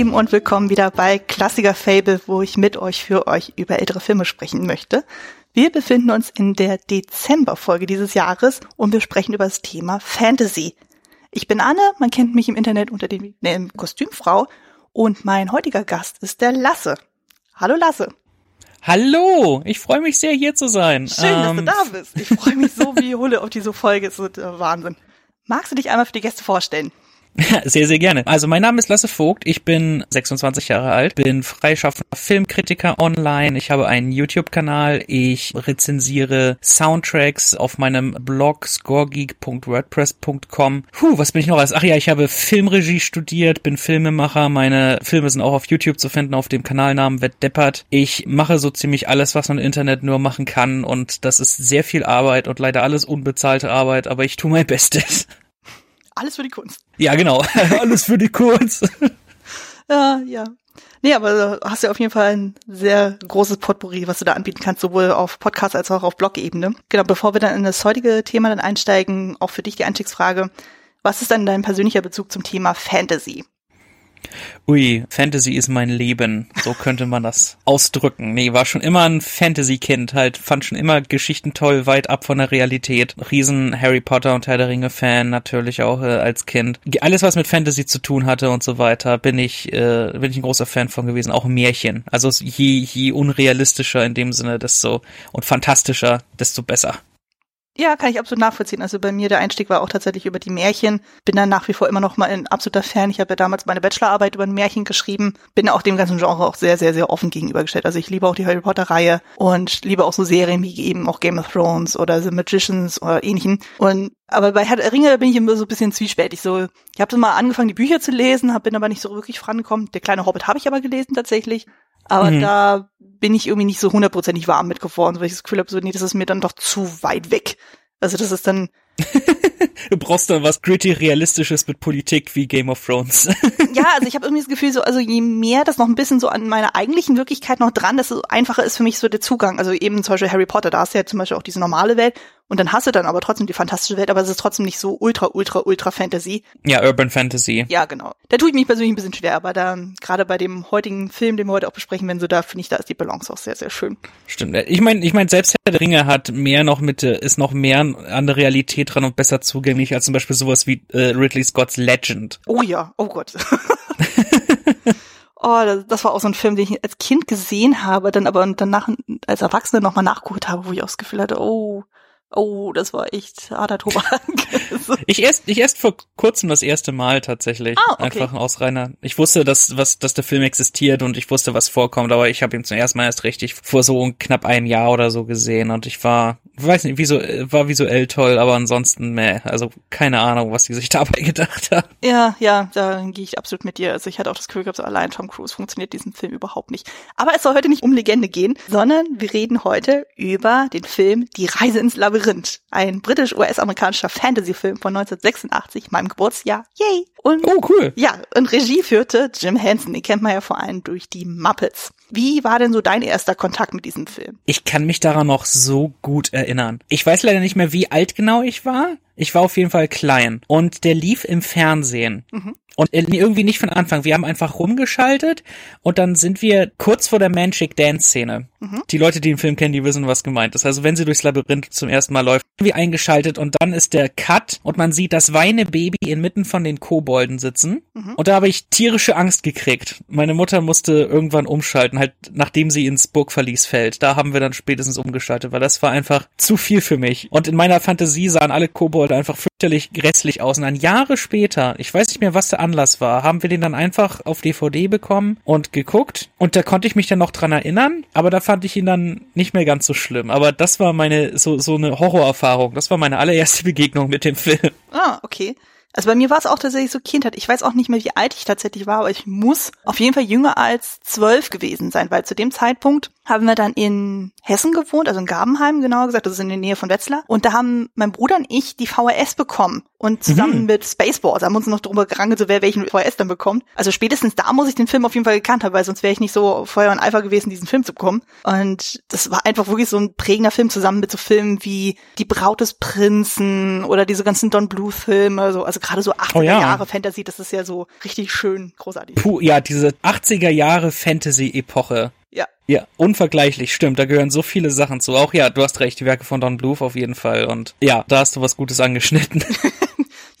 Lieben und willkommen wieder bei Klassiker Fable, wo ich mit euch für euch über ältere Filme sprechen möchte. Wir befinden uns in der Dezemberfolge dieses Jahres und wir sprechen über das Thema Fantasy. Ich bin Anne, man kennt mich im Internet unter dem Namen Kostümfrau und mein heutiger Gast ist der Lasse. Hallo Lasse. Hallo, ich freue mich sehr hier zu sein. Schön, ähm, dass du da bist. Ich freue mich so wie Hulle auf diese Folge. Es wird äh, Wahnsinn. Magst du dich einmal für die Gäste vorstellen? sehr, sehr gerne. Also mein Name ist Lasse Vogt, ich bin 26 Jahre alt, bin freischaffender Filmkritiker online, ich habe einen YouTube-Kanal, ich rezensiere Soundtracks auf meinem Blog scoregeek.wordpress.com. Puh, was bin ich noch als? Ach ja, ich habe Filmregie studiert, bin Filmemacher, meine Filme sind auch auf YouTube zu finden, auf dem Kanalnamen Wett Deppert. Ich mache so ziemlich alles, was man im Internet nur machen kann und das ist sehr viel Arbeit und leider alles unbezahlte Arbeit, aber ich tue mein Bestes. Alles für die Kunst. Ja, genau. Alles für die Kunst. ja, ja. Nee, aber du hast ja auf jeden Fall ein sehr großes Potpourri, was du da anbieten kannst, sowohl auf Podcast als auch auf Blog-Ebene. Genau, bevor wir dann in das heutige Thema dann einsteigen, auch für dich die Einstiegsfrage. Was ist dann dein persönlicher Bezug zum Thema Fantasy? Ui, Fantasy ist mein Leben. So könnte man das ausdrücken. Nee, war schon immer ein Fantasy-Kind, halt, fand schon immer Geschichten toll, weit ab von der Realität. Riesen Harry Potter und Herr der Ringe-Fan natürlich auch äh, als Kind. Alles, was mit Fantasy zu tun hatte und so weiter, bin ich, äh, bin ich ein großer Fan von gewesen. Auch Märchen. Also je, je unrealistischer in dem Sinne, desto und fantastischer, desto besser. Ja, kann ich absolut nachvollziehen. Also bei mir der Einstieg war auch tatsächlich über die Märchen. Bin dann nach wie vor immer noch mal ein absoluter Fan. Ich habe ja damals meine Bachelorarbeit über ein Märchen geschrieben. Bin auch dem ganzen Genre auch sehr, sehr, sehr offen gegenübergestellt. Also ich liebe auch die Harry Potter Reihe und liebe auch so Serien wie eben auch Game of Thrones oder The Magicians oder ähnlichen. Und aber bei Herr der Ringe bin ich immer so ein bisschen zwiespältig. So, ich habe mal angefangen, die Bücher zu lesen, hab, bin aber nicht so wirklich vorangekommen. Der kleine Hobbit habe ich aber gelesen tatsächlich. Aber mhm. da bin ich irgendwie nicht so hundertprozentig warm mit geworden, weil ich das Gefühl habe, so, nee, das ist mir dann doch zu weit weg. Also das ist dann. du brauchst dann was gritty realistisches mit Politik wie Game of Thrones. ja, also ich habe irgendwie das Gefühl, so also je mehr das noch ein bisschen so an meiner eigentlichen Wirklichkeit noch dran, desto einfacher ist für mich so der Zugang. Also eben zum Beispiel Harry Potter, da hast du ja zum Beispiel auch diese normale Welt und dann hast du dann aber trotzdem die fantastische Welt, aber es ist trotzdem nicht so ultra, ultra, ultra Fantasy. Ja, Urban Fantasy. Ja, genau. Da tue ich mich persönlich ein bisschen schwer, aber da, gerade bei dem heutigen Film, den wir heute auch besprechen werden, so da finde ich, da ist die Balance auch sehr, sehr schön. Stimmt. Ich meine, ich meine, selbst Herr der Ringe hat mehr noch mit, ist noch mehr an der Realität dran und besser zugänglich als zum Beispiel sowas wie äh, Ridley Scott's Legend. Oh ja, oh Gott. Oh, das, das, war auch so ein Film, den ich als Kind gesehen habe, dann aber danach als Erwachsene nochmal nachgeholt habe, wo ich auch das Gefühl hatte, oh, Oh, das war echt harter Tobak. ich erst, ich erst vor kurzem das erste Mal tatsächlich. Ah, okay. Einfach aus reiner. Ich wusste, dass, was, dass der Film existiert und ich wusste, was vorkommt, aber ich habe ihn zum ersten Mal erst richtig vor so knapp einem Jahr oder so gesehen und ich war weiß nicht, wieso, war visuell toll, aber ansonsten, meh, also keine Ahnung, was die sich dabei gedacht haben. Ja, ja, da gehe ich absolut mit dir. Also ich hatte auch das Gefühl gehabt, so allein Tom Cruise funktioniert diesen Film überhaupt nicht. Aber es soll heute nicht um Legende gehen, sondern wir reden heute über den Film Die Reise ins Labyrinth. Ein britisch-US-amerikanischer Fantasy-Film von 1986, meinem Geburtsjahr. Yay! Und, oh, cool. Ja, und Regie führte Jim Henson. Den kennt man ja vor allem durch die Muppets. Wie war denn so dein erster Kontakt mit diesem Film? Ich kann mich daran noch so gut erinnern. Ich weiß leider nicht mehr, wie alt genau ich war. Ich war auf jeden Fall klein. Und der lief im Fernsehen. Mhm. Und irgendwie nicht von Anfang. Wir haben einfach rumgeschaltet und dann sind wir kurz vor der Magic Dance Szene. Mhm. Die Leute, die den Film kennen, die wissen, was gemeint ist. Also wenn sie durchs Labyrinth zum ersten Mal läuft, wie eingeschaltet und dann ist der Cut und man sieht das weine Baby inmitten von den Kobolden sitzen. Mhm. Und da habe ich tierische Angst gekriegt. Meine Mutter musste irgendwann umschalten, halt nachdem sie ins Burgverlies fällt. Da haben wir dann spätestens umgeschaltet, weil das war einfach zu viel für mich. Und in meiner Fantasie sahen alle Kobolde einfach fürchterlich grässlich aus. Und dann Jahre später, ich weiß nicht mehr, was der Anlass war, haben wir den dann einfach auf DVD bekommen und geguckt. Und da konnte ich mich dann noch dran erinnern, aber da fand ich ihn dann nicht mehr ganz so schlimm. Aber das war meine, so, so eine Horrorerfahrung. Das war meine allererste Begegnung mit dem Film. Ah, okay. Also bei mir war es auch tatsächlich so Kindheit. Ich weiß auch nicht mehr, wie alt ich tatsächlich war, aber ich muss auf jeden Fall jünger als zwölf gewesen sein, weil zu dem Zeitpunkt haben wir dann in Hessen gewohnt, also in Gabenheim genauer gesagt, das ist in der Nähe von Wetzlar. Und da haben mein Bruder und ich die VHS bekommen. Und zusammen mhm. mit Spaceballs haben wir uns noch drüber gerangelt, so wer welchen VHS dann bekommt. Also spätestens da muss ich den Film auf jeden Fall gekannt haben, weil sonst wäre ich nicht so Feuer und Eifer gewesen, diesen Film zu bekommen. Und das war einfach wirklich so ein prägender Film zusammen mit so Filmen wie Die Braut des Prinzen oder diese ganzen Don Bluth Filme, so, also gerade so 80er Oh ja. Jahre Fantasy, das ist ja so richtig schön großartig. Puh, ja, diese 80er Jahre Fantasy-Epoche. Ja. Ja, unvergleichlich, stimmt. Da gehören so viele Sachen zu. Auch ja, du hast recht, die Werke von Don Bluth auf jeden Fall. Und ja, da hast du was Gutes angeschnitten.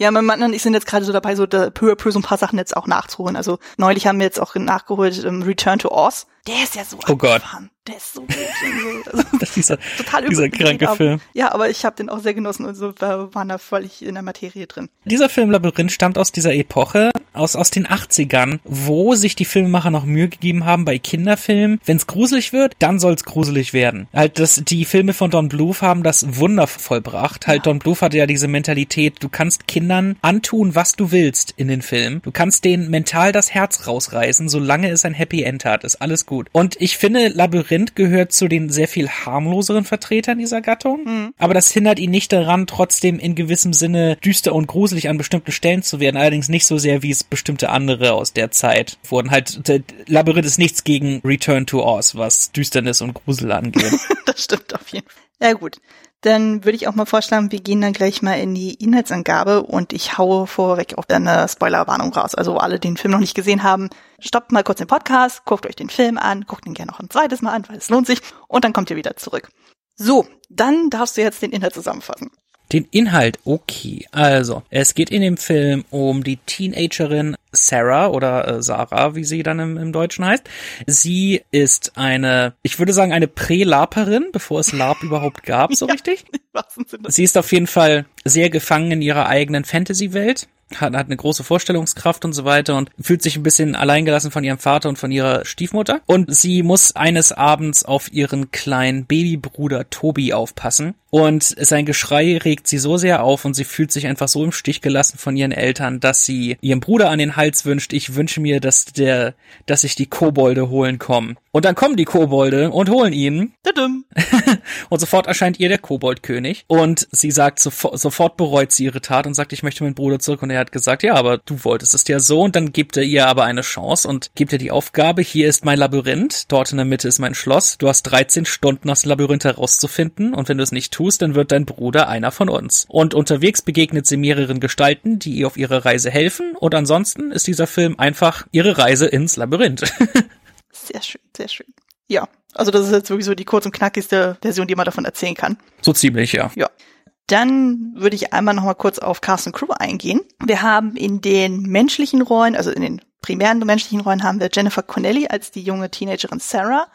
Ja, mein Mann und ich sind jetzt gerade so dabei, so da peu à peu so ein paar Sachen jetzt auch nachzuholen. Also neulich haben wir jetzt auch nachgeholt ähm, Return to Oz. Der ist ja so Oh Gott. Der ist so gut. und so. Also, dieser, total dieser kranke aber- Film. Ja, aber ich habe den auch sehr genossen und so waren da völlig in der Materie drin. Dieser Film Labyrinth stammt aus dieser Epoche, aus, aus den 80ern, wo sich die Filmemacher noch Mühe gegeben haben bei Kinderfilmen. Wenn es gruselig wird, dann soll es gruselig werden. Halt, das, die Filme von Don Bluth haben das wundervoll vollbracht. Halt, Don Bluth hatte ja diese Mentalität, du kannst Kindern antun, was du willst in den Film. Du kannst denen mental das Herz rausreißen, solange es ein Happy End hat. Ist alles gut. Und ich finde, Labyrinth gehört zu den sehr viel harmloseren Vertretern dieser Gattung. Aber das hindert ihn nicht daran, trotzdem in gewissem Sinne düster und gruselig an bestimmten Stellen zu werden. Allerdings nicht so sehr, wie es bestimmte andere aus der Zeit wurden. Halt, Labyrinth ist nichts gegen Return to Oz, was Düsternis und Grusel angeht. das stimmt auf jeden Fall. Ja gut, dann würde ich auch mal vorschlagen, wir gehen dann gleich mal in die Inhaltsangabe und ich haue vorweg auch eine Spoilerwarnung raus. Also alle, die den Film noch nicht gesehen haben, stoppt mal kurz den Podcast, guckt euch den Film an, guckt ihn gerne noch ein zweites Mal an, weil es lohnt sich und dann kommt ihr wieder zurück. So, dann darfst du jetzt den Inhalt zusammenfassen. Den Inhalt, okay. Also, es geht in dem Film um die Teenagerin Sarah oder äh, Sarah, wie sie dann im, im Deutschen heißt. Sie ist eine, ich würde sagen, eine Prä-Laperin, bevor es LARP überhaupt gab, so Ja. richtig. Sie ist auf jeden Fall sehr gefangen in ihrer eigenen Fantasy-Welt, hat, hat eine große Vorstellungskraft und so weiter und fühlt sich ein bisschen alleingelassen von ihrem Vater und von ihrer Stiefmutter. Und sie muss eines Abends auf ihren kleinen Babybruder Tobi aufpassen. Und sein Geschrei regt sie so sehr auf und sie fühlt sich einfach so im Stich gelassen von ihren Eltern, dass sie ihrem Bruder an den Hals wünscht, ich wünsche mir, dass der, dass sich die Kobolde holen kommen. Und dann kommen die Kobolde und holen ihn und sofort erscheint ihr der Koboldkönig und sie sagt, sofort, sofort bereut sie ihre Tat und sagt, ich möchte meinen Bruder zurück. Und er hat gesagt, ja, aber du wolltest es ja so. Und dann gibt er ihr aber eine Chance und gibt ihr die Aufgabe, hier ist mein Labyrinth, dort in der Mitte ist mein Schloss. Du hast 13 Stunden, das Labyrinth herauszufinden. Und wenn du es nicht tust, dann wird dein Bruder einer von uns. Und unterwegs begegnet sie mehreren Gestalten, die ihr auf ihrer Reise helfen. Und ansonsten ist dieser Film einfach ihre Reise ins Labyrinth. Sehr schön, sehr schön. Ja, also das ist jetzt wirklich so die kurz und knackigste Version, die man davon erzählen kann. so ziemlich, ja. Ja. Dann würde ich einmal noch mal kurz auf Cast Crew eingehen. Wir haben in den menschlichen Rollen, also in den primären menschlichen Rollen haben wir Jennifer Connelly als die junge Teenagerin Sarah.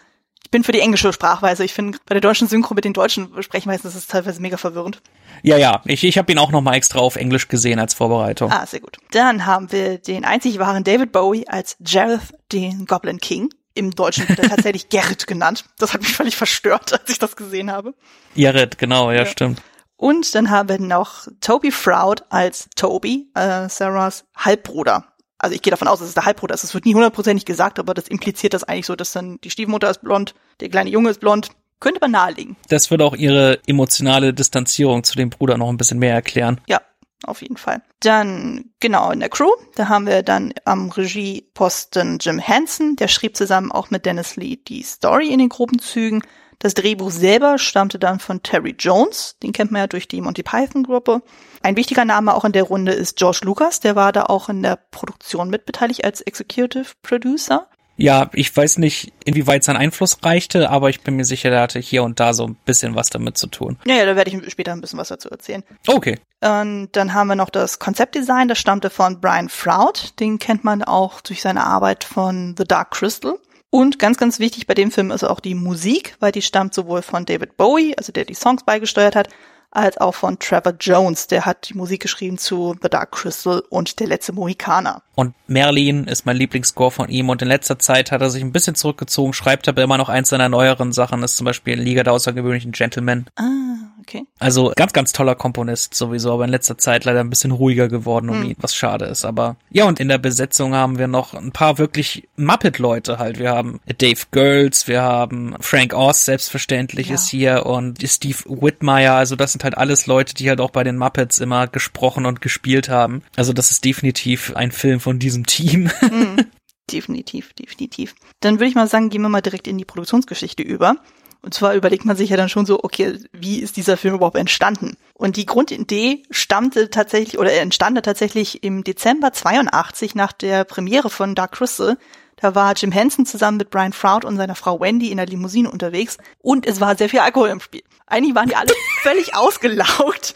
Ich bin für die englische Sprachweise. Ich finde, bei der deutschen Synchro mit den deutschen Sprechweisen ist es teilweise mega verwirrend. Ja, ja, ich, ich habe ihn auch nochmal extra auf Englisch gesehen als Vorbereitung. Ah, sehr gut. Dann haben wir den einzig wahren David Bowie als Jareth, den Goblin King. Im Deutschen wird er tatsächlich Gerrit genannt. Das hat mich völlig verstört, als ich das gesehen habe. Jared, genau, ja, Ja. stimmt. Und dann haben wir noch Toby Froud als Toby, äh, Sarahs Halbbruder. Also ich gehe davon aus, dass es der Halbbruder ist. Es wird nie hundertprozentig gesagt, aber das impliziert das eigentlich so, dass dann die Stiefmutter ist blond, der kleine Junge ist blond. Könnte man nahelegen. Das würde auch ihre emotionale Distanzierung zu dem Bruder noch ein bisschen mehr erklären. Ja, auf jeden Fall. Dann, genau, in der Crew, da haben wir dann am Regieposten Jim Henson, der schrieb zusammen auch mit Dennis Lee die Story in den groben Zügen. Das Drehbuch selber stammte dann von Terry Jones, den kennt man ja durch die Monty Python Gruppe. Ein wichtiger Name auch in der Runde ist George Lucas, der war da auch in der Produktion mitbeteiligt als Executive Producer. Ja, ich weiß nicht, inwieweit sein Einfluss reichte, aber ich bin mir sicher, der hatte hier und da so ein bisschen was damit zu tun. Ja, ja, da werde ich später ein bisschen was dazu erzählen. Okay. Und dann haben wir noch das Konzeptdesign, das stammte von Brian Froud. Den kennt man auch durch seine Arbeit von The Dark Crystal. Und ganz, ganz wichtig bei dem Film ist auch die Musik, weil die stammt sowohl von David Bowie, also der die Songs beigesteuert hat, als auch von Trevor Jones, der hat die Musik geschrieben zu The Dark Crystal und Der letzte Mohikaner. Und Merlin ist mein Lieblingsscore von ihm und in letzter Zeit hat er sich ein bisschen zurückgezogen, schreibt aber immer noch eins seiner neueren Sachen, ist zum Beispiel Liga der außergewöhnlichen Gentlemen. Ah, okay. Also ganz, ganz toller Komponist sowieso, aber in letzter Zeit leider ein bisschen ruhiger geworden um ihn, was schade ist. Aber ja, und in der Besetzung haben wir noch ein paar wirklich Muppet-Leute halt. Wir haben Dave Girls, wir haben Frank Oz, selbstverständlich Ja. ist hier und Steve Whitmire. Also das sind halt alles Leute, die halt auch bei den Muppets immer gesprochen und gespielt haben. Also das ist definitiv ein Film von diesem Team. Definitiv, definitiv. Dann würde ich mal sagen, gehen wir mal direkt in die Produktionsgeschichte über. Und zwar überlegt man sich ja dann schon so, okay, wie ist dieser Film überhaupt entstanden? Und die Grundidee stammte tatsächlich oder entstand tatsächlich im Dezember 82 nach der Premiere von Dark Crystal. Da war Jim Henson zusammen mit Brian Froud und seiner Frau Wendy in der Limousine unterwegs und es war sehr viel Alkohol im Spiel. Eigentlich waren die alle völlig ausgelaugt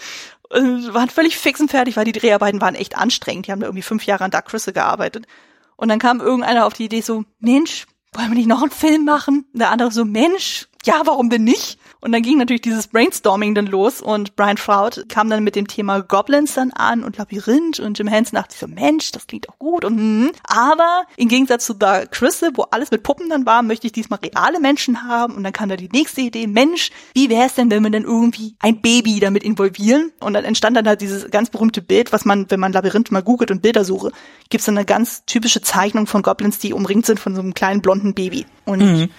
waren völlig fix und fertig, weil die Dreharbeiten waren echt anstrengend. Die haben da irgendwie fünf Jahre an Dark Crystal gearbeitet. Und dann kam irgendeiner auf die Idee so, Mensch, wollen wir nicht noch einen Film machen? Der andere so, Mensch, ja, warum denn nicht? Und dann ging natürlich dieses Brainstorming dann los und Brian Froud kam dann mit dem Thema Goblins dann an und Labyrinth und Jim Henson dachte so, Mensch, das klingt auch gut und hm. aber im Gegensatz zu The Crystal, wo alles mit Puppen dann war, möchte ich diesmal reale Menschen haben und dann kam da die nächste Idee, Mensch, wie wäre es denn, wenn wir dann irgendwie ein Baby damit involvieren? Und dann entstand dann halt dieses ganz berühmte Bild, was man, wenn man Labyrinth mal googelt und Bilder suche, gibt's dann eine ganz typische Zeichnung von Goblins, die umringt sind von so einem kleinen blonden Baby. Und mhm.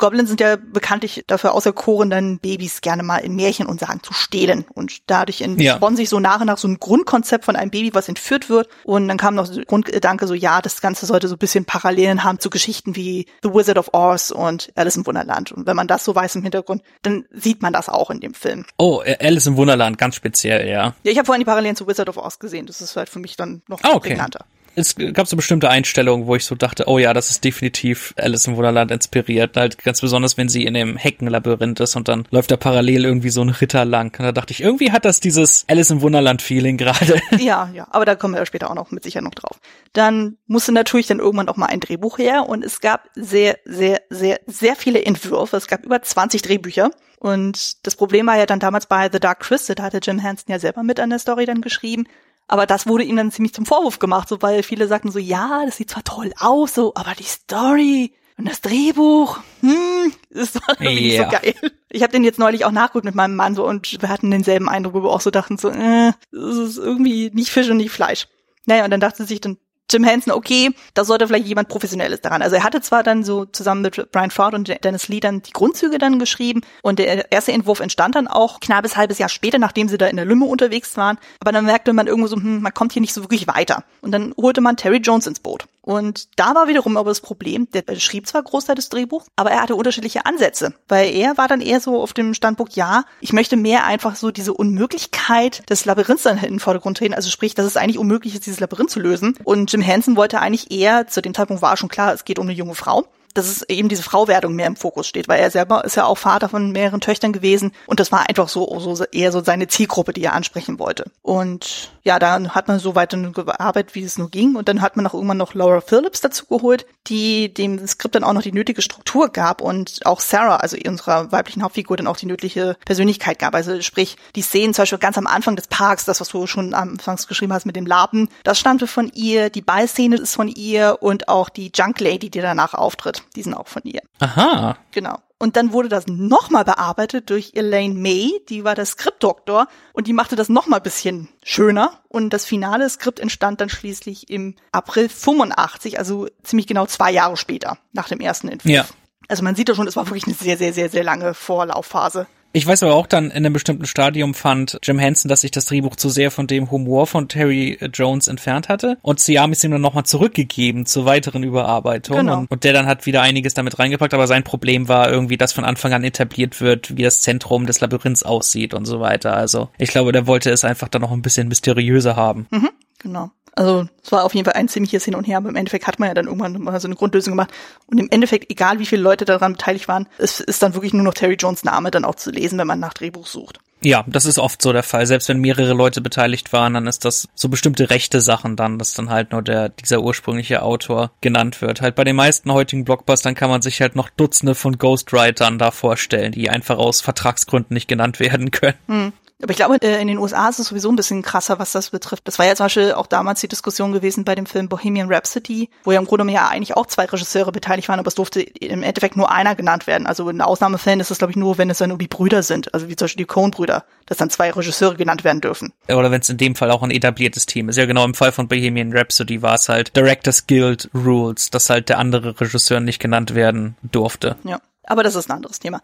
Goblins sind ja bekanntlich dafür auserkoren, dann Babys gerne mal in Märchen und Sagen zu stehlen. Und dadurch entsponnen ja. sich so nach und nach so ein Grundkonzept von einem Baby, was entführt wird. Und dann kam noch so Grundgedanke so, ja, das Ganze sollte so ein bisschen Parallelen haben zu Geschichten wie The Wizard of Oz und Alice im Wunderland. Und wenn man das so weiß im Hintergrund, dann sieht man das auch in dem Film. Oh, Alice im Wunderland, ganz speziell, ja. Ja, ich habe vorhin die Parallelen zu Wizard of Oz gesehen. Das ist halt für mich dann noch ah, okay. prägnanter es gab so bestimmte Einstellungen, wo ich so dachte, oh ja, das ist definitiv Alice im Wunderland inspiriert. Halt ganz besonders, wenn sie in dem Heckenlabyrinth ist und dann läuft da parallel irgendwie so ein Ritter lang. Und da dachte ich, irgendwie hat das dieses Alice im Wunderland-Feeling gerade. Ja, ja, aber da kommen wir später auch noch mit sicher noch drauf. Dann musste natürlich dann irgendwann auch mal ein Drehbuch her und es gab sehr, sehr, sehr, sehr viele Entwürfe. Es gab über 20 Drehbücher. Und das Problem war ja dann damals bei The Dark Crystal, da hatte Jim Henson ja selber mit an der Story dann geschrieben. Aber das wurde ihm dann ziemlich zum Vorwurf gemacht, so weil viele sagten so, ja, das sieht zwar toll aus, so, aber die Story und das Drehbuch, hm, ist doch irgendwie yeah. so geil. Ich habe den jetzt neulich auch nachgeguckt mit meinem Mann so und wir hatten denselben Eindruck, wo wir auch so dachten so, äh, das ist irgendwie nicht Fisch und nicht Fleisch. Naja, und dann dachte sich dann Jim Henson, okay, da sollte vielleicht jemand Professionelles daran. Also er hatte zwar dann so zusammen mit Brian Ford und Dennis Lee dann die Grundzüge dann geschrieben und der erste Entwurf entstand dann auch knappes halbes Jahr später, nachdem sie da in der Lümme unterwegs waren. Aber dann merkte man irgendwo so, hm, man kommt hier nicht so wirklich weiter. Und dann holte man Terry Jones ins Boot. Und da war wiederum aber das Problem, der schrieb zwar Großteil des Drehbuchs, aber er hatte unterschiedliche Ansätze, weil er war dann eher so auf dem Standpunkt, ja, ich möchte mehr einfach so diese Unmöglichkeit des Labyrinths dann in den Vordergrund treten, also sprich, dass es eigentlich unmöglich ist, dieses Labyrinth zu lösen. Und Jim Henson wollte eigentlich eher, zu dem Zeitpunkt war schon klar, es geht um eine junge Frau, dass es eben diese Frauwerdung mehr im Fokus steht, weil er selber ist ja auch Vater von mehreren Töchtern gewesen und das war einfach so, so eher so seine Zielgruppe, die er ansprechen wollte. Und ja, dann hat man so weit gearbeitet, wie es nur ging und dann hat man auch irgendwann noch Laura Phillips dazu geholt, die dem Skript dann auch noch die nötige Struktur gab und auch Sarah, also unserer weiblichen Hauptfigur, dann auch die nötige Persönlichkeit gab. Also sprich, die Szenen zum Beispiel ganz am Anfang des Parks, das, was du schon anfangs geschrieben hast mit dem Lapen, das stammte von ihr, die Ballszene ist von ihr und auch die Junk Lady, die danach auftritt die sind auch von ihr. Aha. Genau. Und dann wurde das nochmal bearbeitet durch Elaine May, die war der Skriptdoktor und die machte das nochmal bisschen schöner. Und das finale Skript entstand dann schließlich im April 85, also ziemlich genau zwei Jahre später, nach dem ersten Entwurf. Ja. Also man sieht ja schon, es war wirklich eine sehr, sehr, sehr, sehr lange Vorlaufphase. Ich weiß aber auch dann in einem bestimmten Stadium fand Jim Henson, dass sich das Drehbuch zu sehr von dem Humor von Terry Jones entfernt hatte und Siam ist ihm dann nochmal zurückgegeben zur weiteren Überarbeitung genau. und, und, der dann hat wieder einiges damit reingepackt, aber sein Problem war irgendwie, dass von Anfang an etabliert wird, wie das Zentrum des Labyrinths aussieht und so weiter. Also ich glaube, der wollte es einfach dann noch ein bisschen mysteriöser haben. Mhm, genau. Also es war auf jeden Fall ein ziemliches Hin und Her, aber im Endeffekt hat man ja dann irgendwann mal so eine Grundlösung gemacht. Und im Endeffekt, egal wie viele Leute daran beteiligt waren, es ist dann wirklich nur noch Terry Jones Name dann auch zu lesen, wenn man nach Drehbuch sucht. Ja, das ist oft so der Fall. Selbst wenn mehrere Leute beteiligt waren, dann ist das so bestimmte rechte Sachen dann, dass dann halt nur der, dieser ursprüngliche Autor genannt wird. Halt bei den meisten heutigen Blockbustern kann man sich halt noch Dutzende von Ghostwritern da vorstellen, die einfach aus Vertragsgründen nicht genannt werden können. Hm. Aber ich glaube, äh, in den USA ist es sowieso ein bisschen krasser, was das betrifft. Das war ja zum Beispiel auch damals die Diskussion gewesen bei dem Film Bohemian Rhapsody, wo ja im Grunde ja eigentlich auch zwei Regisseure beteiligt waren, aber es durfte im Endeffekt nur einer genannt werden. Also in Ausnahmefällen ist es, glaube ich, nur, wenn es dann irgendwie Brüder sind, also wie zum Beispiel die Coen-Brüder, dass dann zwei Regisseure genannt werden dürfen. Oder wenn es in dem Fall auch ein etabliertes Team ist. Ja, genau, im Fall von Bohemian Rhapsody war es halt Directors Guild Rules, dass halt der andere Regisseur nicht genannt werden durfte. Ja. Aber das ist ein anderes Thema.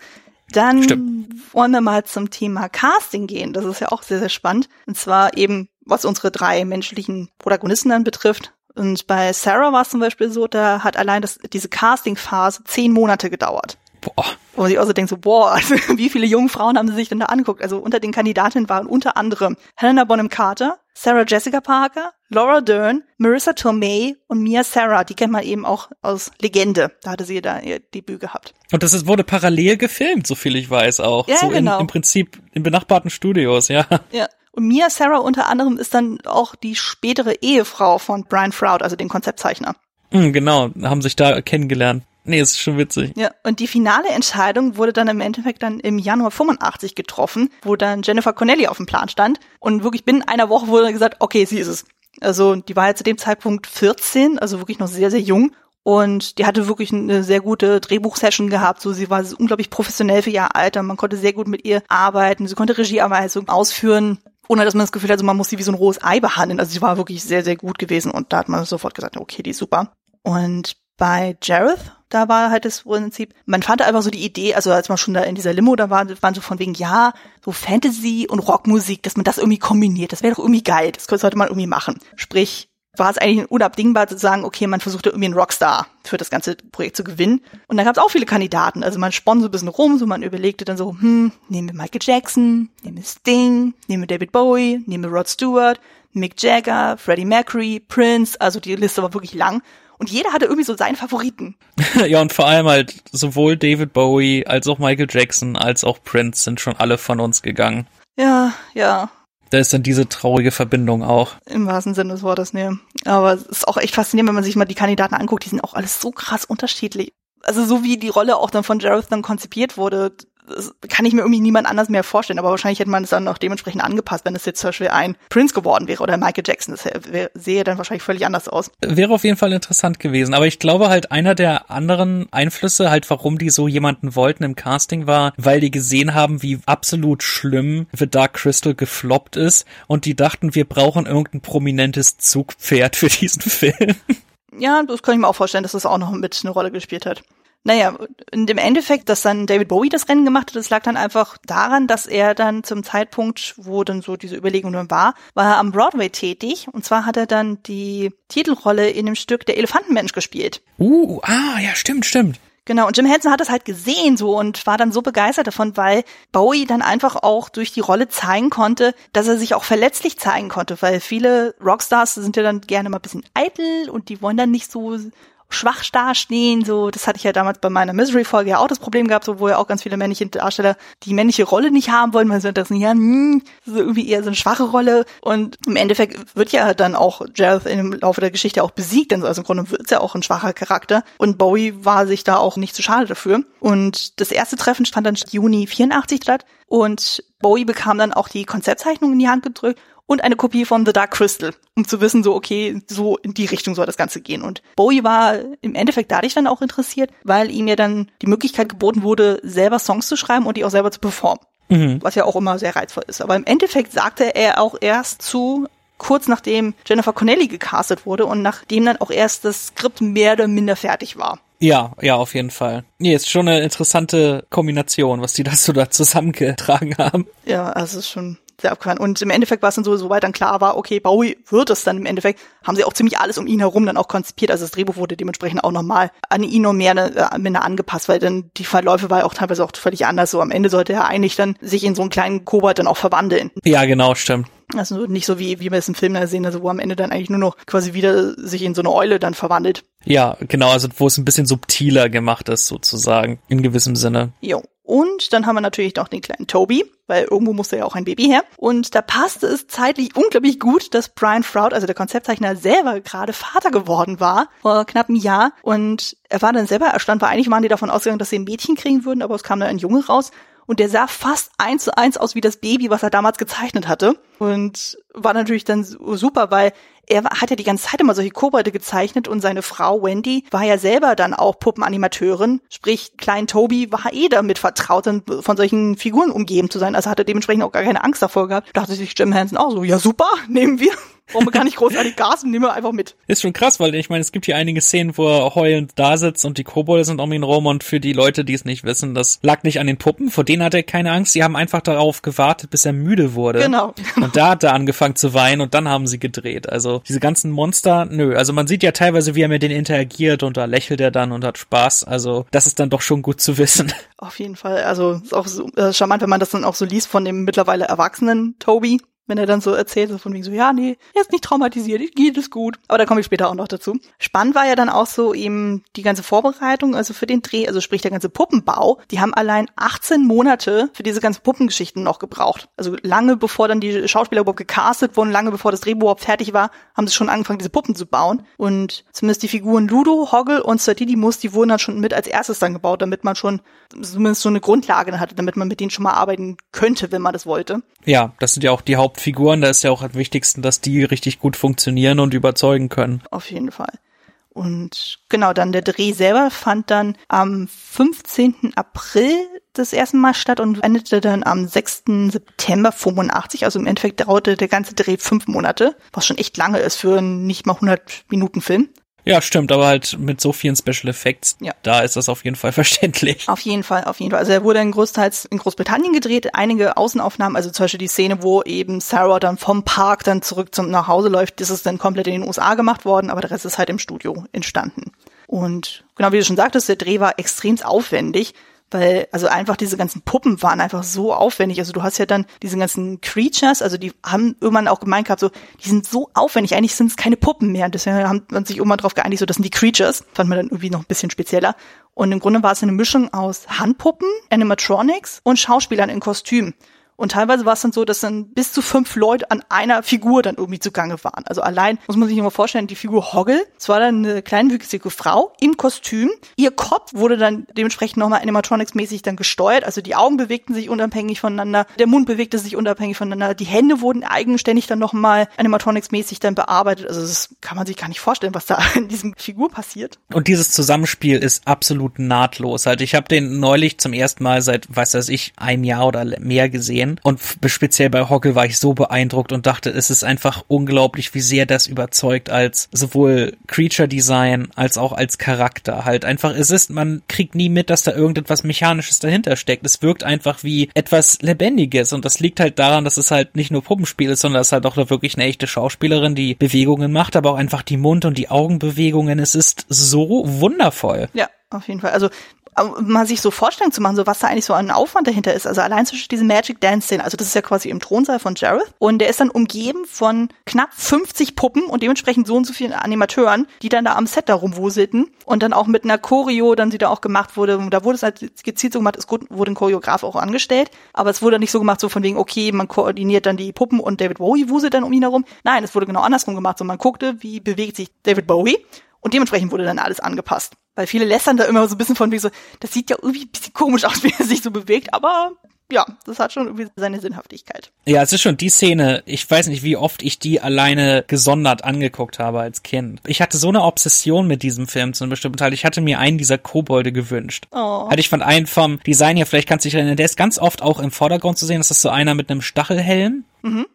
Dann Stimmt. wollen wir mal zum Thema Casting gehen. Das ist ja auch sehr, sehr spannend. Und zwar eben, was unsere drei menschlichen Protagonisten dann betrifft. Und bei Sarah war es zum Beispiel so, da hat allein das, diese Casting-Phase zehn Monate gedauert. Boah. Wo man sich auch so denkt, so, boah, also, wie viele junge Frauen haben sie sich denn da angeguckt? Also unter den Kandidatinnen waren unter anderem Helena Bonham Carter, Sarah Jessica Parker, Laura Dern, Marissa Tomei und Mia Sarah. Die kennt man eben auch aus Legende. Da hatte sie da ihr Debüt gehabt. Und das ist, wurde parallel gefilmt, so viel ich weiß auch. Ja, so genau. in, im Prinzip in benachbarten Studios, ja. Ja. Und Mia Sarah unter anderem ist dann auch die spätere Ehefrau von Brian Froud, also den Konzeptzeichner. Mhm, genau, haben sich da kennengelernt. Nee, ist schon witzig. Ja, und die finale Entscheidung wurde dann im Endeffekt dann im Januar 85 getroffen, wo dann Jennifer Connelly auf dem Plan stand. Und wirklich binnen einer Woche wurde gesagt, okay, sie ist es. Also die war ja zu dem Zeitpunkt 14, also wirklich noch sehr, sehr jung. Und die hatte wirklich eine sehr gute Drehbuchsession gehabt. So, sie war unglaublich professionell für ihr Alter. Man konnte sehr gut mit ihr arbeiten. Sie konnte Regieanweisungen ausführen, ohne dass man das Gefühl hatte, man muss sie wie so ein rohes Ei behandeln. Also sie war wirklich sehr, sehr gut gewesen. Und da hat man sofort gesagt, okay, die ist super. Und bei Jareth, da war halt das Prinzip, man fand einfach so die Idee, also als man schon da in dieser Limo da war, waren so von wegen, ja, so Fantasy und Rockmusik, dass man das irgendwie kombiniert, das wäre doch irgendwie geil, das sollte man irgendwie machen. Sprich, war es eigentlich unabdingbar zu sagen, okay, man versuchte irgendwie einen Rockstar für das ganze Projekt zu gewinnen. Und da gab es auch viele Kandidaten. Also man spann so ein bisschen rum, so man überlegte dann so, hm, nehmen wir Michael Jackson, nehmen wir Sting, nehmen wir David Bowie, nehmen wir Rod Stewart, Mick Jagger, Freddie Mercury, Prince, also die Liste war wirklich lang. Und jeder hatte irgendwie so seinen Favoriten. ja, und vor allem halt sowohl David Bowie als auch Michael Jackson als auch Prince sind schon alle von uns gegangen. Ja, ja. Da ist dann diese traurige Verbindung auch. Im wahrsten Sinne des Wortes, ne. Aber es ist auch echt faszinierend, wenn man sich mal die Kandidaten anguckt, die sind auch alles so krass unterschiedlich. Also so wie die Rolle auch dann von Jareth dann konzipiert wurde, das kann ich mir irgendwie niemand anders mehr vorstellen, aber wahrscheinlich hätte man es dann auch dementsprechend angepasst, wenn es jetzt zum Beispiel ein Prince geworden wäre oder Michael Jackson. Das sähe dann wahrscheinlich völlig anders aus. Wäre auf jeden Fall interessant gewesen, aber ich glaube halt einer der anderen Einflüsse halt, warum die so jemanden wollten im Casting war, weil die gesehen haben, wie absolut schlimm The Dark Crystal gefloppt ist und die dachten, wir brauchen irgendein prominentes Zugpferd für diesen Film. Ja, das kann ich mir auch vorstellen, dass das auch noch mit eine Rolle gespielt hat. Naja, in dem Endeffekt, dass dann David Bowie das Rennen gemacht hat, das lag dann einfach daran, dass er dann zum Zeitpunkt, wo dann so diese Überlegung dann war, war er am Broadway tätig. Und zwar hat er dann die Titelrolle in dem Stück Der Elefantenmensch gespielt. Uh, ah, ja, stimmt, stimmt. Genau, und Jim Henson hat das halt gesehen so und war dann so begeistert davon, weil Bowie dann einfach auch durch die Rolle zeigen konnte, dass er sich auch verletzlich zeigen konnte, weil viele Rockstars sind ja dann gerne mal ein bisschen eitel und die wollen dann nicht so schwach dastehen, so, das hatte ich ja damals bei meiner Misery-Folge ja auch das Problem gehabt, so, wo ja auch ganz viele männliche Darsteller die männliche Rolle nicht haben wollen, man sagt das ja, hm, so irgendwie eher so eine schwache Rolle. Und im Endeffekt wird ja dann auch Jareth im Laufe der Geschichte auch besiegt, denn also im Grunde wird es ja auch ein schwacher Charakter. Und Bowie war sich da auch nicht zu schade dafür. Und das erste Treffen fand dann Juni 84 statt. Und Bowie bekam dann auch die Konzeptzeichnung in die Hand gedrückt und eine Kopie von The Dark Crystal, um zu wissen, so, okay, so in die Richtung soll das Ganze gehen. Und Bowie war im Endeffekt dadurch dann auch interessiert, weil ihm ja dann die Möglichkeit geboten wurde, selber Songs zu schreiben und die auch selber zu performen. Mhm. Was ja auch immer sehr reizvoll ist. Aber im Endeffekt sagte er auch erst zu, kurz nachdem Jennifer Connelly gecastet wurde und nachdem dann auch erst das Skript mehr oder minder fertig war. Ja, ja, auf jeden Fall. Nee, ist schon eine interessante Kombination, was die da so da zusammengetragen haben. Ja, also ist schon sehr abgefahren. Und im Endeffekt war es dann so, soweit dann klar war, okay, Bowie wird es dann im Endeffekt, haben sie auch ziemlich alles um ihn herum dann auch konzipiert. Also das Drehbuch wurde dementsprechend auch nochmal an ihn und mehr äh, minder angepasst, weil dann die Verläufe war ja auch teilweise auch völlig anders. So am Ende sollte er eigentlich dann sich in so einen kleinen Kobold dann auch verwandeln. Ja, genau, stimmt. Also nicht so wie, wie wir es im Film da sehen, also wo am Ende dann eigentlich nur noch quasi wieder sich in so eine Eule dann verwandelt. Ja, genau, also wo es ein bisschen subtiler gemacht ist sozusagen, in gewissem Sinne. Jo. Und dann haben wir natürlich noch den kleinen Toby, weil irgendwo musste ja auch ein Baby her. Und da passte es zeitlich unglaublich gut, dass Brian Froud, also der Konzeptzeichner, selber gerade Vater geworden war, vor knapp einem Jahr. Und er war dann selber erstaunt, weil eigentlich waren die davon ausgegangen, dass sie ein Mädchen kriegen würden, aber es kam dann ein Junge raus. Und der sah fast eins zu eins aus wie das Baby, was er damals gezeichnet hatte. Und war natürlich dann super, weil er hat ja die ganze Zeit immer solche Kobolde gezeichnet und seine Frau Wendy war ja selber dann auch Puppenanimateurin. Sprich, klein Toby war eh damit vertraut, dann von solchen Figuren umgeben zu sein. Also hatte dementsprechend auch gar keine Angst davor gehabt. Dachte sich Jim Henson auch so, ja super, nehmen wir. Brauchen wir gar nicht großartig Gas, nehmen wir einfach mit. Ist schon krass, weil ich meine, es gibt hier einige Szenen, wo er heulend da sitzt und die Kobolde sind um ihn rum und für die Leute, die es nicht wissen, das lag nicht an den Puppen, vor denen hat er keine Angst, sie haben einfach darauf gewartet, bis er müde wurde. Genau. Und da hat er angefangen zu weinen und dann haben sie gedreht. Also diese ganzen Monster, nö. Also man sieht ja teilweise, wie er mit denen interagiert und da lächelt er dann und hat Spaß. Also das ist dann doch schon gut zu wissen. Auf jeden Fall. Also ist auch so äh, charmant, wenn man das dann auch so liest von dem mittlerweile erwachsenen Toby, wenn er dann so erzählt, so von wegen so, ja, nee, er ist nicht traumatisiert, geht es gut. Aber da komme ich später auch noch dazu. Spannend war ja dann auch so eben die ganze Vorbereitung, also für den Dreh, also sprich der ganze Puppenbau. Die haben allein 18 Monate für diese ganzen Puppengeschichten noch gebraucht. Also lange bevor dann die Schauspieler überhaupt gecastet wurden, lange bevor das Drehbuch überhaupt fertig war, haben sie schon angefangen, diese Puppen zu bauen. Und zumindest die Figuren Ludo, Hoggle und Sir Didymus, die wurden dann schon mit als erstes dann gebaut, damit man schon zumindest so eine Grundlage hatte, damit man mit denen schon mal arbeiten könnte, wenn man das wollte. Ja, das sind ja auch die Hauptfiguren. Da ist ja auch am wichtigsten, dass die richtig gut funktionieren und überzeugen können. Auf jeden Fall. Und genau, dann der Dreh selber fand dann am 15. April das erste Mal statt und endete dann am 6. September 85. Also im Endeffekt dauerte der ganze Dreh fünf Monate, was schon echt lange ist für einen nicht mal 100 Minuten Film. Ja, stimmt, aber halt mit so vielen Special Effects, Ja. da ist das auf jeden Fall verständlich. Auf jeden Fall, auf jeden Fall. Also er wurde dann größtenteils in Großbritannien gedreht, einige Außenaufnahmen, also zum Beispiel die Szene, wo eben Sarah dann vom Park dann zurück zum nach Hause läuft, das ist dann komplett in den USA gemacht worden, aber der Rest ist halt im Studio entstanden. Und genau wie du schon sagtest, der Dreh war extrem aufwendig, weil also einfach diese ganzen Puppen waren einfach so aufwendig. Also du hast ja dann diese ganzen Creatures, also die haben irgendwann auch gemeint gehabt, so die sind so aufwendig. Eigentlich sind es keine Puppen mehr. Deswegen haben man sich irgendwann drauf geeinigt, so das sind die Creatures. Fand man dann irgendwie noch ein bisschen spezieller. Und im Grunde war es eine Mischung aus Handpuppen, Animatronics und Schauspielern in Kostümen. Und teilweise war es dann so, dass dann bis zu fünf Leute an einer Figur dann irgendwie zugange waren. Also allein muss man sich immer vorstellen, die Figur Hoggle, es war dann eine kleinwüchsige Frau im Kostüm. Ihr Kopf wurde dann dementsprechend nochmal animatronics-mäßig dann gesteuert. Also die Augen bewegten sich unabhängig voneinander, der Mund bewegte sich unabhängig voneinander, die Hände wurden eigenständig dann nochmal animatronics-mäßig dann bearbeitet. Also das kann man sich gar nicht vorstellen, was da in diesem Figur passiert. Und dieses Zusammenspiel ist absolut nahtlos. Halt, ich habe den neulich zum ersten Mal seit, weiß das ich, einem Jahr oder mehr gesehen. Und f- speziell bei Hoggle war ich so beeindruckt und dachte, es ist einfach unglaublich, wie sehr das überzeugt als sowohl Creature Design als auch als Charakter. Halt einfach, es ist, man kriegt nie mit, dass da irgendetwas Mechanisches dahinter steckt. Es wirkt einfach wie etwas Lebendiges und das liegt halt daran, dass es halt nicht nur Puppenspiel ist, sondern es ist halt auch wirklich eine echte Schauspielerin, die Bewegungen macht, aber auch einfach die Mund- und die Augenbewegungen. Es ist so wundervoll. Ja, auf jeden Fall. Also mal sich so vorstellen zu machen, so was da eigentlich so an Aufwand dahinter ist. Also allein zwischen diese Magic Dance Szene, also das ist ja quasi im Thronsaal von Jareth. Und der ist dann umgeben von knapp 50 Puppen und dementsprechend so und so vielen Animateuren, die dann da am Set da rumwuselten und dann auch mit einer Choreo, dann sie da auch gemacht wurde, da wurde es halt gezielt so gemacht, es wurde ein Choreograf auch angestellt, aber es wurde nicht so gemacht, so von wegen, okay, man koordiniert dann die Puppen und David Bowie wuselt dann um ihn herum. Nein, es wurde genau andersrum gemacht, so man guckte, wie bewegt sich David Bowie und dementsprechend wurde dann alles angepasst. Weil viele lästern da immer so ein bisschen von wie so, das sieht ja irgendwie ein bisschen komisch aus, wie er sich so bewegt, aber ja, das hat schon irgendwie seine Sinnhaftigkeit. Ja, es ist schon die Szene, ich weiß nicht, wie oft ich die alleine gesondert angeguckt habe als Kind. Ich hatte so eine Obsession mit diesem Film zu einem bestimmten Teil. Ich hatte mir einen dieser Kobolde gewünscht. Oh. Hatte ich von einem vom Design her, vielleicht kannst du dich erinnern, der ist ganz oft auch im Vordergrund zu sehen. Das ist so einer mit einem Stachelhelm.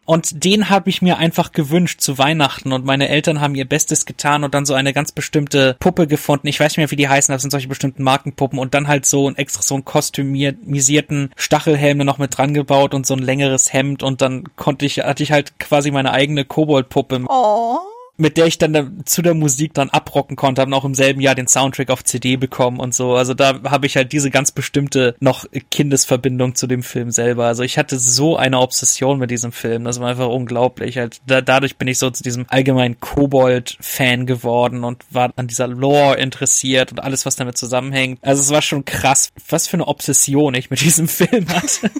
Und den habe ich mir einfach gewünscht zu Weihnachten und meine Eltern haben ihr Bestes getan und dann so eine ganz bestimmte Puppe gefunden. Ich weiß nicht mehr, wie die heißen, das sind solche bestimmten Markenpuppen und dann halt so ein extra so einen kostümisierten Stachelhelm noch mit dran gebaut und so ein längeres Hemd und dann konnte ich, hatte ich halt quasi meine eigene Koboldpuppe Oh. Mit der ich dann da, zu der Musik dann abrocken konnte, haben auch im selben Jahr den Soundtrack auf CD bekommen und so. Also da habe ich halt diese ganz bestimmte noch Kindesverbindung zu dem Film selber. Also ich hatte so eine Obsession mit diesem Film, das war einfach unglaublich. Halt da, dadurch bin ich so zu diesem allgemeinen Kobold-Fan geworden und war an dieser Lore interessiert und alles, was damit zusammenhängt. Also es war schon krass, was für eine Obsession ich mit diesem Film hatte.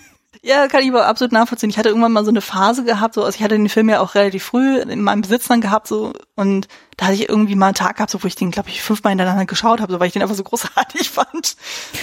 Ja, kann ich aber absolut nachvollziehen. Ich hatte irgendwann mal so eine Phase gehabt, so, also ich hatte den Film ja auch relativ früh in meinem Besitz dann gehabt, so, und da hatte ich irgendwie mal einen Tag gehabt, so, wo ich den, glaube ich, fünfmal hintereinander geschaut habe, so, weil ich den einfach so großartig fand.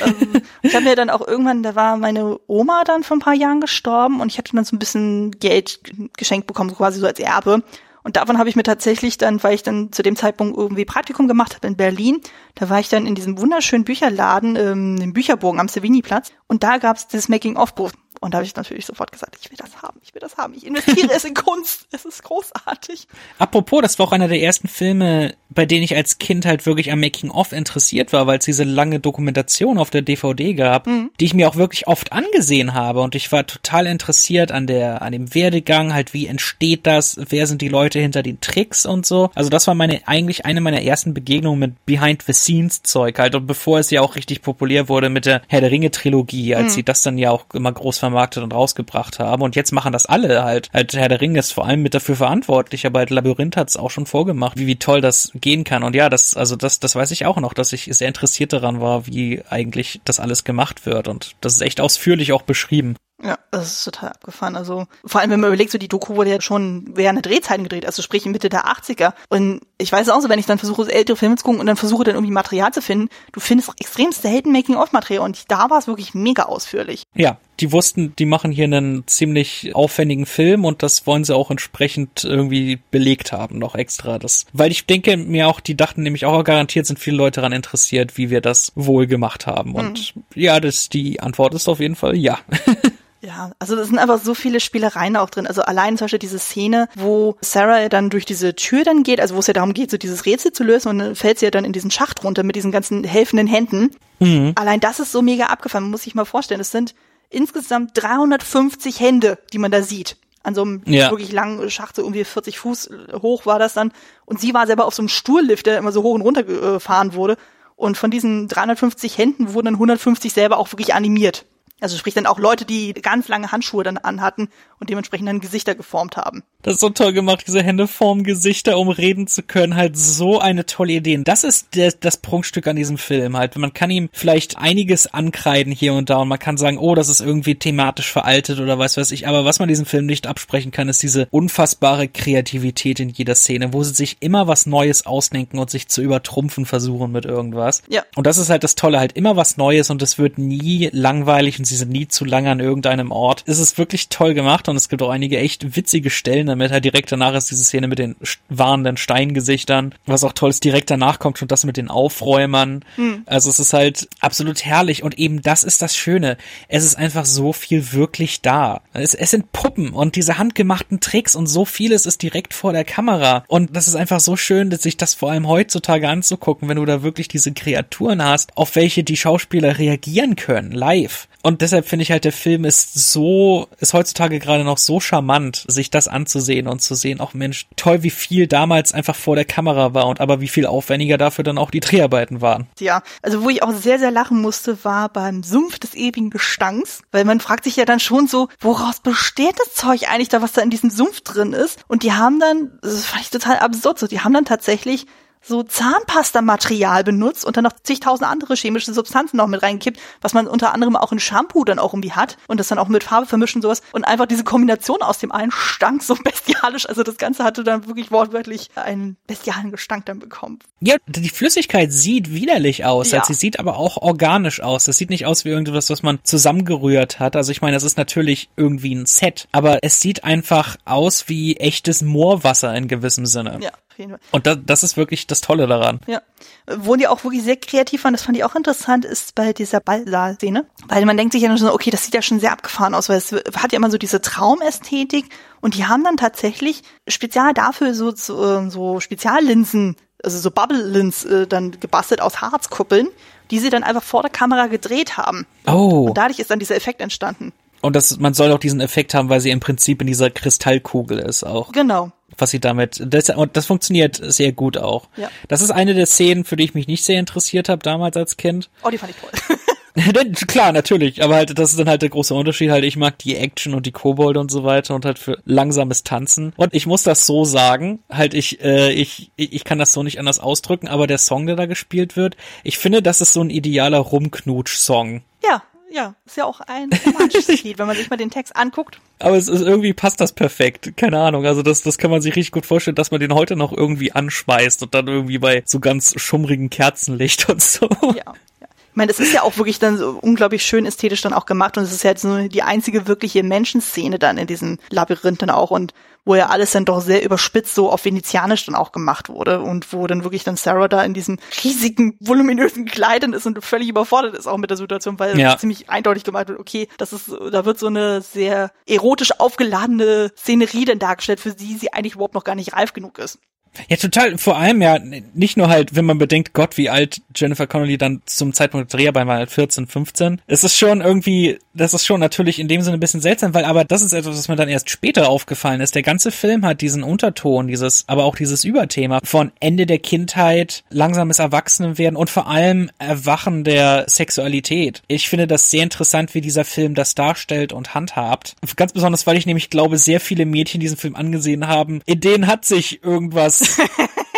ähm, ich habe mir dann auch irgendwann, da war meine Oma dann vor ein paar Jahren gestorben und ich hatte dann so ein bisschen Geld geschenkt bekommen, so quasi so als Erbe. Und davon habe ich mir tatsächlich dann, weil ich dann zu dem Zeitpunkt irgendwie Praktikum gemacht habe in Berlin, da war ich dann in diesem wunderschönen Bücherladen, ähm, im Bücherbogen am Savini-Platz und da gab's das Making-of-Buch. Und da habe ich natürlich sofort gesagt, ich will das haben, ich will das haben. Ich investiere es in Kunst. Es ist großartig. Apropos, das war auch einer der ersten Filme, bei denen ich als Kind halt wirklich am Making-of interessiert war, weil es diese lange Dokumentation auf der DVD gab, mhm. die ich mir auch wirklich oft angesehen habe. Und ich war total interessiert an der, an dem Werdegang, halt wie entsteht das, wer sind die Leute hinter den Tricks und so. Also das war meine, eigentlich eine meiner ersten Begegnungen mit Behind-the-Scenes-Zeug halt. Und bevor es ja auch richtig populär wurde mit der Herr der Ringe-Trilogie, als mhm. sie das dann ja auch immer groß vermarktet und rausgebracht haben. Und jetzt machen das alle halt. Halt Herr der Ringe ist vor allem mit dafür verantwortlich, aber halt Labyrinth hat es auch schon vorgemacht, wie, wie toll das gehen kann. Und ja, das, also das, das weiß ich auch noch, dass ich sehr interessiert daran war, wie eigentlich das alles gemacht wird. Und das ist echt ausführlich auch beschrieben. Ja, das ist total abgefahren. Also vor allem, wenn man überlegt, so die Doku wurde ja schon während der Drehzeiten gedreht, also sprich Mitte der 80er. Und ich weiß auch so, wenn ich dann versuche, so ältere Filme zu gucken und dann versuche dann irgendwie Material zu finden, du findest extrem selten Making-of-Material und da war es wirklich mega ausführlich. Ja, die wussten, die machen hier einen ziemlich aufwendigen Film und das wollen sie auch entsprechend irgendwie belegt haben, noch extra. Das, weil ich denke mir auch, die dachten nämlich auch, garantiert sind viele Leute daran interessiert, wie wir das wohl gemacht haben. Und mhm. ja, das, die Antwort ist auf jeden Fall ja. Ja, also das sind einfach so viele Spielereien auch drin. Also allein zum Beispiel diese Szene, wo Sarah dann durch diese Tür dann geht, also wo es ja darum geht, so dieses Rätsel zu lösen und dann fällt sie ja dann in diesen Schacht runter mit diesen ganzen helfenden Händen. Mhm. Allein das ist so mega abgefahren, muss sich mal vorstellen. Es sind insgesamt 350 Hände, die man da sieht. An so einem ja. wirklich langen Schacht, so irgendwie 40 Fuß hoch war das dann. Und sie war selber auf so einem Stuhllift, der immer so hoch und runter gefahren wurde. Und von diesen 350 Händen wurden dann 150 selber auch wirklich animiert. Also sprich dann auch Leute, die ganz lange Handschuhe dann anhatten und dementsprechend dann Gesichter geformt haben. Das ist so toll gemacht, diese Hände formen Gesichter, um reden zu können. Halt so eine tolle Idee. Und das ist der, das Prunkstück an diesem Film halt. Man kann ihm vielleicht einiges ankreiden hier und da und man kann sagen, oh, das ist irgendwie thematisch veraltet oder was weiß ich. Aber was man diesem Film nicht absprechen kann, ist diese unfassbare Kreativität in jeder Szene, wo sie sich immer was Neues ausdenken und sich zu übertrumpfen versuchen mit irgendwas. Ja. Und das ist halt das Tolle, halt immer was Neues und es wird nie langweilig und sie sind nie zu lange an irgendeinem Ort. Es ist wirklich toll gemacht und es gibt auch einige echt witzige Stellen damit. Halt direkt danach ist diese Szene mit den warnenden Steingesichtern, was auch toll ist. Direkt danach kommt schon das mit den Aufräumern. Hm. Also es ist halt absolut herrlich und eben das ist das Schöne. Es ist einfach so viel wirklich da. Es, es sind Puppen und diese handgemachten Tricks und so vieles ist direkt vor der Kamera und das ist einfach so schön, dass sich das vor allem heutzutage anzugucken, wenn du da wirklich diese Kreaturen hast, auf welche die Schauspieler reagieren können, live. Und deshalb finde ich halt, der Film ist so, ist heutzutage gerade noch so charmant, sich das anzusehen und zu sehen, auch Mensch, toll, wie viel damals einfach vor der Kamera war und aber wie viel aufwendiger dafür dann auch die Dreharbeiten waren. Ja, also wo ich auch sehr, sehr lachen musste, war beim Sumpf des ewigen Gestanks, weil man fragt sich ja dann schon so, woraus besteht das Zeug eigentlich da, was da in diesem Sumpf drin ist? Und die haben dann, das fand ich total absurd, so, die haben dann tatsächlich so Zahnpasta-Material benutzt und dann noch zigtausend andere chemische Substanzen noch mit reingekippt, was man unter anderem auch in Shampoo dann auch irgendwie hat und das dann auch mit Farbe vermischen und sowas. Und einfach diese Kombination aus dem einen stank so bestialisch. Also das Ganze hatte dann wirklich wortwörtlich einen bestialen Gestank dann bekommen. Ja, die Flüssigkeit sieht widerlich aus. Ja. Also sie sieht aber auch organisch aus. Das sieht nicht aus wie irgendwas, was man zusammengerührt hat. Also ich meine, das ist natürlich irgendwie ein Set, aber es sieht einfach aus wie echtes Moorwasser in gewissem Sinne. Ja jeden Fall. Und da, das ist wirklich das Tolle daran. Ja. Wo die auch wirklich sehr kreativ waren, das fand ich auch interessant, ist bei dieser Ballsaal-Szene. Weil man denkt sich ja schon, okay, das sieht ja schon sehr abgefahren aus, weil es hat ja immer so diese Traumästhetik und die haben dann tatsächlich spezial dafür so, so, so Speziallinsen, also so Bubble-Lins äh, dann gebastelt aus Harzkuppeln, die sie dann einfach vor der Kamera gedreht haben. Oh. Und dadurch ist dann dieser Effekt entstanden. Und das, man soll auch diesen Effekt haben, weil sie im Prinzip in dieser Kristallkugel ist auch. Genau. Was sie damit, das, und das funktioniert sehr gut auch. Ja. Das ist eine der Szenen, für die ich mich nicht sehr interessiert habe damals als Kind. Oh, die fand ich toll. Klar, natürlich, aber halt, das ist dann halt der große Unterschied. Halt, ich mag die Action und die Kobold und so weiter und halt für langsames Tanzen. Und ich muss das so sagen, halt, ich, äh, ich, ich kann das so nicht anders ausdrücken, aber der Song, der da gespielt wird, ich finde, das ist so ein idealer Rumknutsch-Song. Ja, ist ja auch ein romantisches Lied, wenn man sich mal den Text anguckt. Aber es ist irgendwie passt das perfekt. Keine Ahnung. Also das, das kann man sich richtig gut vorstellen, dass man den heute noch irgendwie anschmeißt und dann irgendwie bei so ganz schummrigen Kerzenlicht und so. Ja. meine, es ist ja auch wirklich dann so unglaublich schön ästhetisch dann auch gemacht und es ist ja halt so die einzige wirkliche Menschenszene dann in diesem Labyrinth dann auch und wo ja alles dann doch sehr überspitzt so auf venezianisch dann auch gemacht wurde und wo dann wirklich dann Sarah da in diesem riesigen, voluminösen Kleidern ist und völlig überfordert ist auch mit der Situation, weil ja. ziemlich eindeutig gemacht wird, okay, das ist, da wird so eine sehr erotisch aufgeladene Szenerie dann dargestellt, für die sie eigentlich überhaupt noch gar nicht reif genug ist. Ja, total. Vor allem ja nicht nur halt, wenn man bedenkt, Gott, wie alt Jennifer Connolly dann zum Zeitpunkt der Dreharbeit war, halt 14, 15. Es ist schon irgendwie, das ist schon natürlich in dem Sinne ein bisschen seltsam, weil aber das ist etwas, was mir dann erst später aufgefallen ist. Der ganze Film hat diesen Unterton, dieses, aber auch dieses Überthema von Ende der Kindheit, langsames Erwachsenenwerden und vor allem Erwachen der Sexualität. Ich finde das sehr interessant, wie dieser Film das darstellt und handhabt. Ganz besonders, weil ich nämlich glaube, sehr viele Mädchen diesen Film angesehen haben. In denen hat sich irgendwas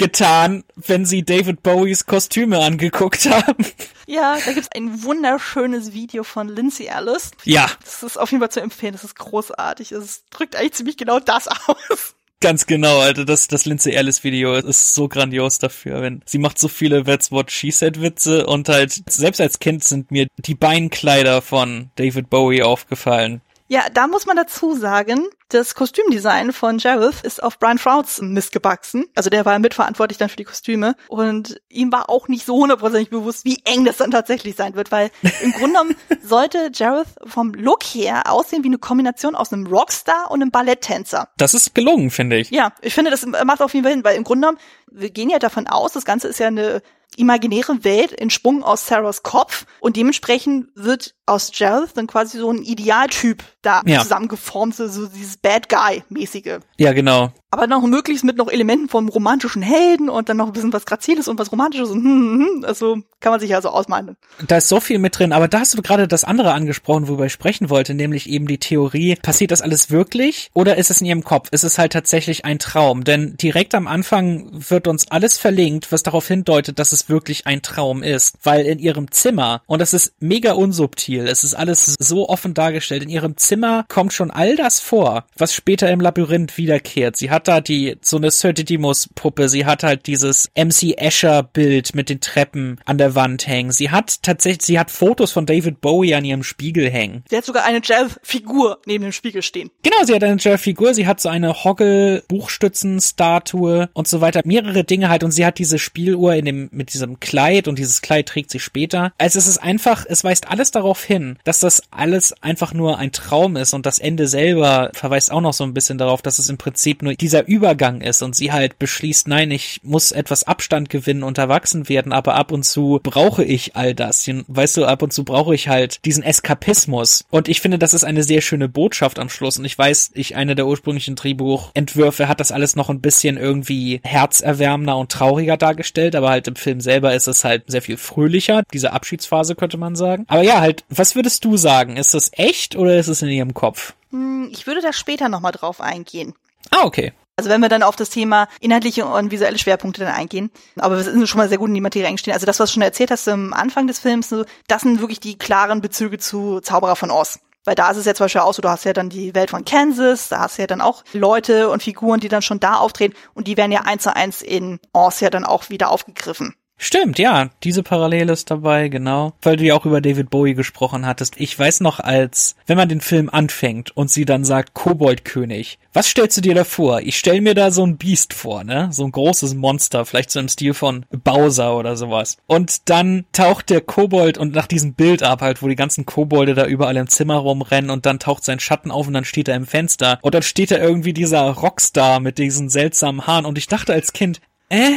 getan, wenn sie David Bowies Kostüme angeguckt haben. Ja, da gibt's ein wunderschönes Video von Lindsay Ellis. Ja. Das ist auf jeden Fall zu empfehlen, das ist großartig. Es drückt eigentlich ziemlich genau das aus. Ganz genau, Alter, das, das Lindsay Ellis Video ist so grandios dafür, wenn, sie macht so viele That's What She Said Witze und halt, selbst als Kind sind mir die Beinkleider von David Bowie aufgefallen. Ja, da muss man dazu sagen, das Kostümdesign von Jareth ist auf Brian Frouds Mist gewachsen. Also der war mitverantwortlich dann für die Kostüme. Und ihm war auch nicht so hundertprozentig bewusst, wie eng das dann tatsächlich sein wird, weil im Grunde genommen sollte Jareth vom Look her aussehen wie eine Kombination aus einem Rockstar und einem Balletttänzer. Das ist gelungen, finde ich. Ja, ich finde, das macht auf jeden Fall hin, weil im Grunde genommen, wir gehen ja davon aus, das Ganze ist ja eine imaginäre Welt entsprungen aus Sarahs Kopf und dementsprechend wird aus Jareth dann quasi so ein Idealtyp da ja. zusammengeformt, so, so dieses Bad Guy-mäßige. Ja, genau aber noch möglichst mit noch Elementen vom romantischen Helden und dann noch ein bisschen was Graziles und was Romantisches und hm, hm, hm, also kann man sich ja so ausmalen. Da ist so viel mit drin, aber da hast du gerade das andere angesprochen, worüber ich sprechen wollte, nämlich eben die Theorie, passiert das alles wirklich oder ist es in ihrem Kopf? Ist es halt tatsächlich ein Traum? Denn direkt am Anfang wird uns alles verlinkt, was darauf hindeutet, dass es wirklich ein Traum ist, weil in ihrem Zimmer, und das ist mega unsubtil, es ist alles so offen dargestellt, in ihrem Zimmer kommt schon all das vor, was später im Labyrinth wiederkehrt. Sie hat da die, so eine Sir Didymus Puppe, sie hat halt dieses MC Escher Bild mit den Treppen an der Wand hängen. Sie hat tatsächlich, sie hat Fotos von David Bowie an ihrem Spiegel hängen. Sie hat sogar eine Jeff-Figur neben dem Spiegel stehen. Genau, sie hat eine Jeff-Figur, sie hat so eine Hoggle-Buchstützen-Statue und so weiter. Mehrere Dinge halt und sie hat diese Spieluhr in dem, mit diesem Kleid und dieses Kleid trägt sie später. Also es ist einfach, es weist alles darauf hin, dass das alles einfach nur ein Traum ist und das Ende selber verweist auch noch so ein bisschen darauf, dass es im Prinzip nur die dieser Übergang ist und sie halt beschließt, nein, ich muss etwas Abstand gewinnen und erwachsen werden, aber ab und zu brauche ich all das. Weißt du, ab und zu brauche ich halt diesen Eskapismus. Und ich finde, das ist eine sehr schöne Botschaft am Schluss. Und ich weiß, ich, eine der ursprünglichen Drehbuchentwürfe hat das alles noch ein bisschen irgendwie herzerwärmender und trauriger dargestellt, aber halt im Film selber ist es halt sehr viel fröhlicher, diese Abschiedsphase könnte man sagen. Aber ja, halt, was würdest du sagen? Ist das echt oder ist es in ihrem Kopf? Hm, ich würde da später nochmal drauf eingehen. Ah, okay. Also wenn wir dann auf das Thema inhaltliche und visuelle Schwerpunkte dann eingehen. Aber wir sind schon mal sehr gut in die Materie eingestiegen. Also das, was du schon erzählt hast am Anfang des Films, das sind wirklich die klaren Bezüge zu Zauberer von Oz. Weil da ist es ja zum Beispiel auch so, du hast ja dann die Welt von Kansas, da hast du ja dann auch Leute und Figuren, die dann schon da auftreten und die werden ja eins zu eins in Oz ja dann auch wieder aufgegriffen. Stimmt, ja, diese Parallele ist dabei, genau. Weil du ja auch über David Bowie gesprochen hattest. Ich weiß noch, als, wenn man den Film anfängt und sie dann sagt, Koboldkönig, was stellst du dir da vor? Ich stell mir da so ein Biest vor, ne? So ein großes Monster, vielleicht so im Stil von Bowser oder sowas. Und dann taucht der Kobold und nach diesem Bild ab halt, wo die ganzen Kobolde da überall im Zimmer rumrennen und dann taucht sein Schatten auf und dann steht er im Fenster. Und dann steht da irgendwie dieser Rockstar mit diesen seltsamen Haaren und ich dachte als Kind, äh,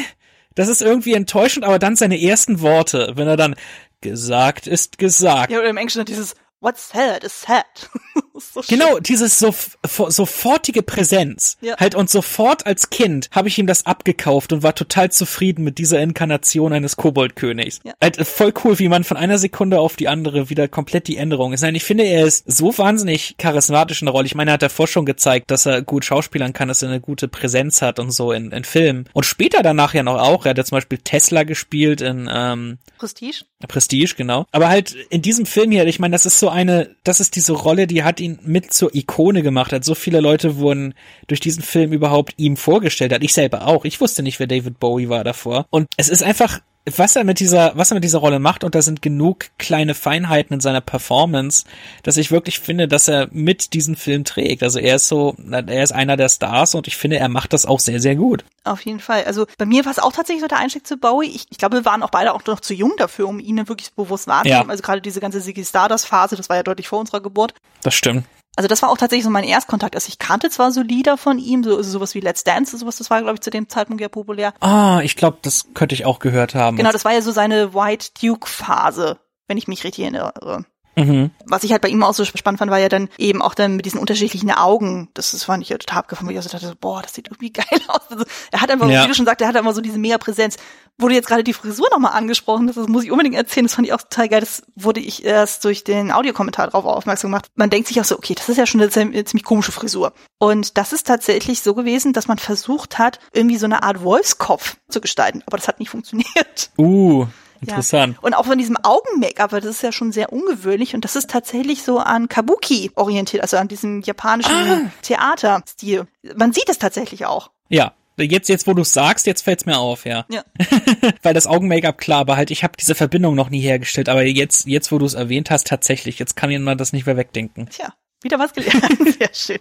das ist irgendwie enttäuschend, aber dann seine ersten Worte, wenn er dann gesagt ist gesagt. Ja, oder im Englischen dieses What's sad is sad. so genau, dieses so, sofortige Präsenz. Ja. Halt und sofort als Kind habe ich ihm das abgekauft und war total zufrieden mit dieser Inkarnation eines Koboldkönigs. Ja. Halt äh, voll cool, wie man von einer Sekunde auf die andere wieder komplett die Änderung ist. Nein, ich finde, er ist so wahnsinnig charismatisch in der Rolle. Ich meine, er hat davor schon gezeigt, dass er gut schauspielern kann, dass er eine gute Präsenz hat und so in, in Filmen. Und später danach ja noch auch. Er hat ja zum Beispiel Tesla gespielt in ähm, Prestige. Prestige, genau. Aber halt in diesem Film hier, ich meine, das ist so eine, das ist diese Rolle, die hat ihn mit zur Ikone gemacht. Hat so viele Leute wurden durch diesen Film überhaupt ihm vorgestellt. Hat ich selber auch. Ich wusste nicht, wer David Bowie war davor. Und es ist einfach was er mit dieser, was er mit dieser Rolle macht, und da sind genug kleine Feinheiten in seiner Performance, dass ich wirklich finde, dass er mit diesen Film trägt. Also er ist so, er ist einer der Stars und ich finde, er macht das auch sehr, sehr gut. Auf jeden Fall. Also bei mir war es auch tatsächlich so der Einstieg zu Bowie. Ich, ich glaube, wir waren auch beide auch noch zu jung dafür, um ihn wirklich bewusst wahrzunehmen. Ja. Also gerade diese ganze Ziggy Stardust Phase, das war ja deutlich vor unserer Geburt. Das stimmt. Also das war auch tatsächlich so mein Erstkontakt. Also ich kannte zwar so Lieder von ihm, so also sowas wie Let's Dance, sowas, das war, glaube ich, zu dem Zeitpunkt ja populär. Ah, ich glaube, das könnte ich auch gehört haben. Genau, das war ja so seine White Duke-Phase, wenn ich mich richtig erinnere. Mhm. Was ich halt bei ihm auch so spannend fand, war ja dann eben auch dann mit diesen unterschiedlichen Augen. Das, das fand ich ja total abgefahren, wo ich auch so dachte, boah, das sieht irgendwie geil aus. Also, er hat einfach, ja. wie du schon sagst, er hat einfach so diese mega Präsenz. Wurde jetzt gerade die Frisur nochmal angesprochen, das, das muss ich unbedingt erzählen, das fand ich auch total geil. Das wurde ich erst durch den Audiokommentar drauf aufmerksam gemacht. Man denkt sich auch so, okay, das ist ja schon eine ziemlich komische Frisur. Und das ist tatsächlich so gewesen, dass man versucht hat, irgendwie so eine Art Wolfskopf zu gestalten. Aber das hat nicht funktioniert. Uh. Interessant. Ja. Und auch von diesem Augen-Make-up, das ist ja schon sehr ungewöhnlich und das ist tatsächlich so an Kabuki orientiert, also an diesem japanischen ah. Theaterstil. Man sieht es tatsächlich auch. Ja, Jetzt, jetzt, wo du sagst, jetzt fällt's mir auf, ja. Ja. Weil das Augen-Make-up klar, aber halt, ich habe diese Verbindung noch nie hergestellt. Aber jetzt, jetzt, wo du es erwähnt hast, tatsächlich, jetzt kann man das nicht mehr wegdenken. Tja, wieder was gelernt. Sehr schön.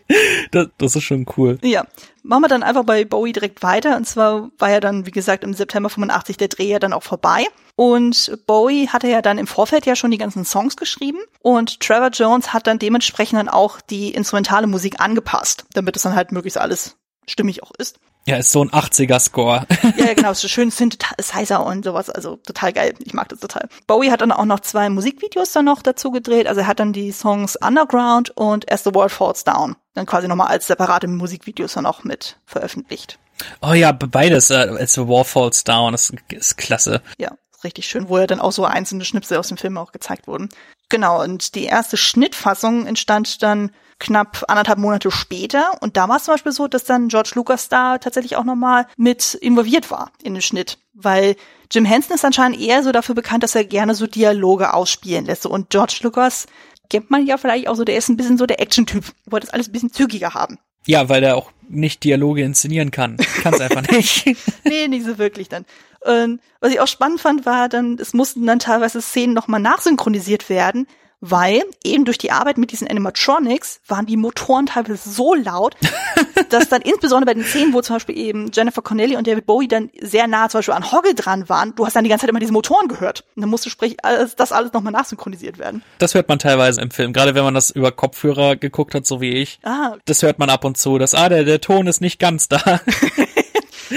Das, das ist schon cool. Ja. Machen wir dann einfach bei Bowie direkt weiter. Und zwar war ja dann, wie gesagt, im September 85 der Dreh ja dann auch vorbei. Und Bowie hatte ja dann im Vorfeld ja schon die ganzen Songs geschrieben. Und Trevor Jones hat dann dementsprechend dann auch die instrumentale Musik angepasst, damit es dann halt möglichst alles stimmig auch ist. Ja, ist so ein 80er-Score. ja, ja, genau, so schön Synthesizer und sowas, also total geil. Ich mag das total. Bowie hat dann auch noch zwei Musikvideos dann noch dazu gedreht. Also er hat dann die Songs Underground und As the World Falls Down dann quasi nochmal als separate Musikvideos dann auch mit veröffentlicht. Oh ja, beides, uh, As the World Falls Down, das ist klasse. Ja, richtig schön, wo ja dann auch so einzelne Schnipsel aus dem Film auch gezeigt wurden. Genau, und die erste Schnittfassung entstand dann knapp anderthalb Monate später. Und da war es zum Beispiel so, dass dann George Lucas da tatsächlich auch nochmal mit involviert war in den Schnitt. Weil Jim Henson ist anscheinend eher so dafür bekannt, dass er gerne so Dialoge ausspielen lässt. Und George Lucas kennt man ja vielleicht auch so, der ist ein bisschen so der Action-Typ. Wollte das alles ein bisschen zügiger haben. Ja, weil er auch nicht Dialoge inszenieren kann. Kann es einfach nicht. nee, nicht so wirklich dann. Und was ich auch spannend fand, war dann, es mussten dann teilweise Szenen nochmal nachsynchronisiert werden, weil eben durch die Arbeit mit diesen Animatronics waren die Motoren teilweise so laut, dass dann insbesondere bei den Szenen, wo zum Beispiel eben Jennifer Connelly und David Bowie dann sehr nah zum Beispiel an Hoggle dran waren, du hast dann die ganze Zeit immer diese Motoren gehört. Und dann musste sprich das alles nochmal nachsynchronisiert werden. Das hört man teilweise im Film, gerade wenn man das über Kopfhörer geguckt hat, so wie ich. Ah. Das hört man ab und zu, dass, ah, der, der Ton ist nicht ganz da.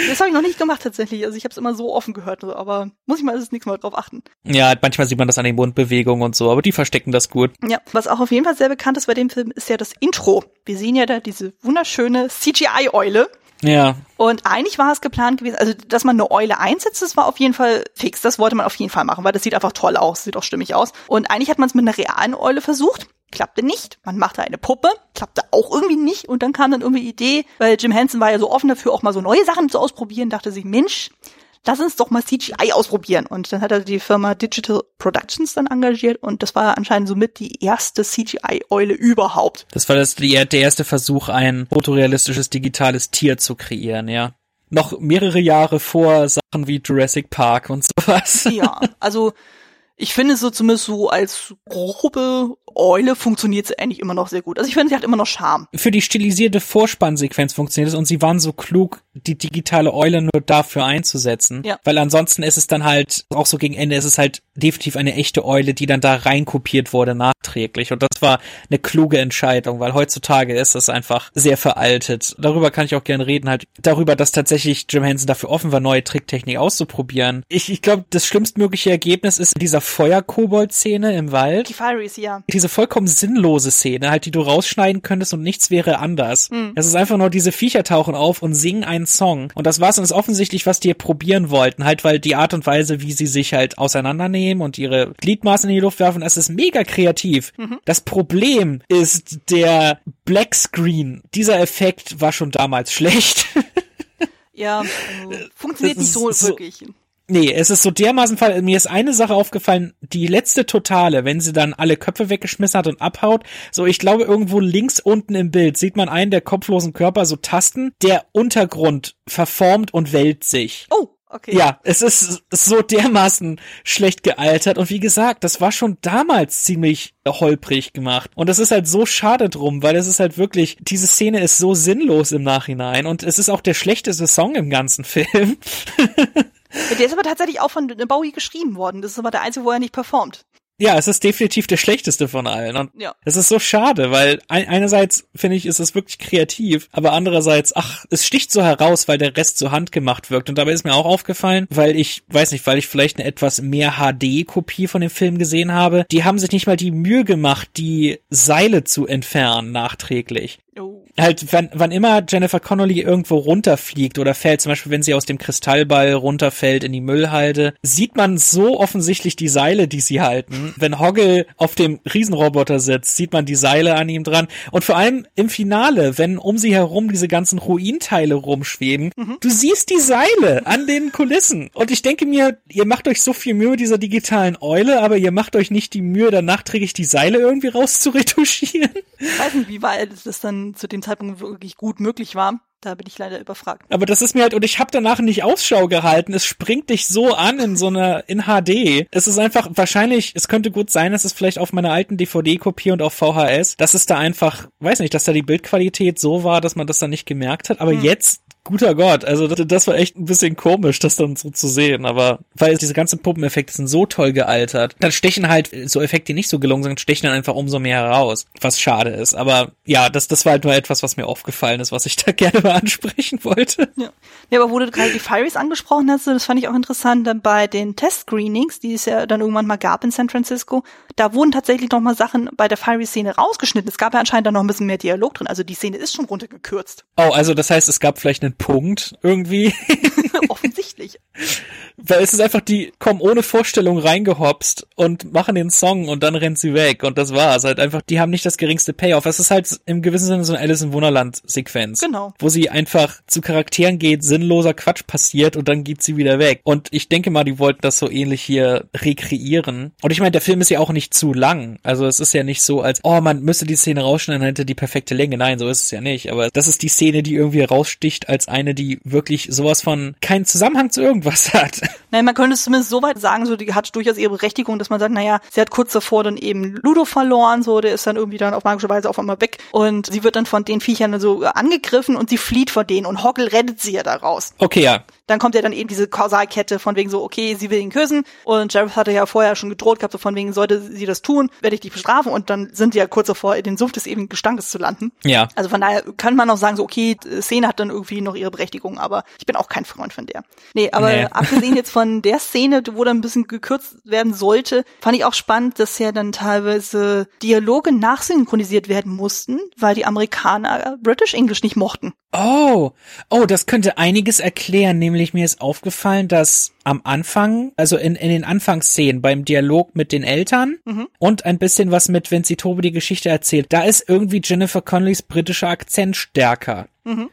Das habe ich noch nicht gemacht tatsächlich. Also ich habe es immer so offen gehört, aber muss ich mal das nächste Mal drauf achten. Ja, manchmal sieht man das an den Mundbewegungen und so, aber die verstecken das gut. Ja, was auch auf jeden Fall sehr bekannt ist bei dem Film, ist ja das Intro. Wir sehen ja da diese wunderschöne CGI-Eule. Ja. Und eigentlich war es geplant gewesen, also dass man eine Eule einsetzt, das war auf jeden Fall fix. Das wollte man auf jeden Fall machen, weil das sieht einfach toll aus, sieht auch stimmig aus. Und eigentlich hat man es mit einer realen Eule versucht klappte nicht. Man machte eine Puppe, klappte auch irgendwie nicht. Und dann kam dann irgendwie die Idee, weil Jim Henson war ja so offen dafür, auch mal so neue Sachen zu ausprobieren, dachte sich, Mensch, lass uns doch mal CGI ausprobieren. Und dann hat er die Firma Digital Productions dann engagiert und das war anscheinend somit die erste CGI-Eule überhaupt. Das war das, der erste Versuch, ein fotorealistisches digitales Tier zu kreieren, ja. Noch mehrere Jahre vor Sachen wie Jurassic Park und sowas. Ja, also ich finde so zumindest so als grobe Eule funktioniert sie eigentlich immer noch sehr gut. Also ich finde, sie hat immer noch Charme. Für die stilisierte Vorspannsequenz funktioniert es und sie waren so klug, die digitale Eule nur dafür einzusetzen. Ja. Weil ansonsten ist es dann halt, auch so gegen Ende ist es halt definitiv eine echte Eule, die dann da reinkopiert wurde nachträglich. Und das war eine kluge Entscheidung, weil heutzutage ist es einfach sehr veraltet. Darüber kann ich auch gerne reden, halt darüber, dass tatsächlich Jim Henson dafür offen war, neue Tricktechnik auszuprobieren. Ich, ich glaube, das schlimmstmögliche Ergebnis ist dieser Feuerkobold-Szene im Wald. Die Fireys, ja. Diese vollkommen sinnlose Szene, halt, die du rausschneiden könntest und nichts wäre anders. Hm. Es ist einfach nur, diese Viecher tauchen auf und singen einen Song. Und das war's und ist offensichtlich, was die probieren wollten. Halt, weil die Art und Weise, wie sie sich halt auseinandernehmen und ihre Gliedmaßen in die Luft werfen, es ist mega kreativ. Mhm. Das Problem ist der Black Screen. Dieser Effekt war schon damals schlecht. ja, also funktioniert nicht so, so wirklich. Nee, es ist so dermaßen Fall. Mir ist eine Sache aufgefallen, die letzte Totale, wenn sie dann alle Köpfe weggeschmissen hat und abhaut. So, ich glaube, irgendwo links unten im Bild sieht man einen der kopflosen Körper so tasten. Der Untergrund verformt und wellt sich. Oh. Okay. Ja, es ist so dermaßen schlecht gealtert und wie gesagt, das war schon damals ziemlich holprig gemacht und das ist halt so schade drum, weil es ist halt wirklich, diese Szene ist so sinnlos im Nachhinein und es ist auch der schlechteste Song im ganzen Film. Der ist aber tatsächlich auch von Bowie geschrieben worden. Das ist aber der einzige, wo er nicht performt. Ja, es ist definitiv der schlechteste von allen. Und Ja. es ist so schade, weil ein, einerseits finde ich, ist es wirklich kreativ, aber andererseits, ach, es sticht so heraus, weil der Rest so handgemacht wirkt. Und dabei ist mir auch aufgefallen, weil ich, weiß nicht, weil ich vielleicht eine etwas mehr HD-Kopie von dem Film gesehen habe, die haben sich nicht mal die Mühe gemacht, die Seile zu entfernen nachträglich. Oh. Halt, wann, wann immer Jennifer Connolly irgendwo runterfliegt oder fällt, zum Beispiel wenn sie aus dem Kristallball runterfällt in die Müllhalde, sieht man so offensichtlich die Seile, die sie halten. Wenn Hoggle auf dem Riesenroboter sitzt, sieht man die Seile an ihm dran. Und vor allem im Finale, wenn um sie herum diese ganzen Ruinteile rumschweben, du siehst die Seile an den Kulissen. Und ich denke mir, ihr macht euch so viel Mühe mit dieser digitalen Eule, aber ihr macht euch nicht die Mühe, dann nachträglich die Seile irgendwie rauszuretuschieren. Ich weiß nicht, wie weit das dann zu dem Zeitpunkt wirklich gut möglich war. Da bin ich leider überfragt. Aber das ist mir halt, und ich habe danach nicht Ausschau gehalten. Es springt dich so an in so einer, in HD. Es ist einfach, wahrscheinlich, es könnte gut sein, dass es vielleicht auf meiner alten DVD-Kopie und auf VHS, dass es da einfach, weiß nicht, dass da die Bildqualität so war, dass man das dann nicht gemerkt hat. Aber jetzt, guter Gott, also das, das war echt ein bisschen komisch, das dann so zu sehen. Aber weil diese ganzen Puppeneffekte sind so toll gealtert, dann stechen halt so Effekte, die nicht so gelungen sind, stechen dann einfach umso mehr heraus, was schade ist. Aber ja, das, das war halt nur etwas, was mir aufgefallen ist, was ich da gerne mal ansprechen wollte. Ja. ja, aber wo du gerade die Fireys angesprochen hast, das fand ich auch interessant, dann bei den Test-Screenings, die es ja dann irgendwann mal gab in San Francisco, da wurden tatsächlich noch mal Sachen bei der Fiery-Szene rausgeschnitten. Es gab ja anscheinend dann noch ein bisschen mehr Dialog drin. Also die Szene ist schon runtergekürzt. Oh, also das heißt, es gab vielleicht einen Punkt irgendwie. Offensichtlich. Weil es ist einfach, die kommen ohne Vorstellung reingehopst und machen den Song und dann rennt sie weg und das war's. Halt einfach, die haben nicht das geringste Payoff. Es ist halt im gewissen Sinne so eine Alice im Wunderland Sequenz. Genau. Wo sie einfach zu Charakteren geht, sinnloser Quatsch passiert und dann geht sie wieder weg. Und ich denke mal, die wollten das so ähnlich hier rekreieren. Und ich meine, der Film ist ja auch nicht zu lang. Also es ist ja nicht so, als, oh, man müsste die Szene rausschneiden, dann hätte die perfekte Länge. Nein, so ist es ja nicht. Aber das ist die Szene, die irgendwie raussticht als eine, die wirklich sowas von keinen Zusammenhang zu irgendwas hat. Naja, man könnte es zumindest so weit sagen, so die hat durchaus ihre Berechtigung, dass man sagt, naja, sie hat kurz davor dann eben Ludo verloren, so, der ist dann irgendwie dann auf magische Weise auf einmal weg und sie wird dann von den Viechern so angegriffen und sie flieht vor denen und Hoggle rettet sie ja daraus. Okay, ja. Dann kommt ja dann eben diese Kausalkette von wegen so, okay, sie will ihn küssen und Jareth hatte ja vorher schon gedroht gehabt, so von wegen, sollte sie das tun, werde ich dich bestrafen und dann sind die ja kurz davor, in den Sumpf des ewigen Gestankes zu landen. Ja. Also von daher kann man auch sagen, so, okay, Szene hat dann irgendwie noch ihre Berechtigung, aber ich bin auch kein Freund von der. Nee, aber Nee. abgesehen jetzt von der Szene, wo dann ein bisschen gekürzt werden sollte, fand ich auch spannend, dass ja dann teilweise Dialoge nachsynchronisiert werden mussten, weil die Amerikaner British English nicht mochten. Oh, oh, das könnte einiges erklären. Nämlich mir ist aufgefallen, dass am Anfang, also in, in den Anfangsszenen beim Dialog mit den Eltern und ein bisschen was mit, wenn sie Tobi die Geschichte erzählt, da ist irgendwie Jennifer Connellys britischer Akzent stärker.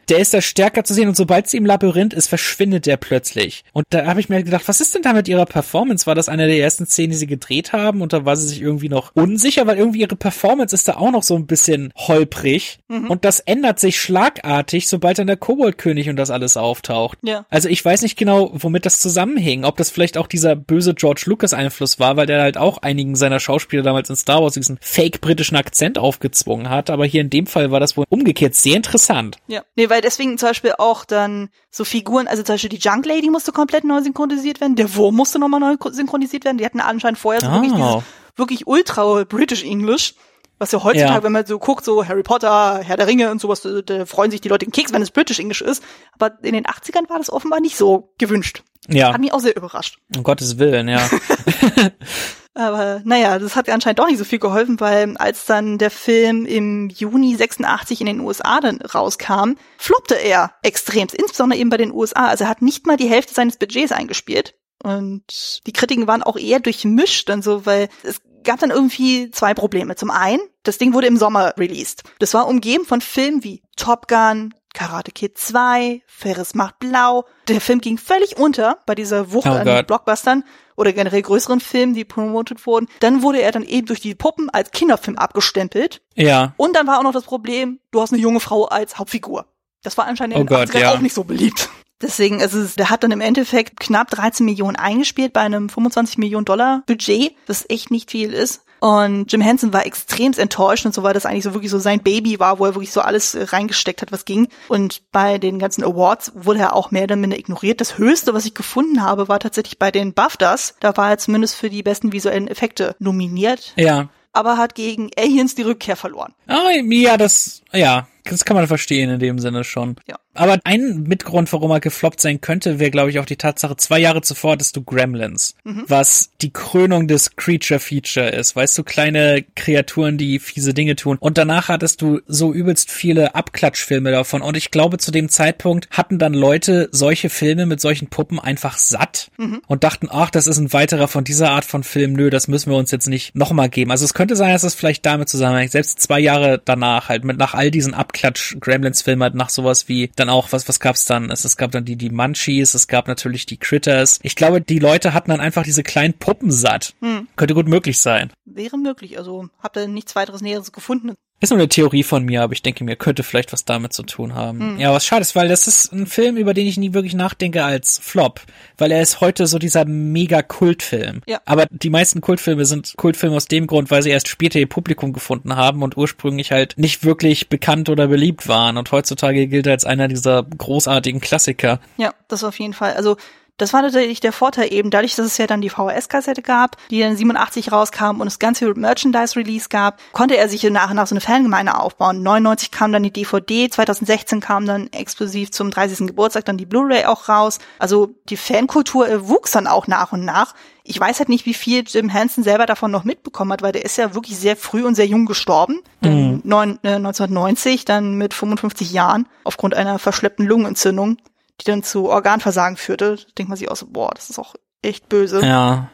Der ist da stärker zu sehen und sobald sie im Labyrinth ist, verschwindet der plötzlich. Und da habe ich mir gedacht, was ist denn da mit ihrer Performance? War das eine der ersten Szenen, die sie gedreht haben? Und da war sie sich irgendwie noch unsicher, weil irgendwie ihre Performance ist da auch noch so ein bisschen holprig. Und das ändert sich schlagartig, sobald dann der Koboldkönig und das alles auftaucht. Ja. Also ich weiß nicht genau, womit das zusammenhing. Ob das vielleicht auch dieser böse George Lucas Einfluss war, weil der halt auch einigen seiner Schauspieler damals in Star Wars diesen fake britischen Akzent aufgezwungen hat. Aber hier in dem Fall war das wohl umgekehrt sehr interessant. Ja. Nee, weil deswegen zum Beispiel auch dann so Figuren, also zum Beispiel die Junk Lady musste komplett neu synchronisiert werden, der Wurm musste nochmal neu synchronisiert werden. Die hatten anscheinend vorher so wirklich Oh. dieses wirklich ultra British English. Was ja heutzutage, Ja. wenn man so guckt, so Harry Potter, Herr der Ringe und sowas, da, da freuen sich die Leute im Keks, wenn es British English ist. Aber in den 80ern war das offenbar nicht so gewünscht. Ja, Hat mich auch sehr überrascht. um Gottes Willen, ja. Aber naja, das hat anscheinend doch nicht so viel geholfen, weil als dann der Film im Juni 86 in den USA dann rauskam, floppte er extremst, insbesondere eben bei den USA. Also er hat nicht mal die Hälfte seines Budgets eingespielt. Und die Kritiken waren auch eher durchmischt dann so, weil es gab dann irgendwie zwei Probleme. Zum einen, das Ding wurde im Sommer released. Das war umgeben von Filmen wie Top Gun, Karate Kid 2, Ferris macht blau. Der Film ging völlig unter bei dieser Wucht Oh an Gott. Blockbustern oder generell größeren Filmen, die promotet wurden. Dann wurde er dann eben durch die Puppen als Kinderfilm abgestempelt. Ja. Und dann war auch noch das Problem, du hast eine junge Frau als Hauptfigur. Das war anscheinend in Oh den Gott, 80ern ja. auch nicht so beliebt. Deswegen, also der hat dann im Endeffekt knapp 13 Millionen eingespielt bei einem 25 Millionen Dollar Budget, das echt nicht viel ist. Und Jim Henson war extrem enttäuscht und so, weil das eigentlich so wirklich so sein Baby war, wo er wirklich so alles äh, reingesteckt hat, was ging. Und bei den ganzen Awards wurde er auch mehr oder minder ignoriert. Das Höchste, was ich gefunden habe, war tatsächlich bei den BAFTAs. Da war er zumindest für die besten visuellen Effekte nominiert. Ja. Aber hat gegen Aliens die Rückkehr verloren. Oh, ja, das, ja, das kann man verstehen in dem Sinne schon. Ja. Aber ein Mitgrund, warum er gefloppt sein könnte, wäre, glaube ich, auch die Tatsache, zwei Jahre zuvor hattest du Gremlins, mhm. was die Krönung des Creature-Feature ist. Weißt du, kleine Kreaturen, die fiese Dinge tun. Und danach hattest du so übelst viele Abklatschfilme davon. Und ich glaube, zu dem Zeitpunkt hatten dann Leute solche Filme mit solchen Puppen einfach satt mhm. und dachten, ach, das ist ein weiterer von dieser Art von Film. Nö, das müssen wir uns jetzt nicht nochmal geben. Also es könnte sein, dass es vielleicht damit zusammenhängt. Selbst zwei Jahre danach, halt mit nach all diesen Abklatsch-Gremlins-Filmen, halt nach sowas wie dann auch, was, was gab's dann? Es, es gab dann die, die Munchies, es gab natürlich die Critters. Ich glaube, die Leute hatten dann einfach diese kleinen Puppen satt. Hm. Könnte gut möglich sein. Wäre möglich, also habt ihr nichts weiteres Näheres gefunden. Ist nur eine Theorie von mir, aber ich denke mir, könnte vielleicht was damit zu tun haben. Hm. Ja, was schade ist, weil das ist ein Film, über den ich nie wirklich nachdenke als Flop, weil er ist heute so dieser mega Kultfilm. Ja. Aber die meisten Kultfilme sind Kultfilme aus dem Grund, weil sie erst später ihr Publikum gefunden haben und ursprünglich halt nicht wirklich bekannt oder beliebt waren. Und heutzutage gilt er als einer dieser großartigen Klassiker. Ja, das auf jeden Fall. Also das war natürlich der Vorteil eben, dadurch, dass es ja dann die VHS-Kassette gab, die dann 87 rauskam und es ganz viel Merchandise-Release gab, konnte er sich nach und nach so eine Fangemeinde aufbauen. 99 kam dann die DVD, 2016 kam dann exklusiv zum 30. Geburtstag dann die Blu-ray auch raus. Also die Fankultur wuchs dann auch nach und nach. Ich weiß halt nicht, wie viel Jim Henson selber davon noch mitbekommen hat, weil der ist ja wirklich sehr früh und sehr jung gestorben. Mhm. Neun, äh, 1990, dann mit 55 Jahren, aufgrund einer verschleppten Lungenentzündung die dann zu Organversagen führte, denkt man sich auch so, boah, das ist auch echt böse. Ja.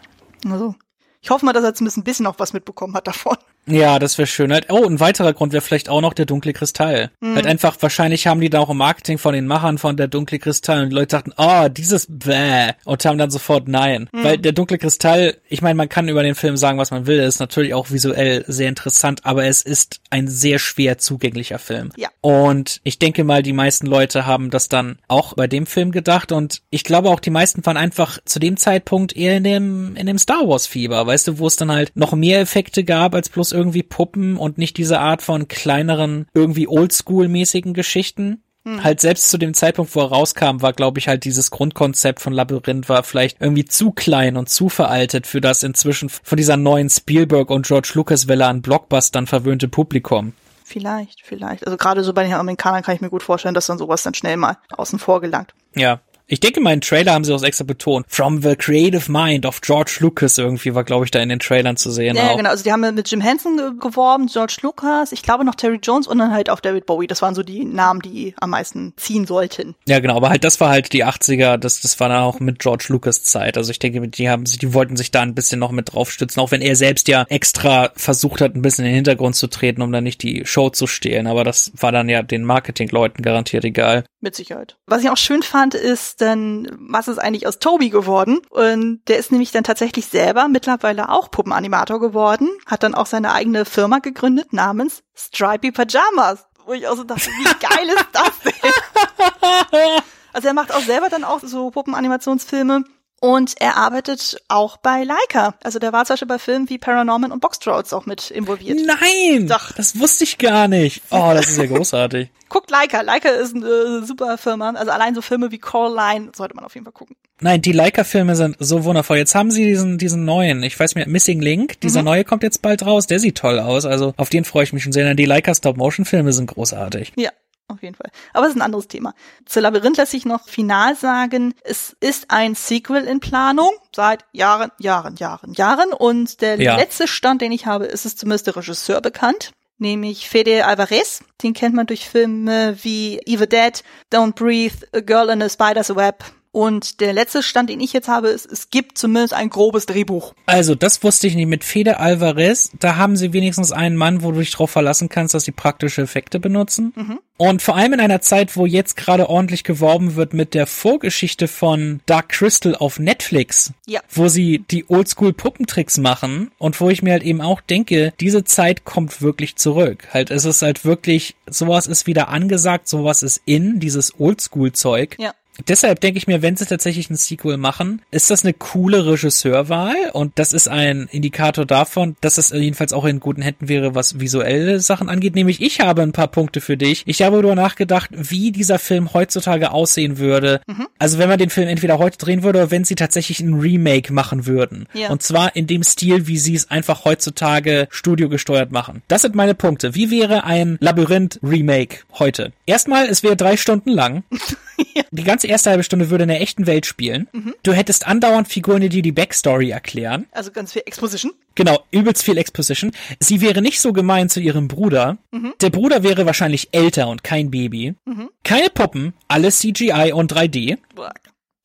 Also, ich hoffe mal, dass er zumindest ein bisschen noch was mitbekommen hat davon. Ja, das wäre schön. Halt, oh, ein weiterer Grund wäre vielleicht auch noch der dunkle Kristall. Mhm. Halt einfach, wahrscheinlich haben die da auch im Marketing von den Machern von der dunkle Kristall und Leute dachten, oh, dieses bäh und haben dann sofort nein. Mhm. Weil der dunkle Kristall, ich meine, man kann über den Film sagen, was man will, ist natürlich auch visuell sehr interessant, aber es ist ein sehr schwer zugänglicher Film. Ja. Und ich denke mal, die meisten Leute haben das dann auch bei dem Film gedacht und ich glaube auch, die meisten waren einfach zu dem Zeitpunkt eher in dem, in dem Star Wars Fieber, weißt du, wo es dann halt noch mehr Effekte gab als bloß irgendwie Puppen und nicht diese Art von kleineren, irgendwie Oldschool-mäßigen Geschichten. Hm. Halt selbst zu dem Zeitpunkt, wo er rauskam, war, glaube ich, halt dieses Grundkonzept von Labyrinth war vielleicht irgendwie zu klein und zu veraltet für das inzwischen von dieser neuen Spielberg und George Lucas Welle an Blockbustern verwöhnte Publikum. Vielleicht, vielleicht. Also gerade so bei den Amerikanern kann ich mir gut vorstellen, dass dann sowas dann schnell mal außen vor gelangt. Ja, ich denke, meinen Trailer haben sie auch extra betont. From the Creative Mind of George Lucas irgendwie war, glaube ich, da in den Trailern zu sehen. Ja, auch. genau. Also die haben mit Jim Henson geworben, George Lucas, ich glaube noch Terry Jones und dann halt auch David Bowie. Das waren so die Namen, die am meisten ziehen sollten. Ja, genau. Aber halt, das war halt die 80er. Das, das war dann auch mit George Lucas Zeit. Also ich denke, die haben, die wollten sich da ein bisschen noch mit draufstützen, auch wenn er selbst ja extra versucht hat, ein bisschen in den Hintergrund zu treten, um dann nicht die Show zu stehlen. Aber das war dann ja den Marketingleuten garantiert egal. Mit Sicherheit. Was ich auch schön fand, ist dann, was ist eigentlich aus Toby geworden? Und der ist nämlich dann tatsächlich selber mittlerweile auch Puppenanimator geworden, hat dann auch seine eigene Firma gegründet namens Stripey Pajamas. Wo ich auch so dachte, wie geil ist das denn? Also er macht auch selber dann auch so Puppenanimationsfilme. Und er arbeitet auch bei Leica. Also der war zum Beispiel bei Filmen wie Paranorman und Boxtrolls auch mit involviert. Nein! Doch. Das wusste ich gar nicht. Oh, das ist ja großartig. Guckt Leica. Leica ist eine super Firma. Also allein so Filme wie Coraline sollte man auf jeden Fall gucken. Nein, die Leica-Filme sind so wundervoll. Jetzt haben sie diesen, diesen neuen, ich weiß nicht, Missing Link, dieser mhm. neue kommt jetzt bald raus, der sieht toll aus. Also auf den freue ich mich schon sehr. Die Leica Stop-Motion-Filme sind großartig. Ja, auf jeden Fall. Aber es ist ein anderes Thema. Zu Labyrinth lässt sich noch final sagen, es ist ein Sequel in Planung seit Jahren, Jahren, Jahren, Jahren. Und der ja. letzte Stand, den ich habe, ist es zumindest der Regisseur bekannt, nämlich Fede Alvarez. Den kennt man durch Filme wie Evil Dead, Don't Breathe, A Girl in a Spider's Web und der letzte Stand, den ich jetzt habe, ist, es gibt zumindest ein grobes Drehbuch. Also, das wusste ich nicht. Mit Fede Alvarez, da haben sie wenigstens einen Mann, wo du dich drauf verlassen kannst, dass sie praktische Effekte benutzen. Mhm. Und vor allem in einer Zeit, wo jetzt gerade ordentlich geworben wird mit der Vorgeschichte von Dark Crystal auf Netflix. Ja. Wo sie die Oldschool Puppentricks machen und wo ich mir halt eben auch denke, diese Zeit kommt wirklich zurück. Halt, es ist halt wirklich, sowas ist wieder angesagt, sowas ist in, dieses Oldschool Zeug. Ja. Deshalb denke ich mir, wenn sie tatsächlich ein Sequel machen, ist das eine coole Regisseurwahl und das ist ein Indikator davon, dass es jedenfalls auch in guten Händen wäre, was visuelle Sachen angeht. Nämlich ich habe ein paar Punkte für dich. Ich habe darüber nachgedacht, wie dieser Film heutzutage aussehen würde. Mhm. Also wenn man den Film entweder heute drehen würde oder wenn sie tatsächlich ein Remake machen würden. Ja. Und zwar in dem Stil, wie sie es einfach heutzutage studiogesteuert machen. Das sind meine Punkte. Wie wäre ein Labyrinth-Remake heute? Erstmal, es wäre drei Stunden lang. ja. Die ganze erste halbe Stunde würde in der echten Welt spielen. Mhm. Du hättest andauernd Figuren, die die Backstory erklären. Also ganz viel Exposition. Genau, übelst viel Exposition. Sie wäre nicht so gemein zu ihrem Bruder. Mhm. Der Bruder wäre wahrscheinlich älter und kein Baby. Mhm. Keine Puppen, alles CGI und 3D.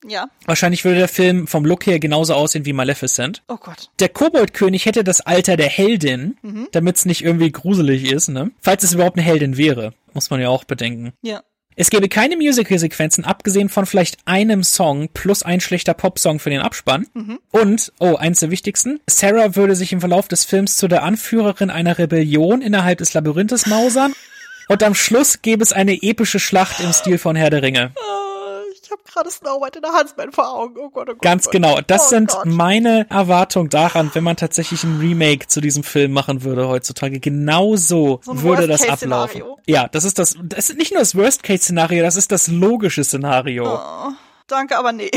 Ja. Wahrscheinlich würde der Film vom Look her genauso aussehen wie Maleficent. Oh Gott. Der Koboldkönig hätte das Alter der Heldin, mhm. damit es nicht irgendwie gruselig ist, ne? Falls es überhaupt eine Heldin wäre, muss man ja auch bedenken. Ja. Es gäbe keine Musical-Sequenzen, abgesehen von vielleicht einem Song plus ein schlechter Popsong für den Abspann. Mhm. Und, oh, eins der wichtigsten, Sarah würde sich im Verlauf des Films zu der Anführerin einer Rebellion innerhalb des Labyrinthes mausern. Und am Schluss gäbe es eine epische Schlacht im Stil von Herr der Ringe. Habe gerade Snow White in der Huntsman vor Augen. Oh Gott, oh Gott. Ganz oh genau. Das oh sind Gott. meine Erwartungen daran, wenn man tatsächlich ein Remake zu diesem Film machen würde heutzutage. Genau so, so würde das ablaufen. Ja, das ist das, das ist nicht nur das Worst-Case-Szenario, das ist das logische Szenario. Oh, danke, aber nee.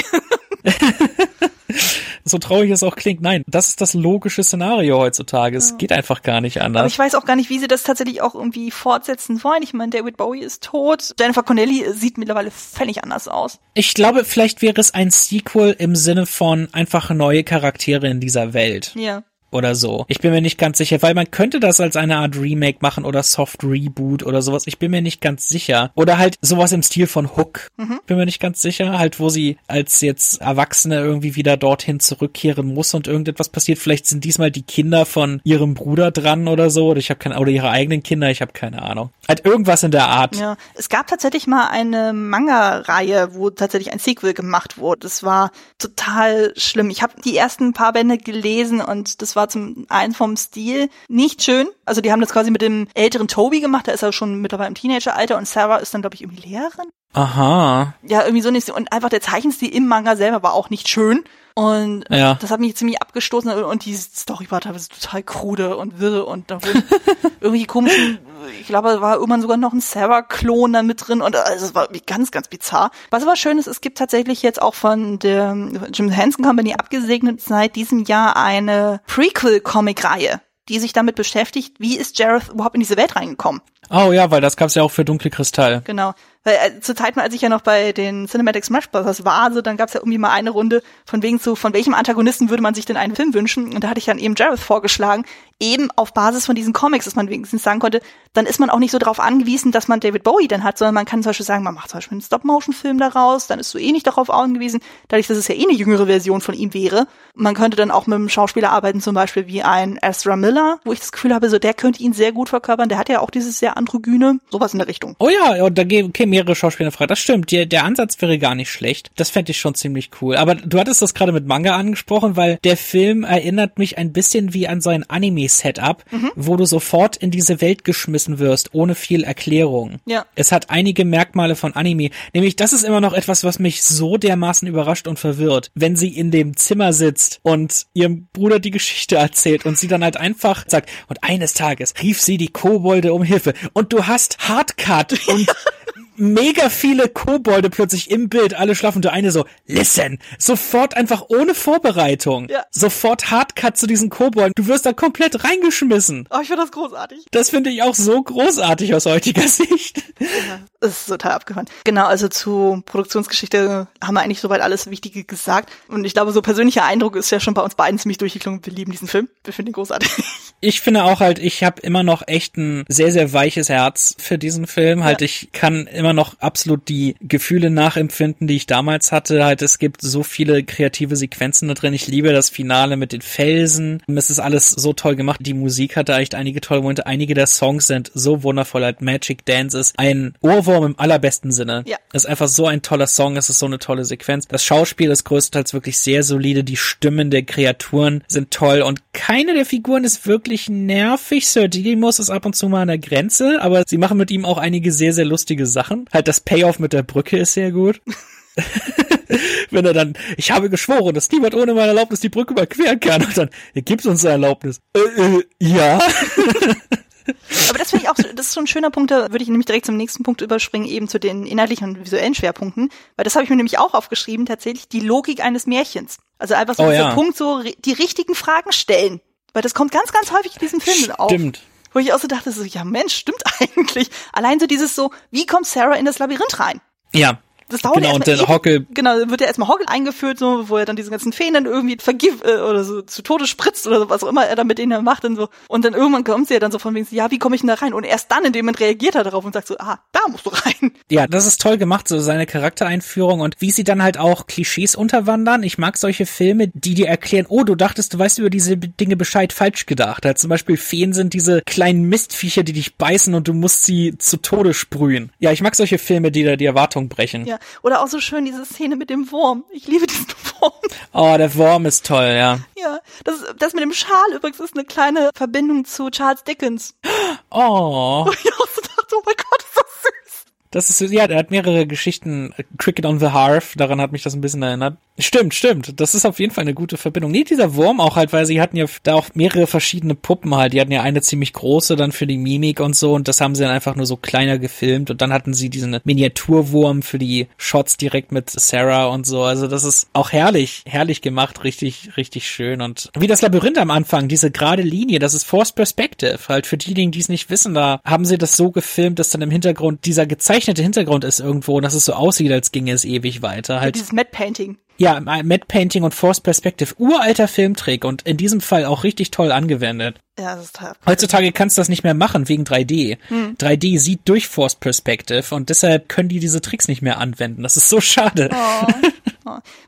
so traurig es auch klingt, nein, das ist das logische Szenario heutzutage. Es ja. geht einfach gar nicht anders. Aber ich weiß auch gar nicht, wie sie das tatsächlich auch irgendwie fortsetzen wollen. Ich meine, David Bowie ist tot. Jennifer Connelly sieht mittlerweile völlig anders aus. Ich glaube, vielleicht wäre es ein Sequel im Sinne von einfach neue Charaktere in dieser Welt. Ja oder so. Ich bin mir nicht ganz sicher, weil man könnte das als eine Art Remake machen oder Soft Reboot oder sowas. Ich bin mir nicht ganz sicher. Oder halt sowas im Stil von Hook. Mhm. Bin mir nicht ganz sicher. Halt, wo sie als jetzt Erwachsene irgendwie wieder dorthin zurückkehren muss und irgendetwas passiert. Vielleicht sind diesmal die Kinder von ihrem Bruder dran oder so. Oder ich habe keine, oder ihre eigenen Kinder. Ich habe keine Ahnung. Halt irgendwas in der Art. Ja, es gab tatsächlich mal eine Manga-Reihe, wo tatsächlich ein Sequel gemacht wurde. Das war total schlimm. Ich habe die ersten paar Bände gelesen und das war zum einen vom Stil nicht schön. Also die haben das quasi mit dem älteren Toby gemacht, da ist er schon mittlerweile im Teenageralter und Sarah ist dann, glaube ich, irgendwie Lehrerin. Aha. Ja, irgendwie so nicht. Und einfach der Zeichenstil im Manga selber war auch nicht schön. Und ja. das hat mich ziemlich abgestoßen und die Story war teilweise total krude und wirr und da wurden irgendwie komischen, ich glaube, da war irgendwann sogar noch ein Sarah-Klon da mit drin und also es war ganz, ganz bizarr. Was aber schön ist, es gibt tatsächlich jetzt auch von der Jim Henson Company abgesegnet seit diesem Jahr eine Prequel-Comic-Reihe die sich damit beschäftigt, wie ist Jareth überhaupt in diese Welt reingekommen. Oh ja, weil das gab's ja auch für Dunkle Kristall. Genau. Weil äh, zur Zeit, als ich ja noch bei den Cinematic Smash Brothers war, also dann gab's ja irgendwie mal eine Runde von wegen so, von welchem Antagonisten würde man sich denn einen Film wünschen? Und da hatte ich dann eben Jareth vorgeschlagen, eben auf Basis von diesen Comics, dass man wenigstens sagen konnte, dann ist man auch nicht so darauf angewiesen, dass man David Bowie dann hat, sondern man kann zum Beispiel sagen, man macht zum Beispiel einen Stop-Motion-Film daraus, dann ist so eh nicht darauf angewiesen, dadurch, dass es ja eh eine jüngere Version von ihm wäre. Man könnte dann auch mit einem Schauspieler arbeiten, zum Beispiel wie ein Ezra Miller, wo ich das Gefühl habe, so der könnte ihn sehr gut verkörpern, der hat ja auch dieses sehr androgyne, sowas in der Richtung. Oh ja, und da kämen mehrere Schauspieler frei. Das stimmt, der, der Ansatz wäre gar nicht schlecht. Das fände ich schon ziemlich cool. Aber du hattest das gerade mit Manga angesprochen, weil der Film erinnert mich ein bisschen wie an so ein Anime-Setup. Mhm. wo du sofort in diese Welt geschmissen wirst, ohne viel Erklärung. Ja. Es hat einige Merkmale von Anime. Nämlich, das ist immer noch etwas, was mich so dermaßen überrascht und verwirrt. Wenn sie in dem Zimmer sitzt und ihrem Bruder die Geschichte erzählt und sie dann halt einfach sagt, und eines Tages rief sie die Kobolde um Hilfe und du hast Hardcut und mega viele Kobolde plötzlich im Bild, alle schlafen. Der eine so, listen, sofort einfach ohne Vorbereitung. Ja. Sofort Hardcut zu diesen Kobolden. Du wirst da komplett reingeschmissen. Oh, ich finde das großartig. Das finde ich auch so großartig aus heutiger Sicht. Ja, das ist total abgefahren. Genau, also zu Produktionsgeschichte haben wir eigentlich soweit alles Wichtige gesagt. Und ich glaube, so persönlicher Eindruck ist ja schon bei uns beiden ziemlich durchgeklungen. Wir lieben diesen Film. Wir finden ihn großartig. Ich finde auch halt, ich habe immer noch echt ein sehr, sehr weiches Herz für diesen Film. Halt, ja. ich kann immer noch absolut die Gefühle nachempfinden, die ich damals hatte. Halt, es gibt so viele kreative Sequenzen da drin. Ich liebe das Finale mit den Felsen. Es ist alles so toll gemacht. Die Musik hat da echt einige tolle Momente. Einige der Songs sind so wundervoll. Halt, Magic Dance ist ein Ohrwurm im allerbesten Sinne. Ja. Es ist einfach so ein toller Song. Es ist so eine tolle Sequenz. Das Schauspiel ist größtenteils wirklich sehr solide. Die Stimmen der Kreaturen sind toll und keine der Figuren ist wirklich nervig. Sir Didymus ist ab und zu mal an der Grenze, aber sie machen mit ihm auch einige sehr, sehr lustige Sachen. Halt das Payoff mit der Brücke ist sehr gut. Wenn er dann, ich habe geschworen, dass niemand ohne meine Erlaubnis die Brücke überqueren kann. Und dann, er gibt uns eine Erlaubnis. Äh, äh, ja. Aber das finde ich auch, das ist so ein schöner Punkt, da würde ich nämlich direkt zum nächsten Punkt überspringen, eben zu den inhaltlichen und visuellen Schwerpunkten, weil das habe ich mir nämlich auch aufgeschrieben, tatsächlich die Logik eines Märchens. Also einfach so Oh, ja. Punkt, so die richtigen Fragen stellen. Weil das kommt ganz, ganz häufig in diesem Film auf. Stimmt. Wo ich auch so dachte, so, ja Mensch, stimmt eigentlich. Allein so dieses so, wie kommt Sarah in das Labyrinth rein? Ja. Das dauert Genau, ja und dann. Hockel, Genau, dann wird ja erstmal Hoggle eingeführt, so, wo er dann diese ganzen Feen dann irgendwie vergift äh, oder so zu Tode spritzt oder so, was auch immer er dann mit denen macht und so. Und dann irgendwann kommt sie ja dann so von wegen, ja, wie komme ich denn da rein? Und erst dann in dem Moment reagiert er darauf und sagt so, ah, da musst du rein. Ja, das ist toll gemacht, so seine Charaktereinführung und wie sie dann halt auch Klischees unterwandern. Ich mag solche Filme, die dir erklären, oh, du dachtest, du weißt über diese Dinge Bescheid falsch gedacht. Halt zum Beispiel Feen sind diese kleinen Mistviecher, die dich beißen und du musst sie zu Tode sprühen. Ja, ich mag solche Filme, die da die Erwartung brechen. Ja. Oder auch so schön diese Szene mit dem Wurm. Ich liebe diesen Wurm. Oh, der Wurm ist toll, ja. Ja. Das, das mit dem Schal übrigens ist eine kleine Verbindung zu Charles Dickens. Oh, Wo ich auch so dachte, oh mein Gott, ist das. Das ist, ja, der hat mehrere Geschichten. Cricket on the Hearth, daran hat mich das ein bisschen erinnert. Stimmt, stimmt. Das ist auf jeden Fall eine gute Verbindung. Nee, dieser Wurm auch halt, weil sie hatten ja da auch mehrere verschiedene Puppen halt. Die hatten ja eine ziemlich große dann für die Mimik und so und das haben sie dann einfach nur so kleiner gefilmt und dann hatten sie diesen Miniaturwurm für die Shots direkt mit Sarah und so. Also das ist auch herrlich, herrlich gemacht, richtig, richtig schön und wie das Labyrinth am Anfang, diese gerade Linie, das ist Forced Perspective. Halt für diejenigen, die es nicht wissen, da haben sie das so gefilmt, dass dann im Hintergrund dieser gezeichnete Hintergrund ist irgendwo und dass es so aussieht, als ginge es ewig weiter. Halt Dieses Matte Painting. ja, Matte Painting und Forced Perspective, uralter Filmtrick und in diesem Fall auch richtig toll angewendet. Ja, das ist toll. Heutzutage kannst du das nicht mehr machen wegen 3D. 3D sieht durch Forced Perspective und deshalb können die diese Tricks nicht mehr anwenden. Das ist so schade. Oh.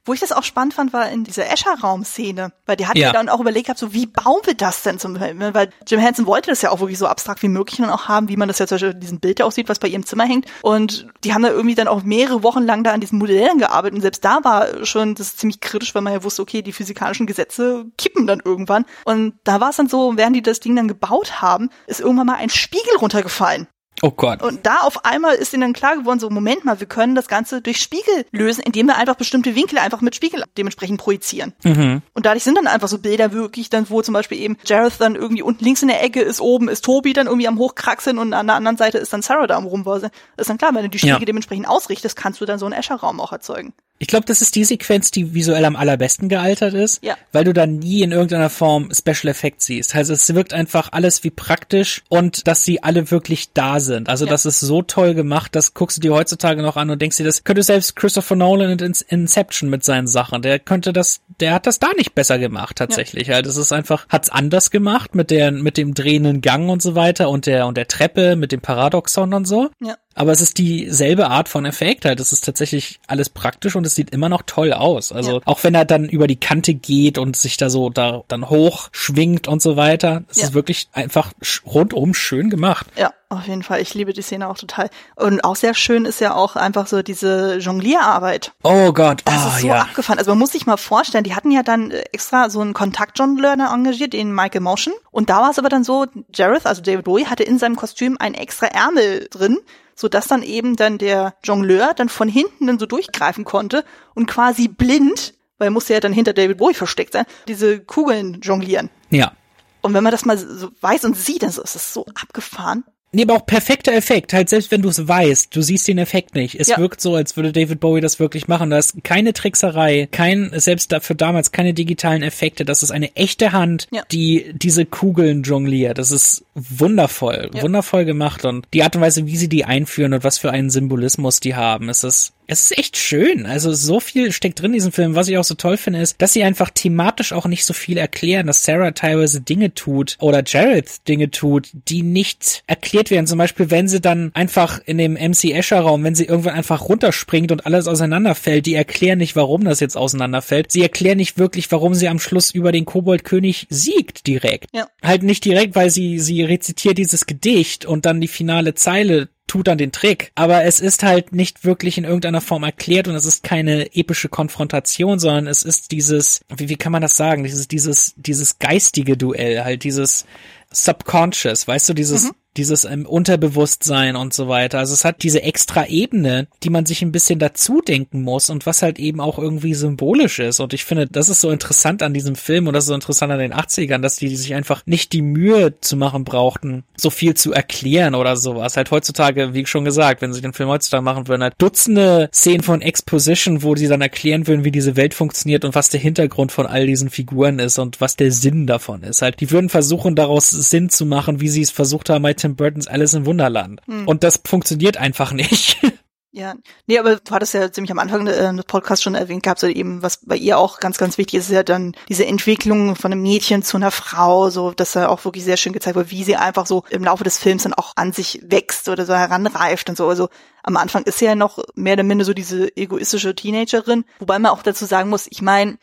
Wo ich das auch spannend fand, war in dieser Escher-Raum-Szene, weil die hatten ja. Ja. dann auch überlegt gehabt, so wie bauen wir das denn zum Beispiel? Weil Jim Henson wollte das ja auch wirklich so abstrakt wie möglich dann auch haben, wie man das ja zum Beispiel in diesem Bild aussieht, was bei ihrem Zimmer hängt. Und die haben da irgendwie dann auch mehrere Wochen lang da an diesen Modellen gearbeitet und selbst da war schon das ziemlich kritisch, weil man ja wusste, okay, die physikalischen Gesetze kippen dann irgendwann. Und da war es dann so, während die das Ding dann gebaut haben, ist irgendwann mal ein Spiegel runtergefallen. Oh Gott. Und da auf einmal ist ihnen dann klar geworden, so Moment mal, wir können das Ganze durch Spiegel lösen, indem wir einfach bestimmte Winkel einfach mit Spiegel dementsprechend projizieren. Mhm. Und dadurch sind dann einfach so Bilder wirklich dann, wo zum Beispiel eben Jareth dann irgendwie unten links in der Ecke ist, oben ist Tobi dann irgendwie am Hochkraxeln und an der anderen Seite ist dann Sarah da am Rumwurseln. Ist dann klar, wenn du die Spiegel Ja. dementsprechend ausrichtest, kannst du dann so einen Escher-Raum auch erzeugen. Ich glaube, das ist die Sequenz, die visuell am allerbesten gealtert ist, Ja. weil du dann nie in irgendeiner Form Special Effects siehst. Also es wirkt einfach alles wie praktisch und dass sie alle wirklich da sind. Also Ja. das ist so toll gemacht, das guckst du dir heutzutage noch an und denkst dir, das könnte selbst Christopher Nolan in In- Inception mit seinen Sachen. Der könnte das, der hat das da nicht besser gemacht tatsächlich. Halt, es ist einfach, hat's anders gemacht mit der, mit dem drehenden Gang und so weiter und der und der Treppe mit dem Paradoxon und so. Ja. Aber es ist dieselbe Art von Effekt halt. Es ist tatsächlich alles praktisch und es sieht immer noch toll aus. Also Ja. auch wenn er dann über die Kante geht und sich da so da dann hoch schwingt und so weiter. Es Ja. ist wirklich einfach rundum schön gemacht. Ja, auf jeden Fall. Ich liebe die Szene auch total. Und auch sehr schön ist ja auch einfach so diese Jonglierarbeit. Oh Gott, Das ah ist so ja. abgefahren. Also man muss sich mal vorstellen, die hatten ja dann extra so einen Kontakt-Jongleur engagiert, den Michael Motion. Und da war es aber dann so, Jareth, also David Bowie, hatte in seinem Kostüm einen extra Ärmel drin, sodass dann eben dann der Jongleur dann von hinten dann so durchgreifen konnte und quasi blind, weil er musste ja dann hinter David Bowie versteckt sein, diese Kugeln jonglieren. Ja. Und wenn man das mal so weiß und sieht, dann ist das so abgefahren. Nee, aber auch perfekter Effekt. Halt, selbst wenn du es weißt, du siehst den Effekt nicht. Es Ja. wirkt so, als würde David Bowie das wirklich machen. Da ist keine Trickserei, kein, selbst dafür damals keine digitalen Effekte. Das ist eine echte Hand, Ja. die diese Kugeln jongliert. Das ist wundervoll, Ja. wundervoll gemacht. Und die Art und Weise, wie sie die einführen und was für einen Symbolismus die haben, es ist, es ist echt schön. Also so viel steckt drin in diesem Film. Was ich auch so toll finde, ist, dass sie einfach thematisch auch nicht so viel erklären, dass Sarah teilweise Dinge tut oder Jared Dinge tut, die nicht erklärt werden. Zum Beispiel, wenn sie dann einfach in dem MC Escher Raum, wenn sie irgendwann einfach runterspringt und alles auseinanderfällt, die erklären nicht, warum das jetzt auseinanderfällt. Sie erklären nicht wirklich, warum sie am Schluss über den Koboldkönig siegt direkt. Ja. Halt nicht direkt, weil sie, sie rezitiert dieses Gedicht und dann die finale Zeile tut dann den Trick. Aber es ist halt nicht wirklich in irgendeiner Form erklärt und es ist keine epische Konfrontation, sondern es ist dieses, wie, wie kann man das sagen? Dieses, dieses, dieses geistige Duell, halt dieses Subconscious, weißt du, dieses, dieses ähm, Unterbewusstsein und so weiter. Also es hat diese extra Ebene, die man sich ein bisschen dazu denken muss und was halt eben auch irgendwie symbolisch ist. Und ich finde, das ist so interessant an diesem Film und das ist so interessant an den 80ern, dass die sich einfach nicht die Mühe zu machen brauchten, so viel zu erklären oder sowas. Halt heutzutage, wie schon gesagt, wenn sie den Film heutzutage machen würden, halt Dutzende Szenen von Exposition, wo sie dann erklären würden, wie diese Welt funktioniert und was der Hintergrund von all diesen Figuren ist und was der Sinn davon ist. Halt, die würden versuchen, daraus Sinn zu machen, wie sie es versucht haben bei Tim Burtons Alice im Wunderland. Hm. Und das funktioniert einfach nicht. Ja, nee, aber du hattest ja ziemlich am Anfang äh, des Podcasts schon erwähnt gehabt, so eben, was bei ihr auch ganz, ganz wichtig ist, ist ja dann diese Entwicklung von einem Mädchen zu einer Frau, so, dass da auch wirklich sehr schön gezeigt wird, wie sie einfach so im Laufe des Films dann auch an sich wächst oder so heranreift und so. Also am Anfang ist sie ja noch mehr oder minder so diese egoistische Teenagerin, wobei man auch dazu sagen muss, ich meine,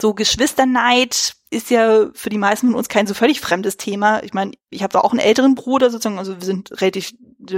so Geschwisterneid ist ja für die meisten von uns kein so völlig fremdes Thema. Ich meine, ich habe da auch einen älteren Bruder sozusagen, also wir sind relativ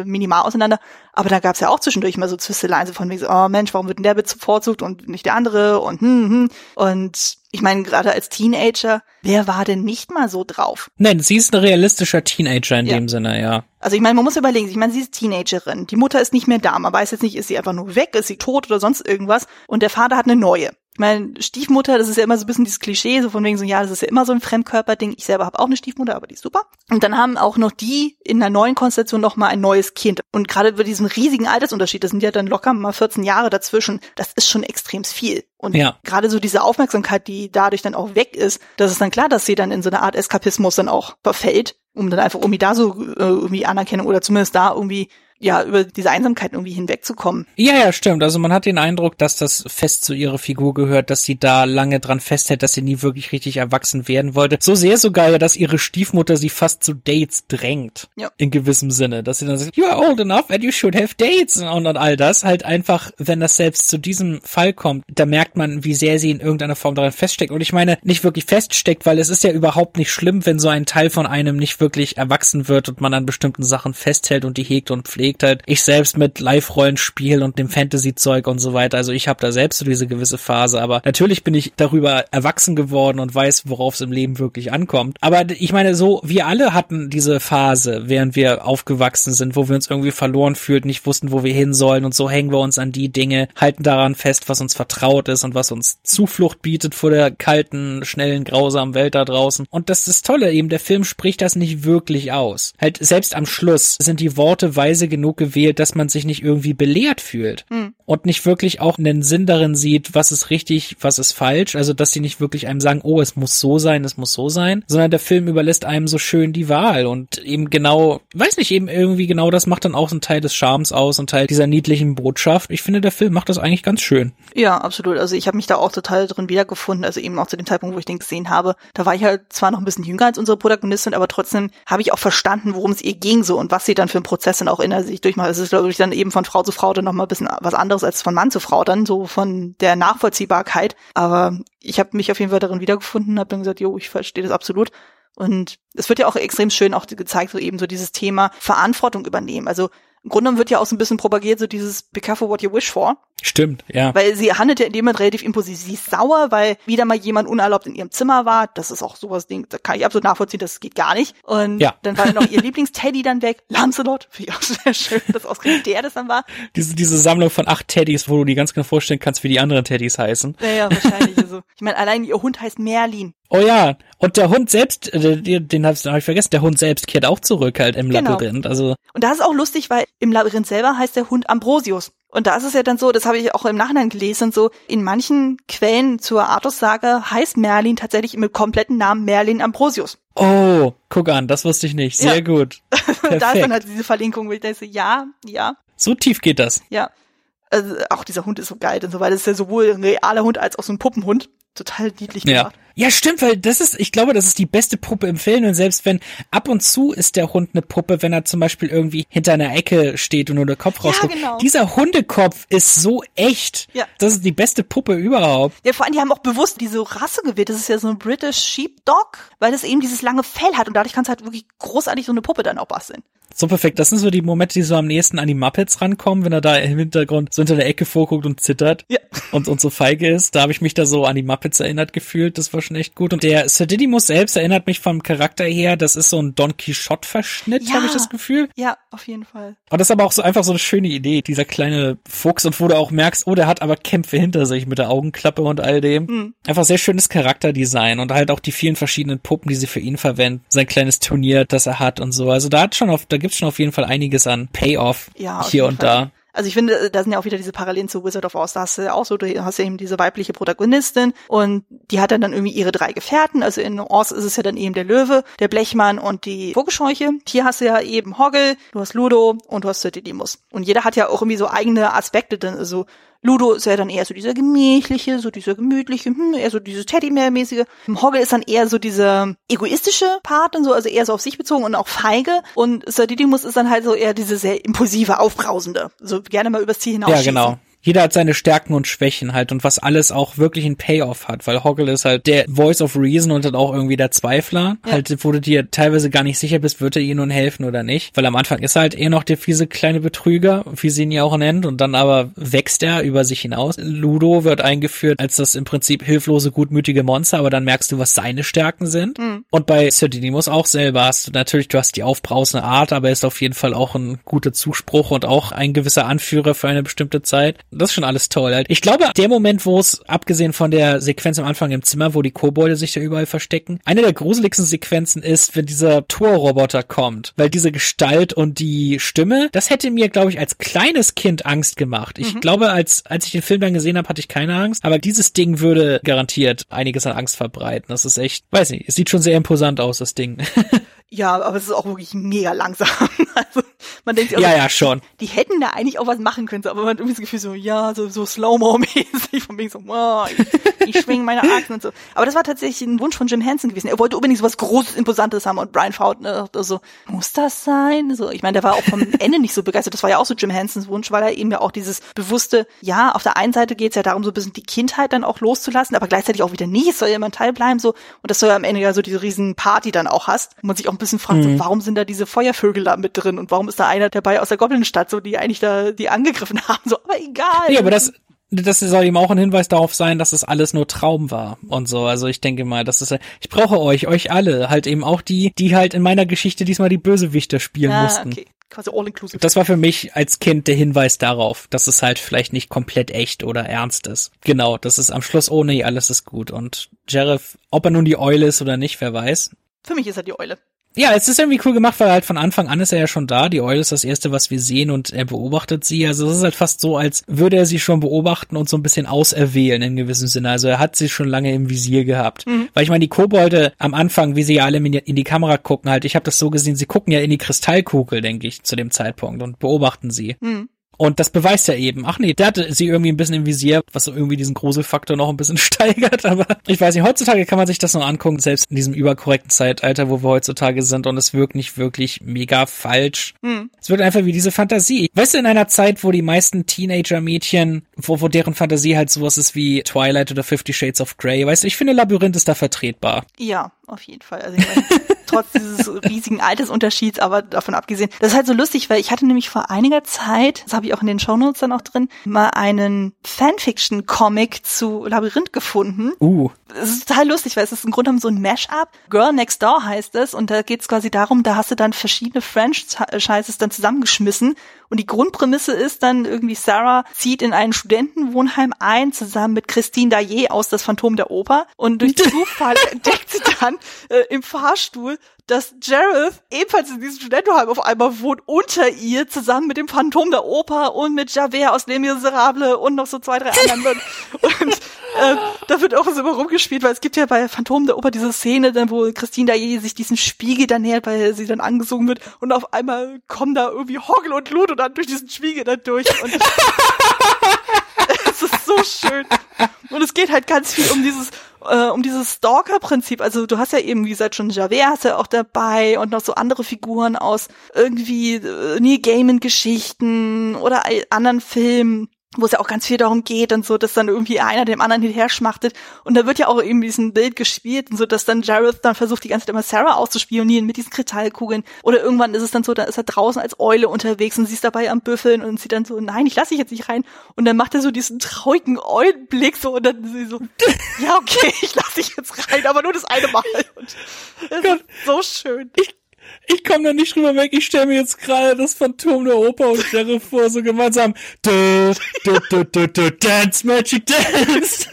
minimal auseinander, aber da gab es ja auch zwischendurch mal so Zwisteleien, so von wegen so, oh Mensch, warum wird denn der bevorzugt und nicht der andere und hm, hm. Und ich meine, gerade als Teenager, wer war denn nicht mal so drauf? Nein, sie ist ein realistischer Teenager in ja. dem Sinne, ja. Also ich meine, man muss überlegen, ich meine, sie ist Teenagerin, die Mutter ist nicht mehr da, man weiß jetzt nicht, ist sie einfach nur weg, ist sie tot oder sonst irgendwas und der Vater hat eine neue meine Stiefmutter, das ist ja immer so ein bisschen dieses Klischee, so von wegen so, ja, das ist ja immer so ein Fremdkörperding. Ich selber habe auch eine Stiefmutter, aber die ist super. Und dann haben auch noch die in einer neuen Konstellation noch mal ein neues Kind. Und gerade bei diesem riesigen Altersunterschied, das sind ja dann locker mal 14 Jahre dazwischen, das ist schon extrem viel. Und ja. gerade so diese Aufmerksamkeit, die dadurch dann auch weg ist, das ist dann klar, dass sie dann in so eine Art Eskapismus dann auch verfällt, um dann einfach irgendwie da so äh, irgendwie Anerkennung oder zumindest da irgendwie ja, über diese Einsamkeit irgendwie hinwegzukommen. Ja, ja, stimmt. Also man hat den Eindruck, dass das fest zu ihrer Figur gehört, dass sie da lange dran festhält, dass sie nie wirklich richtig erwachsen werden wollte. So sehr sogar ja, dass ihre Stiefmutter sie fast zu Dates drängt. Ja. In gewissem Sinne. Dass sie dann sagt, you are old enough and you should have dates und, und all das. Halt einfach, wenn das selbst zu diesem Fall kommt, da merkt man, wie sehr sie in irgendeiner Form daran feststeckt. Und ich meine, nicht wirklich feststeckt, weil es ist ja überhaupt nicht schlimm, wenn so ein Teil von einem nicht wirklich erwachsen wird und man an bestimmten Sachen festhält und die hegt und pflegt überlegt halt, ich selbst mit Live-Rollenspiel und dem Fantasy-Zeug und so weiter, also ich habe da selbst so diese gewisse Phase, aber natürlich bin ich darüber erwachsen geworden und weiß, worauf es im Leben wirklich ankommt. Aber ich meine, so, wir alle hatten diese Phase, während wir aufgewachsen sind, wo wir uns irgendwie verloren fühlten, nicht wussten, wo wir hin sollen und so hängen wir uns an die Dinge, halten daran fest, was uns vertraut ist und was uns Zuflucht bietet vor der kalten, schnellen, grausamen Welt da draußen. Und das ist Tolle eben, der Film spricht das nicht wirklich aus. Halt, selbst am Schluss sind die Worte weise genug, gewählt, dass man sich nicht irgendwie belehrt fühlt hm. und nicht wirklich auch einen Sinn darin sieht, was ist richtig, was ist falsch. Also, dass sie nicht wirklich einem sagen, oh, es muss so sein, es muss so sein, sondern der Film überlässt einem so schön die Wahl und eben genau, weiß nicht, eben irgendwie genau das macht dann auch so einen Teil des Charmes aus und Teil dieser niedlichen Botschaft. Ich finde, der Film macht das eigentlich ganz schön. Ja, absolut. Also ich habe mich da auch total drin wiedergefunden. Also eben auch zu dem Zeitpunkt, wo ich den gesehen habe. Da war ich halt zwar noch ein bisschen jünger als unsere Protagonistin, aber trotzdem habe ich auch verstanden, worum es ihr ging so und was sie dann für einen Prozess dann auch in sich durchmacht. Es ist, glaube ich, dann eben von Frau zu Frau dann nochmal ein bisschen was anderes als von Mann zu Frau dann, so von der Nachvollziehbarkeit. Aber ich habe mich auf jeden Fall darin wiedergefunden, habe dann gesagt, jo, ich verstehe das absolut. Und es wird ja auch extrem schön auch gezeigt, so eben so dieses Thema Verantwortung übernehmen. Also im Grunde wird ja auch so ein bisschen propagiert, so dieses Be careful what you wish for. Stimmt, ja. Weil sie handelt ja in dem Moment relativ impulsiv. Sie ist sauer, weil wieder mal jemand unerlaubt in ihrem Zimmer war. Das ist auch sowas Ding, da kann ich absolut nachvollziehen, das geht gar nicht. Und ja. dann war noch ihr Lieblingsteddy dann weg. Lancelot, finde ich auch sehr schön, dass ausgerechnet der das dann war. Diese, diese Sammlung von acht Teddys, wo du dir ganz genau vorstellen kannst, wie die anderen Teddys heißen. Ja, ja, wahrscheinlich. also. Ich meine, allein ihr Hund heißt Merlin. Oh ja, und der Hund selbst, äh, den, den habe hab ich vergessen, der Hund selbst kehrt auch zurück halt im genau. Labyrinth. Also und da ist auch lustig, weil im Labyrinth selber heißt der Hund Ambrosius. Und da ist es ja dann so, das habe ich auch im Nachhinein gelesen, so in manchen Quellen zur Artus-Sage heißt Merlin tatsächlich im kompletten Namen Merlin Ambrosius. Oh, guck an, das wusste ich nicht. Sehr ja. gut. da ist dann halt diese Verlinkung, wo ich denke, ja, ja. So tief geht das. Ja. Also, auch dieser Hund ist so geil und so, weil es ist ja sowohl ein realer Hund als auch so ein Puppenhund total niedlich gemacht. Ja. Ja, stimmt, weil das ist, ich glaube, das ist die beste Puppe im Film und selbst wenn ab und zu ist der Hund eine Puppe, wenn er zum Beispiel irgendwie hinter einer Ecke steht und nur der Kopf rausguckt. Ja, genau. Dieser Hundekopf ist so echt. Ja. Das ist die beste Puppe überhaupt. Ja, vor allem, die haben auch bewusst diese Rasse gewählt. Das ist ja so ein British Sheepdog, weil es eben dieses lange Fell hat und dadurch kannst du halt wirklich großartig so eine Puppe dann auch basteln. So perfekt. Das sind so die Momente, die so am nächsten an die Muppets rankommen, wenn er da im Hintergrund so hinter der Ecke vorguckt und zittert ja. und, und so feige ist. Da habe ich mich da so an die Muppets erinnert gefühlt. Das war, schon echt gut. Und der Sir Didymus selbst erinnert mich vom Charakter her, das ist so ein Don Quixote-Verschnitt, Ja. habe ich das Gefühl. Ja, auf jeden Fall. Und das ist aber auch so einfach so eine schöne Idee, dieser kleine Fuchs und wo du auch merkst, oh, der hat aber Kämpfe hinter sich mit der Augenklappe und all dem. Mhm. Einfach sehr schönes Charakterdesign und halt auch die vielen verschiedenen Puppen, die sie für ihn verwenden. Sein kleines Turnier, das er hat und so. Also da hat schon auf, da gibt's schon auf jeden Fall einiges an Payoff Ja, hier und Fall. da. Also ich finde, da sind ja auch wieder diese Parallelen zu Wizard of Oz. Da hast du ja auch so, du hast ja eben diese weibliche Protagonistin und die hat dann, dann irgendwie ihre drei Gefährten. Also in Oz ist es ja dann eben der Löwe, der Blechmann und die Vogelscheuche. Hier hast du ja eben Hoggle, du hast Ludo und du hast Sir Didymus. Und jeder hat ja auch irgendwie so eigene Aspekte. Dann, also Ludo ist ja dann eher so dieser gemächliche, so dieser gemütliche, hm, eher so dieses Teddybär-mäßige. Hoggle ist dann eher so dieser egoistische Part und so, also eher so auf sich bezogen und auch feige. Und Sir Didymus ist dann halt so eher diese sehr impulsive, aufbrausende. So gerne mal übers Ziel hinaus. Ja, genau. Jeder hat seine Stärken und Schwächen halt und was alles auch wirklich einen Payoff hat, weil Hoggle ist halt der Voice of Reason und dann auch irgendwie der Zweifler. Ja. Halt, wo du dir teilweise gar nicht sicher bist, wird er ihr nun helfen oder nicht. Weil am Anfang ist er halt eher noch der fiese kleine Betrüger, wie sie ihn ja auch nennt, und dann aber wächst er über sich hinaus. Ludo wird eingeführt als das im Prinzip hilflose, gutmütige Monster, aber dann merkst du, was seine Stärken sind. Und bei Sir Didymus auch selber hast du natürlich, du hast die aufbrausende Art, aber er ist auf jeden Fall auch ein guter Zuspruch und auch ein gewisser Anführer für eine bestimmte Zeit. Das ist schon alles toll halt. Ich glaube, der Moment, wo es, abgesehen von der Sequenz am Anfang im Zimmer, wo die Kobolde sich da überall verstecken, eine der gruseligsten Sequenzen ist, wenn dieser Torroboter kommt. Weil diese Gestalt und die Stimme, das hätte mir, glaube ich, als kleines Kind Angst gemacht. Ich glaube, als, als ich den Film dann gesehen habe, hatte ich keine Angst. Aber dieses Ding würde garantiert einiges an Angst verbreiten. Das ist echt, weiß nicht, es sieht schon sehr imposant aus, das Ding. Ja, aber es ist auch wirklich mega langsam. Also man denkt sich auch, ja, ja, schon. die hätten da eigentlich auch was machen können, so, aber man hat irgendwie das Gefühl so, ja, so, so Slow-Mo-mäßig, von wegen so, wow, ich, schwinge meine Achsen und so. Aber das war tatsächlich ein Wunsch von Jim Henson gewesen. Er wollte unbedingt so was Großes, Imposantes haben und Brian Fowler ne, dachte so, muss das sein? So, ich meine, der war auch vom Ende nicht so begeistert. Das war ja auch so Jim Hensons Wunsch, weil er eben ja auch dieses bewusste, ja, auf der einen Seite geht's ja darum, so ein bisschen die Kindheit dann auch loszulassen, aber gleichzeitig auch wieder nie, es soll ja immer ein Teil bleiben, so, und das soll ja am Ende ja so diese riesen Party dann auch hast, wo man sich auch ein bisschen fragt, so, warum sind da diese Feuervögel da mit drin und warum ist da einer dabei aus der Goblinstadt, so, die eigentlich da, die angegriffen haben, so, aber egal. Ja, aber das, das soll eben auch ein Hinweis darauf sein, dass es alles nur Traum war und so. Also ich denke mal, das ist, ich brauche euch, euch alle, halt eben auch die, die halt in meiner Geschichte diesmal die Bösewichter spielen ah, mussten. okay. Quasi all inclusive. Das war für mich als Kind der Hinweis darauf, dass es halt vielleicht nicht komplett echt oder ernst ist. Genau, das ist am Schluss, oh nee, alles ist gut. Und Sheriff, ob er nun die Eule ist oder nicht, wer weiß. Für mich ist er die Eule. Ja, es ist irgendwie cool gemacht, weil halt von Anfang an ist er ja schon da. Die Eule ist das erste, was wir sehen und er beobachtet sie. Also es ist halt fast so, als würde er sie schon beobachten und so ein bisschen auserwählen in gewissem Sinne. Also er hat sie schon lange im Visier gehabt. Weil ich meine, die Kobolde am Anfang, wie sie ja alle in die, Kamera gucken, halt, ich habe das so gesehen, sie gucken ja in die Kristallkugel, denke ich, zu dem Zeitpunkt und beobachten sie. Und das beweist ja eben, ach nee, der hatte sie irgendwie ein bisschen im Visier, was so irgendwie diesen Gruselfaktor noch ein bisschen steigert, aber ich weiß nicht, heutzutage kann man sich das noch angucken, selbst in diesem überkorrekten Zeitalter, wo wir heutzutage sind und es wirkt nicht wirklich mega falsch. Es wird einfach wie diese Fantasie. Weißt du, in einer Zeit, wo die meisten Teenager-Mädchen, wo, wo deren Fantasie halt sowas ist wie Twilight oder Fifty Shades of Grey, weißt du, ich finde Labyrinth ist da vertretbar. Ja, auf jeden Fall. Also ich meine, trotz dieses riesigen Altersunterschieds, aber davon abgesehen. Das ist halt so lustig, weil ich hatte nämlich vor einiger Zeit, das habe ich auch in den Shownotes dann auch drin, mal einen Fanfiction-Comic zu Labyrinth gefunden. Uh. Es ist total lustig, weil es ist im Grunde genommen so ein Mash-up. Girl Next Door heißt es und da geht es quasi darum, da hast du dann verschiedene Franchises dann zusammengeschmissen und die Grundprämisse ist dann irgendwie Sarah zieht in ein Studentenwohnheim ein, zusammen mit Christine Dayer aus Das Phantom der Oper. Und durch Zufall entdeckt sie dann äh, im Fahrstuhl, dass Jareth ebenfalls in diesem Studentenheim auf einmal wohnt, unter ihr, zusammen mit dem Phantom der Oper und mit Javert aus Les Miserables und noch so zwei, drei anderen. Und äh, da wird auch so immer rumgespielt, weil es gibt ja bei Phantom der Oper diese Szene, dann, wo Christine Dayer sich diesen Spiegel dann nähert, weil sie dann angesungen wird und auf einmal kommen da irgendwie Hoggle und Ludo dann durch diesen Spiegel dann durch und es ist so schön. Und es geht halt ganz viel um dieses äh, um dieses Stalker-Prinzip. Also du hast ja eben, wie gesagt, schon Javert hast ja auch dabei und noch so andere Figuren aus irgendwie äh, Neil Gaiman-Geschichten oder anderen Filmen. Wo es ja auch ganz viel darum geht und so, dass dann irgendwie einer dem anderen hinterher schmachtet. Und da wird ja auch eben diesen Bild gespielt und so, dass dann Jareth dann versucht, die ganze Zeit immer Sarah auszuspionieren mit diesen Kristallkugeln. Oder irgendwann ist es dann so, da ist er draußen als Eule unterwegs und sie ist dabei am Büffeln und sie dann so, nein, ich lasse dich jetzt nicht rein. Und dann macht er so diesen traurigen Eulenblick so und dann sie so, ja, okay, ich lasse dich jetzt rein, aber nur das eine Mal. Und das Gott. ist so schön. Ich, ich komme da nicht drüber weg. Ich stelle mir jetzt gerade das Phantom der Oper und Sheriff vor, so gemeinsam. Du, du, du, du, du, dance, Magic Dance.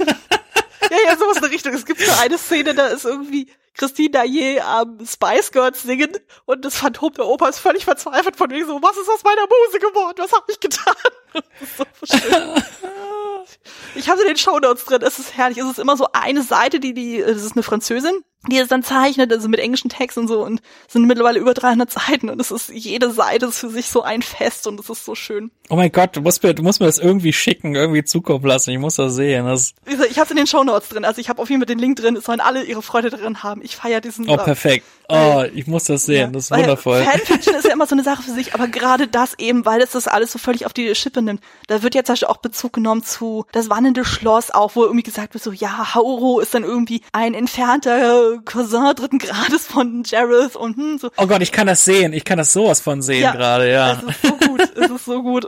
Ja, ja, sowas in der Richtung. Es gibt so eine Szene, da ist irgendwie Christine Daillet am Spice Girls singen und das Phantom der Oper ist völlig verzweifelt von wegen so, was ist aus meiner Muse geworden? Was habe ich getan? So. Ich habe den Shownotes drin, es ist herrlich. Es ist immer so eine Seite, die, die, das ist eine Französin, die es dann zeichnet, also mit englischen Text und so und sind mittlerweile über 300 Seiten und es ist, jede Seite ist für sich so ein Fest und es ist so schön. Oh mein Gott, du musst mir, du musst mir das irgendwie schicken, irgendwie zukommen lassen. Ich muss das sehen. Das, Ich habe in den Shownotes drin, also ich habe auf jeden Fall den Link drin, es sollen alle ihre Freude darin haben. Ich feiere diesen oh, perfekt. Oh, ich muss das sehen. Ja, Das ist wundervoll. Fanfiction ist ja immer so eine Sache für sich, aber gerade das eben, weil es das alles so völlig auf die Schippe nimmt. Da wird jetzt zum Beispiel auch Bezug genommen zu das wandelnde Schloss auch, wo irgendwie gesagt wird so, ja, Hauro ist dann irgendwie ein entfernter Cousin dritten Grades von Jareth und hm, so. Oh Gott, ich kann das sehen. Ich kann das sowas von sehen Ja, gerade, ja. Es ist so gut, es ist so gut.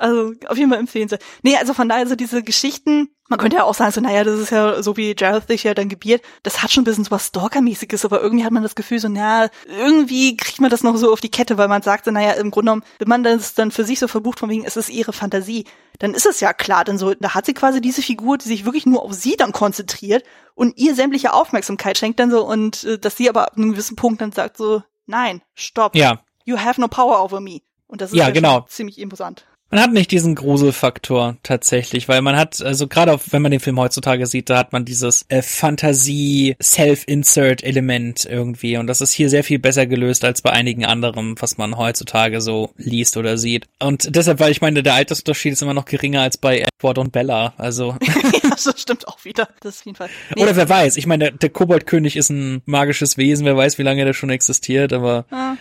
Also auf jeden Fall empfehlenswert. Nee, also von daher so diese Geschichten, man könnte ja auch sagen, so, naja, das ist ja so wie Jareth sich ja dann gebiert, das hat schon ein bisschen so was Stalker-mäßiges, aber irgendwie hat man das Gefühl so, naja, irgendwie kriegt man das noch so auf die Kette, weil man sagt so, naja, im Grunde genommen, wenn man das dann für sich so verbucht, von wegen, es ist ihre Fantasie, dann ist es ja klar, dann so, da hat sie quasi diese Figur, die sich wirklich nur auf sie dann konzentriert und ihr sämtliche Aufmerksamkeit schenkt dann so und äh, dass sie aber ab einem gewissen Punkt dann sagt so, nein, stopp, Ja. you have no power over me. Und das ist Ja, genau. ziemlich imposant. Man hat nicht diesen Gruselfaktor tatsächlich, weil man hat, also gerade auf- wenn man den Film heutzutage sieht, da hat man dieses äh, Fantasie-Self-Insert-Element irgendwie und das ist hier sehr viel besser gelöst als bei einigen anderen, was man heutzutage so liest oder sieht. Und deshalb, weil ich meine, der Altersunterschied ist immer noch geringer als bei Edward und Bella, also ja, das stimmt auch wieder. Das ist auf jeden Fall. Nee, oder wer weiß, ich meine, der, der Koboldkönig ist ein magisches Wesen, wer weiß, wie lange der schon existiert, aber ah,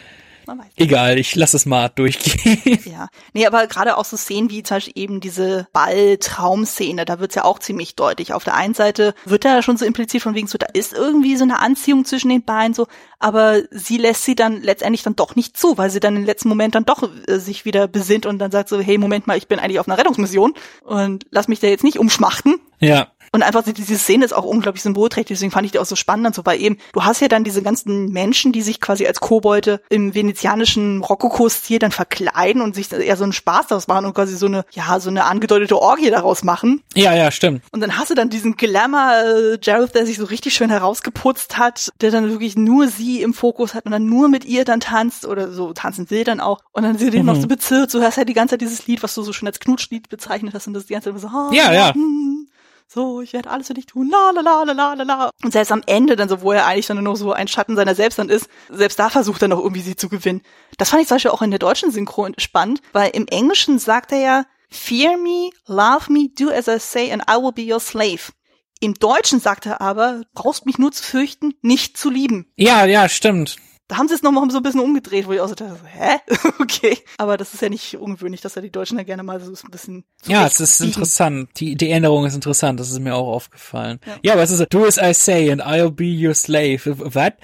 man weiß. egal, ich lasse es mal durchgehen. Ja, nee, aber gerade auch so Szenen wie zum Beispiel eben diese Ball-Traumszene, da wird's ja auch ziemlich deutlich. Auf der einen Seite wird da ja schon so impliziert von wegen so, da ist irgendwie so eine Anziehung zwischen den beiden so, aber sie lässt sie dann letztendlich dann doch nicht zu, weil sie dann im letzten Moment dann doch äh, sich wieder besinnt und dann sagt so, hey, Moment mal, ich bin eigentlich auf einer Rettungsmission und lass mich da jetzt nicht umschmachten. ja. Und einfach die- diese Szene ist auch unglaublich symbolträchtig, deswegen fand ich die auch so spannend und so, weil eben, du hast ja dann diese ganzen Menschen, die sich quasi als Kobolde im venezianischen Rokoko-Stil dann verkleiden und sich eher so einen Spaß daraus machen und quasi so eine, ja, so eine angedeutete Orgie daraus machen. Ja, ja, stimmt. Und dann hast du dann diesen Glamour äh, Jareth, der sich so richtig schön herausgeputzt hat, der dann wirklich nur sie im Fokus hat und dann nur mit ihr dann tanzt oder so tanzen will dann auch. Und dann sie den Mhm. noch so bezirrt, so hörst halt die ganze Zeit dieses Lied, was du so schon als Knutschlied bezeichnet hast und das die ganze Zeit so, ah, Ja, ja. hm, so, ich werde alles für dich tun, la la la la la la. Und selbst am Ende dann so, wo er eigentlich dann nur so ein Schatten seiner selbst dann ist, selbst da versucht er noch irgendwie sie zu gewinnen. Das fand ich zum Beispiel auch in der deutschen Synchro spannend, weil im Englischen sagt er ja, Fear me, love me, do as I say and I will be your slave. Im Deutschen sagt er aber, brauchst mich nur zu fürchten, nicht zu lieben. Ja, ja, stimmt. Da haben sie es nochmal so ein bisschen umgedreht, wo ich auch so dachte, hä? okay. Aber das ist ja nicht ungewöhnlich, dass er die Deutschen da gerne mal so ein bisschen Ja, es ist zurechtbiegen. interessant. Die, die Änderung ist interessant. Das ist mir auch aufgefallen. Ja. Ja, aber es ist, do as I say and I'll be your slave. What?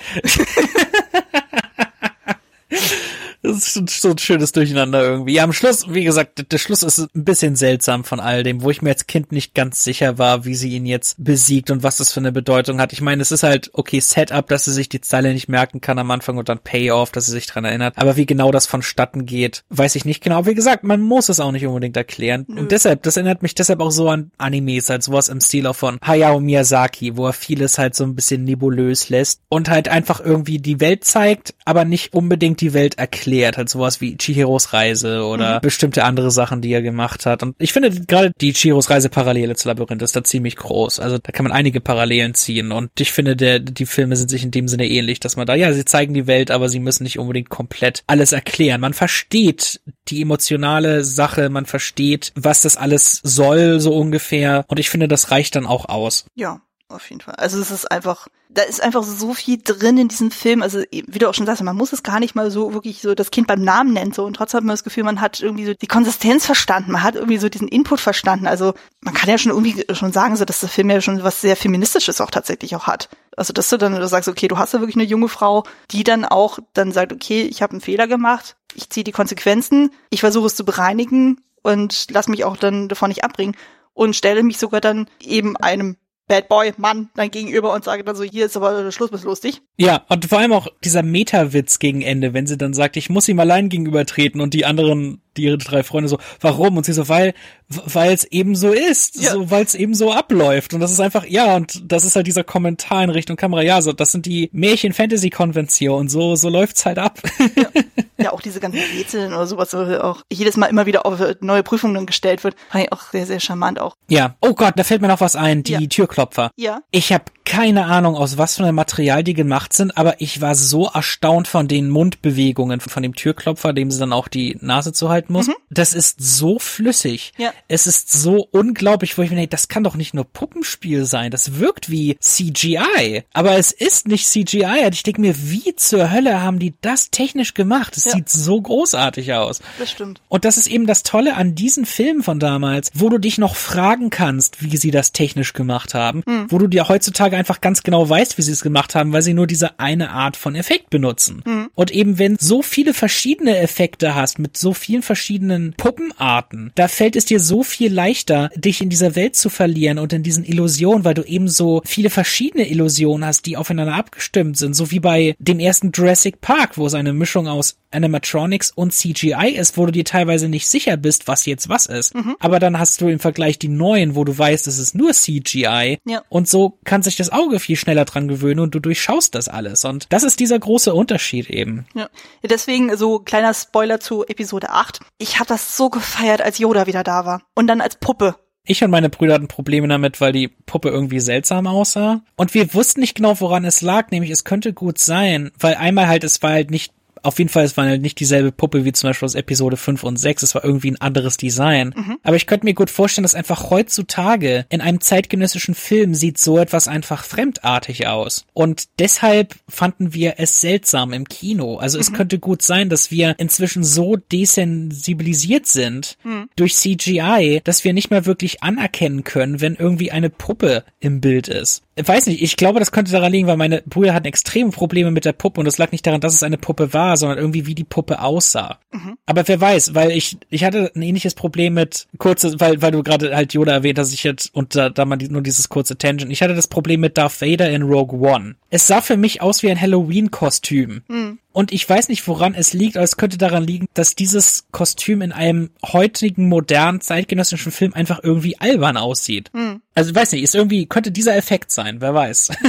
Das ist so ein schönes Durcheinander irgendwie. Ja, am Schluss, wie gesagt, der Schluss ist ein bisschen seltsam von all dem, wo ich mir als Kind nicht ganz sicher war, wie sie ihn jetzt besiegt und was das für eine Bedeutung hat. Ich meine, es ist halt, okay, Setup, dass sie sich die Zeile nicht merken kann am Anfang und dann Payoff, dass sie sich dran erinnert. Aber wie genau das vonstatten geht, weiß ich nicht genau. Wie gesagt, man muss es auch nicht unbedingt erklären. Und deshalb, das erinnert mich deshalb auch so an Animes, halt sowas im Stil auch von Hayao Miyazaki, wo er vieles halt so ein bisschen nebulös lässt und halt einfach irgendwie die Welt zeigt, aber nicht unbedingt die Welt erklärt. Halt sowas wie Chihiros Reise oder bestimmte andere Sachen, die er gemacht hat. Und ich finde gerade die Chihiros Reise Parallele zu Labyrinth ist da ziemlich groß. Also da kann man einige Parallelen ziehen. Und ich finde, der, die Filme sind sich in dem Sinne ähnlich, dass man da, ja, sie zeigen die Welt, aber sie müssen nicht unbedingt komplett alles erklären. Man versteht die emotionale Sache, man versteht, was das alles soll, so ungefähr. Und ich finde, das reicht dann auch aus. Ja. Auf jeden Fall. Also es ist einfach, da ist einfach so viel drin in diesem Film. Also wie du auch schon sagst, man muss es gar nicht mal so wirklich so das Kind beim Namen nennen so und trotzdem hat man das Gefühl, man hat irgendwie so die Konsistenz verstanden, man hat irgendwie so diesen Input verstanden. Also man kann ja schon irgendwie schon sagen, so dass der Film ja schon was sehr feministisches auch tatsächlich auch hat. Also dass du dann sagst, okay, du hast ja wirklich eine junge Frau, die dann auch dann sagt, okay, ich habe einen Fehler gemacht, ich ziehe die Konsequenzen, ich versuche es zu bereinigen und lass mich auch dann davon nicht abbringen und stelle mich sogar dann eben einem Bad Boy Mann dann gegenüber und sage dann so, hier ist aber Schluss bis lustig. Ja, und vor allem auch dieser Meta-Witz gegen Ende, wenn sie dann sagt, ich muss ihm allein gegenübertreten und die anderen die ihre drei Freunde so, warum? Und sie so, weil, weil es eben so ist, ja. so, weil es eben so abläuft. Und das ist einfach, ja, und das ist halt dieser Kommentar in Richtung Kamera, ja, so, das sind die Märchen-Fantasy-Konventionen, so, so läuft's halt ab. Ja. ja, auch diese ganzen Rätseln oder sowas, so auch jedes Mal immer wieder auf neue Prüfungen gestellt wird, fand ich auch sehr, sehr charmant auch. Ja, oh Gott, da fällt mir noch was ein, die ja. Türklopfer. Ja. Ich habe keine Ahnung, aus was für einem Material die gemacht sind, aber ich war so erstaunt von den Mundbewegungen von dem Türklopfer, dem sie dann auch die Nase zu halten muss. Mhm. Das ist so flüssig. Ja. Es ist so unglaublich, wo ich mir denke, das kann doch nicht nur Puppenspiel sein. Das wirkt wie CGI. Aber es ist nicht CGI. Ich denke mir, wie zur Hölle haben die das technisch gemacht? Es ja. sieht so großartig aus. Das stimmt. Und das ist eben das Tolle an diesen Filmen von damals, wo du dich noch fragen kannst, wie sie das technisch gemacht haben, mhm. wo du dir heutzutage heutzutage einfach ganz genau weißt, wie sie es gemacht haben, weil sie nur diese eine Art von Effekt benutzen. Mhm. Und eben wenn so viele verschiedene Effekte hast mit so vielen verschiedenen Puppenarten, da fällt es dir so viel leichter, dich in dieser Welt zu verlieren und in diesen Illusionen, weil du eben so viele verschiedene Illusionen hast, die aufeinander abgestimmt sind, so wie bei dem ersten Jurassic Park, wo es eine Mischung aus Animatronics und CGI ist, wo du dir teilweise nicht sicher bist, was jetzt was ist. Mhm. Aber dann hast du im Vergleich die neuen, wo du weißt, es ist nur CGI. Ja. Und so kann sich das Auge viel schneller dran gewöhnen und du durchschaust das alles. Und das ist dieser große Unterschied eben. Ja. Deswegen so kleiner Spoiler zu Episode 8. Ich habe das so gefeiert, als Yoda wieder da war. Und dann als Puppe. Ich und meine Brüder hatten Probleme damit, weil die Puppe irgendwie seltsam aussah. Und wir wussten nicht genau, woran es lag, nämlich es könnte gut sein, weil einmal halt, es war halt nicht auf jeden Fall, es war halt nicht dieselbe Puppe wie zum Beispiel aus Episode 5 und 6. Es war irgendwie ein anderes Design. Mhm. Aber ich könnte mir gut vorstellen, dass einfach heutzutage in einem zeitgenössischen Film sieht so etwas einfach fremdartig aus. Und deshalb fanden wir es seltsam im Kino. Also mhm. es könnte gut sein, dass wir inzwischen so desensibilisiert sind mhm. durch CGI, dass wir nicht mehr wirklich anerkennen können, wenn irgendwie eine Puppe im Bild ist. Weiß nicht, ich glaube, das könnte daran liegen, weil meine Brüder hatten extreme Probleme mit der Puppe und das lag nicht daran, dass es eine Puppe war, sondern irgendwie wie die Puppe aussah. Mhm. Aber wer weiß, weil ich ich hatte ein ähnliches Problem mit kurze, weil weil du gerade halt Yoda erwähnt hast, ich jetzt und da, da mal die, nur dieses kurze Tangent. Ich hatte das Problem mit Darth Vader in Rogue One. Es sah für mich aus wie ein Halloween-Kostüm. Mhm. Und ich weiß nicht, woran es liegt, aber es könnte daran liegen, dass dieses Kostüm in einem heutigen, modernen, zeitgenössischen Film einfach irgendwie albern aussieht. Mhm. Also ich weiß nicht, ist irgendwie, könnte dieser Effekt sein, wer weiß.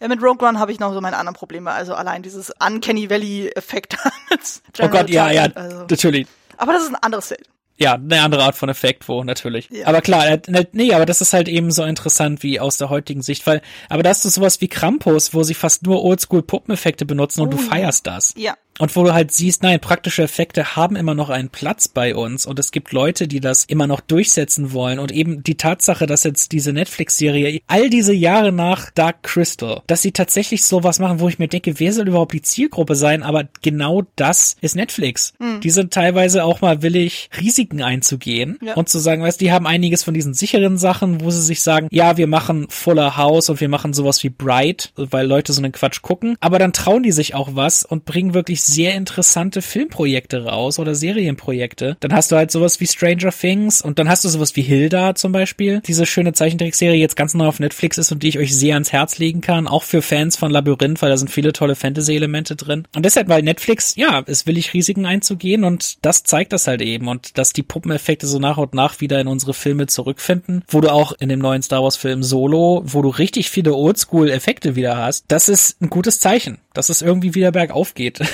Ja, mit Rogue One habe ich noch so meine anderen Probleme. Also allein dieses Uncanny Valley-Effekt. oh Gott, ja, ja, also. natürlich. Aber das ist ein anderes Feld ja, eine andere Art von Effekt, wo natürlich. Ja. Aber klar, äh, ne, nee, aber das ist halt eben so interessant wie aus der heutigen Sicht, weil, aber da hast du sowas wie Krampus, wo sie fast nur Oldschool-Puppeneffekte benutzen und oh, du feierst das. Ja. Und wo du halt siehst, nein, praktische Effekte haben immer noch einen Platz bei uns und es gibt Leute, die das immer noch durchsetzen wollen und eben die Tatsache, dass jetzt diese Netflix-Serie all diese Jahre nach Dark Crystal, dass sie tatsächlich sowas machen, wo ich mir denke, wer soll überhaupt die Zielgruppe sein, aber genau das ist Netflix. Mhm. Die sind teilweise auch mal willig, Risiken einzugehen ja. und zu sagen, weißt, die haben einiges von diesen sicheren Sachen, wo sie sich sagen, ja, wir machen Fuller House und wir machen sowas wie Bright, weil Leute so einen Quatsch gucken, aber dann trauen die sich auch was und bringen wirklich sehr interessante Filmprojekte raus oder Serienprojekte. Dann hast du halt sowas wie Stranger Things und dann hast du sowas wie Hilda zum Beispiel. Diese schöne Zeichentrickserie jetzt ganz neu auf Netflix ist und die ich euch sehr ans Herz legen kann. Auch für Fans von Labyrinth, weil da sind viele tolle Fantasy-Elemente drin. Und deshalb, weil Netflix, ja, ist willig Risiken einzugehen und das zeigt das halt eben und dass die Puppeneffekte so nach und nach wieder in unsere Filme zurückfinden, wo du auch in dem neuen Star Wars Film Solo, wo du richtig viele Oldschool-Effekte wieder hast, das ist ein gutes Zeichen, dass es irgendwie wieder bergauf geht.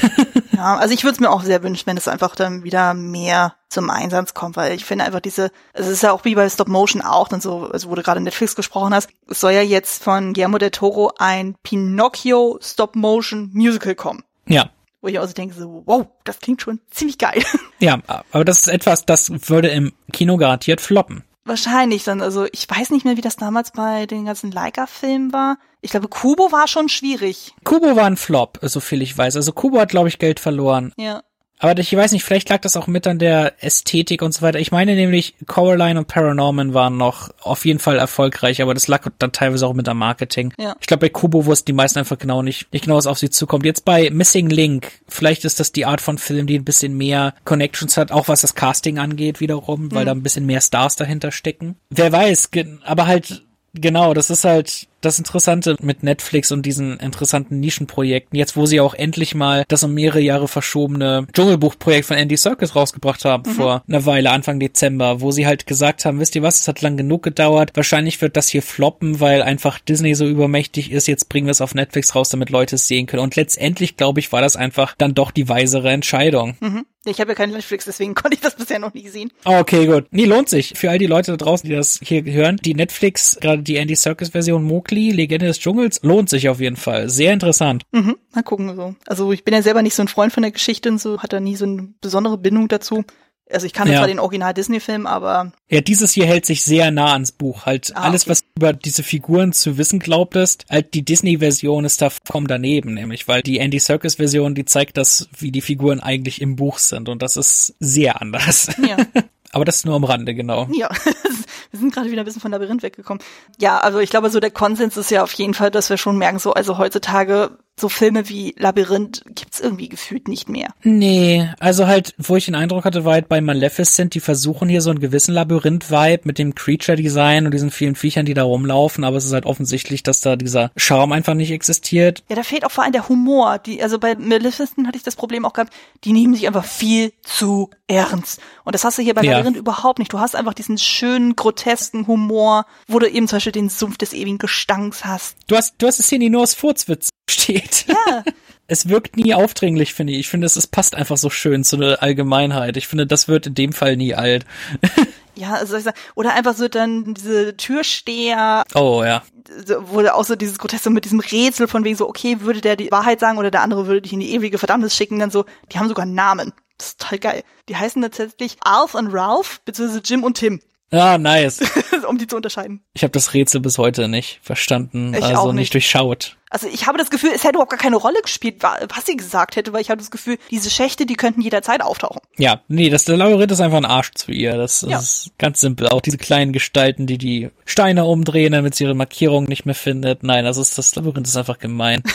Ja, also ich würde es mir auch sehr wünschen, wenn es einfach dann wieder mehr zum Einsatz kommt, weil ich finde einfach diese, es ist ja auch wie bei Stop Motion auch dann so, also wo du gerade Netflix gesprochen hast, es soll ja jetzt von Guillermo del Toro ein Pinocchio Stop Motion Musical kommen. Ja. Wo ich also denke so, wow, das klingt schon ziemlich geil. Ja, aber das ist etwas, das würde im Kino garantiert floppen. Wahrscheinlich dann. Also ich weiß nicht mehr, wie das damals bei den ganzen Leica-Filmen war. Ich glaube, Kubo war schon schwierig. Kubo war ein Flop, so viel ich weiß. Also Kubo hat, glaube ich, Geld verloren. Ja. Aber ich weiß nicht, vielleicht lag das auch mit an der Ästhetik und so weiter. Ich meine nämlich, Coraline und Paranorman waren noch auf jeden Fall erfolgreich, aber das lag dann teilweise auch mit am Marketing. Ja. Ich glaube, bei Kubo wussten die meisten einfach genau nicht, nicht genau, was auf sie zukommt. Jetzt bei Missing Link, vielleicht ist das die Art von Film, die ein bisschen mehr Connections hat, auch was das Casting angeht wiederum, weil Mhm. da ein bisschen mehr Stars dahinter stecken. Wer weiß, aber halt, genau, das ist halt das Interessante mit Netflix und diesen interessanten Nischenprojekten, jetzt wo sie auch endlich mal das um mehrere Jahre verschobene Dschungelbuchprojekt von Andy Serkis rausgebracht haben vor einer Weile, Anfang Dezember, wo sie halt gesagt haben, wisst ihr was, es hat lang genug gedauert, wahrscheinlich wird das hier floppen, weil einfach Disney so übermächtig ist, jetzt bringen wir es auf Netflix raus, damit Leute es sehen können. Und letztendlich, glaube ich, war das einfach dann doch die weisere Entscheidung. Mhm. Ich habe ja kein Netflix, deswegen konnte ich das bisher noch nie sehen. Okay, gut. Nee, lohnt sich. Für all die Leute da draußen, die das hier hören, die Netflix, gerade die Andy Serkis Version Mowgli, Legende des Dschungels, lohnt sich auf jeden Fall. Sehr interessant. Mhm. Mal gucken so. Also ich bin ja selber nicht so ein Freund von der Geschichte und so, hat da nie so eine besondere Bindung dazu. Also ich kann Ja. zwar den Original-Disney-Film, aber Ja, dieses hier hält sich sehr nah ans Buch. Halt Ah, alles, okay. was du über diese Figuren zu wissen glaubtest, halt die Disney-Version ist da vollkommen daneben, nämlich, weil die Andy Serkis-Version, die zeigt das, wie die Figuren eigentlich im Buch sind und das ist sehr anders. ja. Aber das ist nur am Rande, genau. Ja, wir sind gerade wieder ein bisschen von Labyrinth weggekommen. Ja, also ich glaube, so der Konsens ist ja auf jeden Fall, dass wir schon merken, so, also heutzutage so Filme wie Labyrinth gibt's irgendwie gefühlt nicht mehr. Nee, also halt, wo ich den Eindruck hatte, war halt bei Maleficent, die versuchen hier so einen gewissen Labyrinth-Vibe mit dem Creature-Design und diesen vielen Viechern, die da rumlaufen, aber es ist halt offensichtlich, dass da dieser Charme einfach nicht existiert. Ja, da fehlt auch vor allem der Humor. Die, also bei Maleficent hatte ich das Problem auch gehabt, die nehmen sich einfach viel zu ernst. Und das hast du hier bei Ja. Labyrinth überhaupt nicht. Du hast einfach diesen schönen, grotesken Humor, wo du eben zum Beispiel den Sumpf des ewigen Gestanks hast. Du hast, du hast es hier nie nur aus Furzwitz steht. Ja, Es wirkt nie aufdringlich, finde ich. Ich finde, es, es passt einfach so schön zu einer Allgemeinheit. Ich finde, das wird in dem Fall nie alt. ja, also soll ich sagen, oder einfach so dann diese Türsteher, Oh, ja. da auch so dieses Groteske mit diesem Rätsel von wegen so, okay, würde der die Wahrheit sagen oder der andere würde dich in die ewige Verdammnis schicken, dann so, die haben sogar einen Namen. Das ist total geil. Die heißen tatsächlich Alf und Ralph, beziehungsweise Jim und Tim, Ah, nice. um die zu unterscheiden. Ich habe das Rätsel bis heute nicht verstanden, Ich also nicht. nicht. durchschaut. Also ich habe das Gefühl, es hätte überhaupt gar keine Rolle gespielt, wa- was sie gesagt hätte, weil ich habe das Gefühl, diese Schächte, die könnten jederzeit auftauchen. Ja, nee, das der Labyrinth ist einfach ein Arsch zu ihr. Das Ja. ist ganz simpel. Auch diese kleinen Gestalten, die die Steine umdrehen, damit sie ihre Markierung nicht mehr findet. Nein, das ist das Labyrinth ist einfach gemein.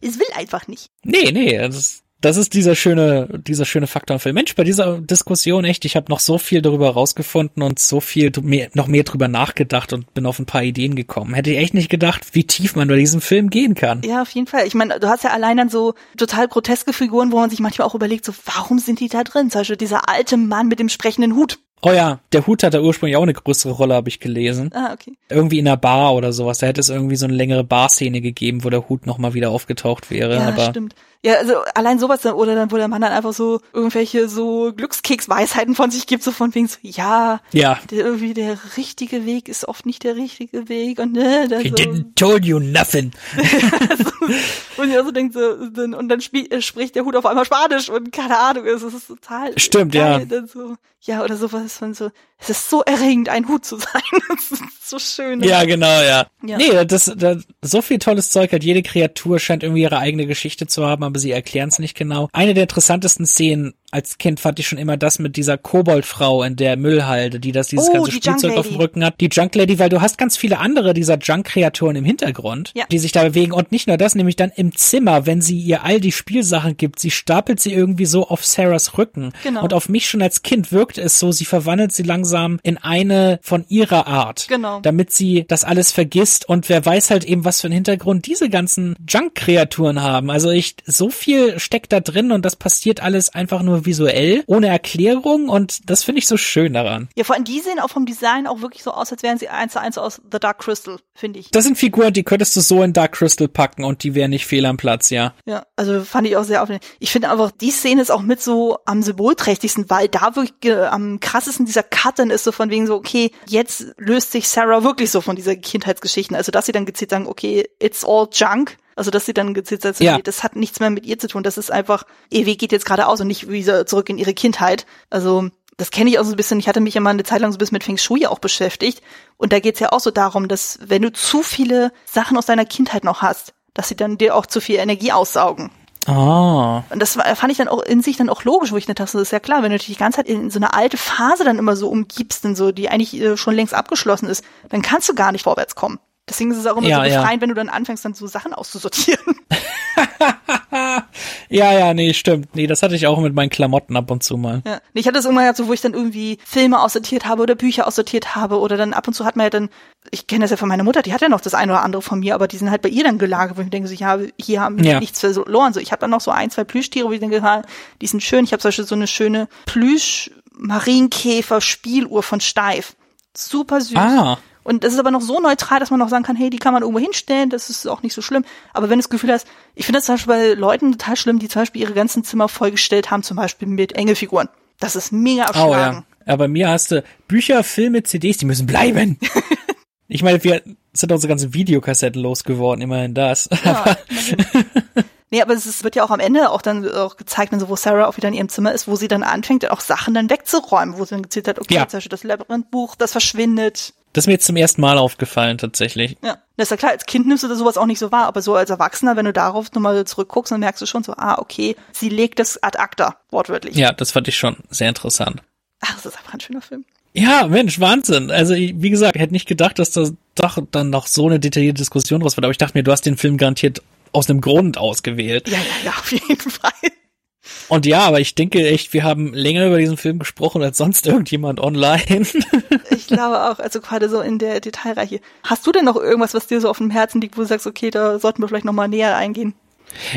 Es will einfach nicht. nee, nee, das ist das ist dieser schöne, dieser schöne Faktor im Film. Mensch, bei dieser Diskussion echt, ich habe noch so viel darüber rausgefunden und so viel mehr, noch mehr drüber nachgedacht und bin auf ein paar Ideen gekommen. Hätte ich echt nicht gedacht, wie tief man bei diesem Film gehen kann. Ja, auf jeden Fall. Ich meine, du hast ja allein dann so total groteske Figuren, wo man sich manchmal auch überlegt, so, warum sind die da drin? Zum Beispiel dieser alte Mann mit dem sprechenden Hut. Oh ja, der Hut hat da ursprünglich auch eine größere Rolle, habe ich gelesen. Ah, okay. Irgendwie in einer Bar oder sowas. Da hätte es irgendwie so eine längere Barszene gegeben, wo der Hut nochmal wieder aufgetaucht wäre. Ja, aber stimmt. Ja, also allein sowas dann, oder dann, wo der Mann dann einfach so irgendwelche so Glückskeks-Weisheiten von sich gibt, so von wegen so, ja, ja. der, irgendwie der richtige Weg ist oft nicht der richtige Weg und ne, He so, didn't told you nothing. und ich auch so denkt so, dann, und dann äh, spricht der Hut auf einmal Spanisch und keine Ahnung, es ist total Stimmt, geil, ja. Dann so, ja, oder sowas von so, es ist so erregend, ein Hut zu sein. Es ist so schön. Ja, genau, ja. Ja. Nee, das, das, so viel tolles Zeug hat. Jede Kreatur scheint irgendwie ihre eigene Geschichte zu haben, aber sie erklären es nicht genau. Eine der interessantesten Szenen als Kind fand ich schon immer das mit dieser Koboldfrau in der Müllhalde, die das dieses Oh, ganze die Spielzeug auf dem. Rücken hat. Die Junk Lady, weil du hast ganz viele andere dieser Junk-Kreaturen im Hintergrund, Ja. die sich da bewegen. Und nicht nur das, nämlich dann im Zimmer, wenn sie ihr all die Spielsachen gibt, sie stapelt sie irgendwie so auf Sarahs Rücken. Genau. Und auf mich schon als Kind wirkte es so, sie verwandelt sie langsam in eine von ihrer Art. Genau. Damit sie das alles vergisst und wer weiß halt eben, was für einen Hintergrund diese ganzen Junk-Kreaturen haben. Also ich, so viel steckt da drin und das passiert alles einfach nur visuell, ohne Erklärung und das finde ich so schön daran. Ja, vor allem die sehen auch vom Design auch wirklich so aus, als wären sie eins zu eins aus The Dark Crystal, finde ich. Das sind Figuren, die könntest du so in Dark Crystal packen und die wären nicht fehl am Platz, ja. Ja, also fand ich auch sehr aufwendig. Ich finde einfach, die Szene ist auch mit so am symbolträchtigsten, weil da wirklich äh, am krassesten dieser Cut dann ist so von wegen so, okay, jetzt löst sich Sarah wirklich so von dieser Kindheitsgeschichten. Also, dass sie dann gezielt sagen, okay, it's all junk. Also, dass sie dann gezielt sagen, Ja. okay, das hat nichts mehr mit ihr zu tun. Das ist einfach, ihr Weg geht jetzt geradeaus und nicht wieder zurück in ihre Kindheit. Also, das kenne ich auch so ein bisschen, ich hatte mich ja mal eine Zeit lang so ein bisschen mit Feng Shui auch beschäftigt. Und da geht's ja auch so darum, dass wenn du zu viele Sachen aus deiner Kindheit noch hast, dass sie dann dir auch zu viel Energie aussaugen. Ah. Und das war- fand ich dann auch in sich dann auch logisch, wo ich nicht dachte, das ist ja klar, wenn du dich die ganze Zeit in so eine alte Phase dann immer so umgibst, in so, die eigentlich äh, schon längst abgeschlossen ist, dann kannst du gar nicht vorwärts kommen. Deswegen ist es auch immer Ja, so ja. befreiend, wenn du dann anfängst, dann so Sachen auszusortieren. Ja, ja, nee, stimmt. Nee, das hatte ich auch mit meinen Klamotten ab und zu mal. Ja. Ich hatte es irgendwann gehabt, so, wo ich dann irgendwie Filme aussortiert habe oder Bücher aussortiert habe oder dann ab und zu hat man ja dann, ich kenne das ja von meiner Mutter, die hat ja noch das eine oder andere von mir, aber die sind halt bei ihr dann gelagert, wo ich denke, so, ja, hier haben wir Ja. nichts verloren. So, ich habe dann noch so ein, zwei Plüschtiere, wo ich denke, die sind schön. Ich habe zum Beispiel so eine schöne Plüsch-Marienkäfer-Spieluhr von Steif. Super süß. Ah. Und das ist aber noch so neutral, dass man noch sagen kann, hey, die kann man irgendwo hinstellen, das ist auch nicht so schlimm. Aber wenn du das Gefühl hast, ich finde das zum Beispiel bei Leuten total schlimm, die zum Beispiel ihre ganzen Zimmer vollgestellt haben, zum Beispiel mit Engelfiguren. Das ist mega Oh erschlagen. ja. Ja, bei mir hast du Bücher, Filme, CDs, die müssen bleiben. ich meine, wir sind unsere ganzen Videokassetten losgeworden, immerhin das. Ja, Nee, aber es ist, wird ja auch am Ende auch dann auch gezeigt, dann so, wo Sarah auch wieder in ihrem Zimmer ist, wo sie dann anfängt, auch Sachen dann wegzuräumen, wo sie dann gezählt hat, okay, Ja. zum Beispiel das Labyrinthbuch, das verschwindet. Das ist mir jetzt zum ersten Mal aufgefallen, tatsächlich. Ja, das ist ja klar, als Kind nimmst du das sowas auch nicht so wahr, aber so als Erwachsener, wenn du darauf nochmal zurückguckst, dann merkst du schon so, ah, okay, sie legt das ad acta, wortwörtlich. Ja, das fand ich schon sehr interessant. Ach, das ist einfach ein schöner Film. Ja, Mensch, Wahnsinn. Also, wie gesagt, ich hätte nicht gedacht, dass da doch dann noch so eine detaillierte Diskussion raus wird, aber ich dachte mir, du hast den Film garantiert aus einem Grund ausgewählt. Ja, ja, ja, auf jeden Fall. Und ja, aber ich denke echt, wir haben länger über diesen Film gesprochen als sonst irgendjemand online. Ich glaube auch, also gerade so in der Detailreiche. Hast du denn noch irgendwas, was dir so auf dem Herzen liegt, wo du sagst, okay, da sollten wir vielleicht nochmal näher eingehen?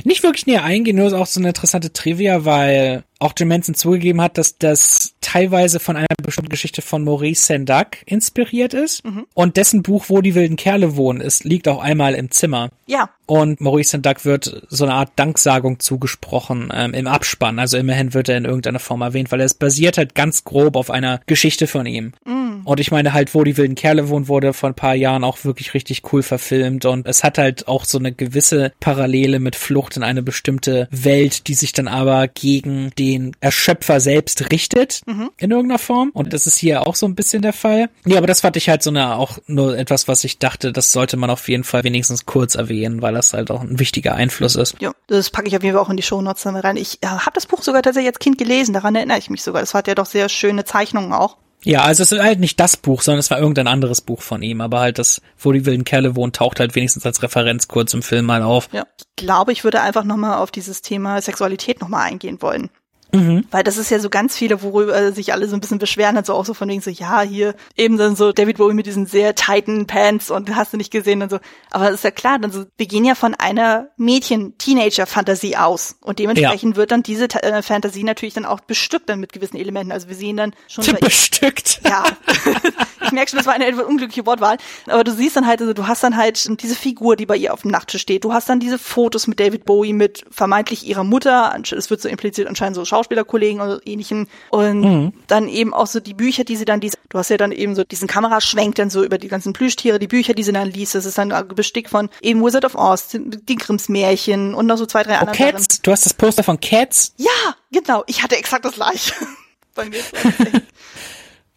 nicht wirklich näher eingehen, nur ist auch so eine interessante Trivia, weil auch Jim Manson zugegeben hat, dass das teilweise von einer bestimmten Geschichte von Maurice Sendak inspiriert ist. Und dessen Buch, wo die wilden Kerle wohnen, ist, liegt auch einmal im Zimmer. Ja, Und Maurice Sendak wird so eine Art Danksagung zugesprochen ähm, im Abspann. Also immerhin wird er in irgendeiner Form erwähnt, weil es basiert halt ganz grob auf einer Geschichte von ihm. Und ich meine halt, wo die wilden Kerle wohnen, wurde vor ein paar Jahren auch wirklich richtig cool verfilmt. Und es hat halt auch so eine gewisse Parallele mit Flucht in eine bestimmte Welt, die sich dann aber gegen den Erschöpfer selbst richtet in irgendeiner Form. Und das ist hier auch so ein bisschen der Fall. Ja, aber das fand ich halt so eine auch nur etwas, was ich dachte, das sollte man auf jeden Fall wenigstens kurz erwähnen, weil das halt auch ein wichtiger Einfluss ist. ja, das packe ich auf jeden Fall auch in die Shownotes dann rein. Ich äh, habe das Buch sogar tatsächlich als Kind gelesen, daran erinnere ich mich sogar. Das hat ja doch sehr schöne Zeichnungen auch. Ja, also es ist halt nicht das Buch, sondern es war irgendein anderes Buch von ihm, aber halt das, wo die wilden Kerle wohnen, taucht halt wenigstens als Referenz kurz im Film mal auf. Ja, ich glaube, ich würde einfach nochmal auf dieses Thema Sexualität nochmal eingehen wollen. Mhm. Weil das ist ja so ganz viele, worüber sich alle so ein bisschen beschweren, halt so auch so von wegen so, ja, hier eben dann so David Bowie mit diesen sehr tighten Pants und hast du nicht gesehen und so. Aber das ist ja klar, dann so, wir gehen ja von einer Mädchen-Teenager-Fantasie aus. Und dementsprechend wird dann diese äh, Fantasie natürlich dann auch bestückt dann mit gewissen Elementen. Also wir sehen dann schon Bestückt. ja, ich merke schon, das war eine etwas unglückliche Wortwahl. Aber du siehst dann halt, also du hast dann halt diese Figur, die bei ihr auf dem Nachttisch steht. Du hast dann diese Fotos mit David Bowie, mit vermeintlich ihrer Mutter. Es wird so impliziert anscheinend so Schauspielerkollegen oder ähnlichen. Und dann eben auch so die Bücher, die sie dann, diese, du hast ja dann eben so diesen Kameraschwenk dann so über die ganzen Plüschtiere, die Bücher, die sie dann liest. Das ist dann ein Bestick von eben Wizard of Oz, die Grimms Märchen und noch so zwei, drei Oh, andere. Cats. Du hast das Poster von Cats. Ja, genau. Ich hatte exakt das gleiche. Bei mir ist das echt-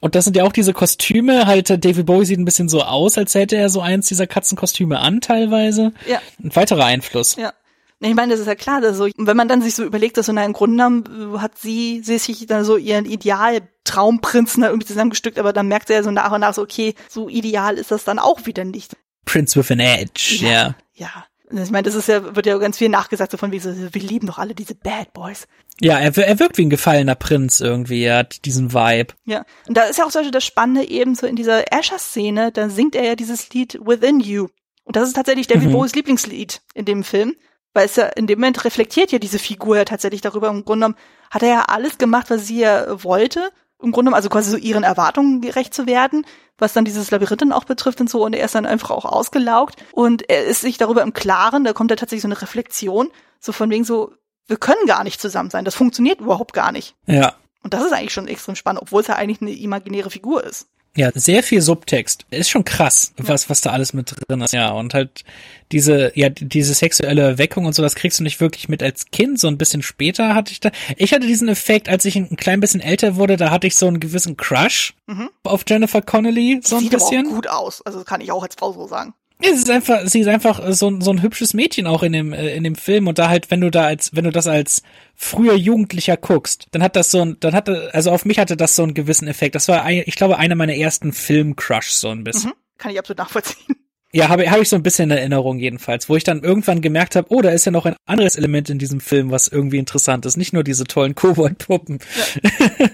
Und das sind ja auch diese Kostüme. Halt, äh, David Bowie sieht ein bisschen so aus, als hätte er so eins dieser Katzenkostüme an, teilweise. Ja. Ein weiterer Einfluss. Ja. Ich meine, das ist ja klar, dass so, wenn man dann sich so überlegt, dass so na, im Grunde genommen äh, hat sie, sie sich dann so ihren Ideal-Traumprinzen da irgendwie zusammengestückt, aber dann merkt sie ja so nach und nach so, okay, so ideal ist das dann auch wieder nicht. Prince with an Edge, ja. Ja. Und Ich meine, das ist ja, wird ja ganz viel nachgesagt, so von wie so, wir lieben doch alle diese Bad Boys. Ja, er, er wirkt wie ein gefallener Prinz irgendwie. Er hat diesen Vibe. Ja. Und da ist ja auch zum Beispiel das Spannende eben so in dieser Asher-Szene, da singt er ja dieses Lied Within You. Und das ist tatsächlich David Mhm. Bowies Lieblingslied in dem Film. Weil es ja in dem Moment reflektiert ja diese Figur ja tatsächlich darüber. Im Grunde genommen hat er ja alles gemacht, was sie ja wollte. Im Grunde genommen, also quasi so ihren Erwartungen gerecht zu werden, was dann dieses Labyrinth dann auch betrifft und so. Und er ist dann einfach auch ausgelaugt. Und er ist sich darüber im Klaren, da kommt ja tatsächlich so eine Reflexion, so von wegen so, wir können gar nicht zusammen sein. Das funktioniert überhaupt gar nicht. Ja. Und das ist eigentlich schon extrem spannend, obwohl es ja eigentlich eine imaginäre Figur ist. Ja, sehr viel Subtext. Ist schon krass, was, was da alles mit drin ist. Ja, und halt diese, ja, diese sexuelle Erweckung und so, das kriegst du nicht wirklich mit als Kind. So ein bisschen später hatte ich da. Ich hatte diesen Effekt, als ich ein klein bisschen älter wurde, da hatte ich so einen gewissen Crush mhm. auf Jennifer Connelly, so ein Sieht bisschen. Sieht gut aus. Also kann ich auch als Frau so sagen. Es ist einfach, sie ist einfach so, so ein hübsches Mädchen auch in dem, äh, in dem Film und da halt, wenn du da als, wenn du das als früher Jugendlicher guckst, dann hat das so ein, dann hatte, also auf mich hatte das so einen gewissen Effekt. Das war, ein, ich glaube, einer meiner ersten Film-Crush so ein bisschen. Mhm, kann ich absolut nachvollziehen. Ja, habe hab ich so ein bisschen in Erinnerung jedenfalls, wo ich dann irgendwann gemerkt habe, oh, da ist ja noch ein anderes Element in diesem Film, was irgendwie interessant ist. Nicht nur diese tollen Kobold-Puppen. Ja.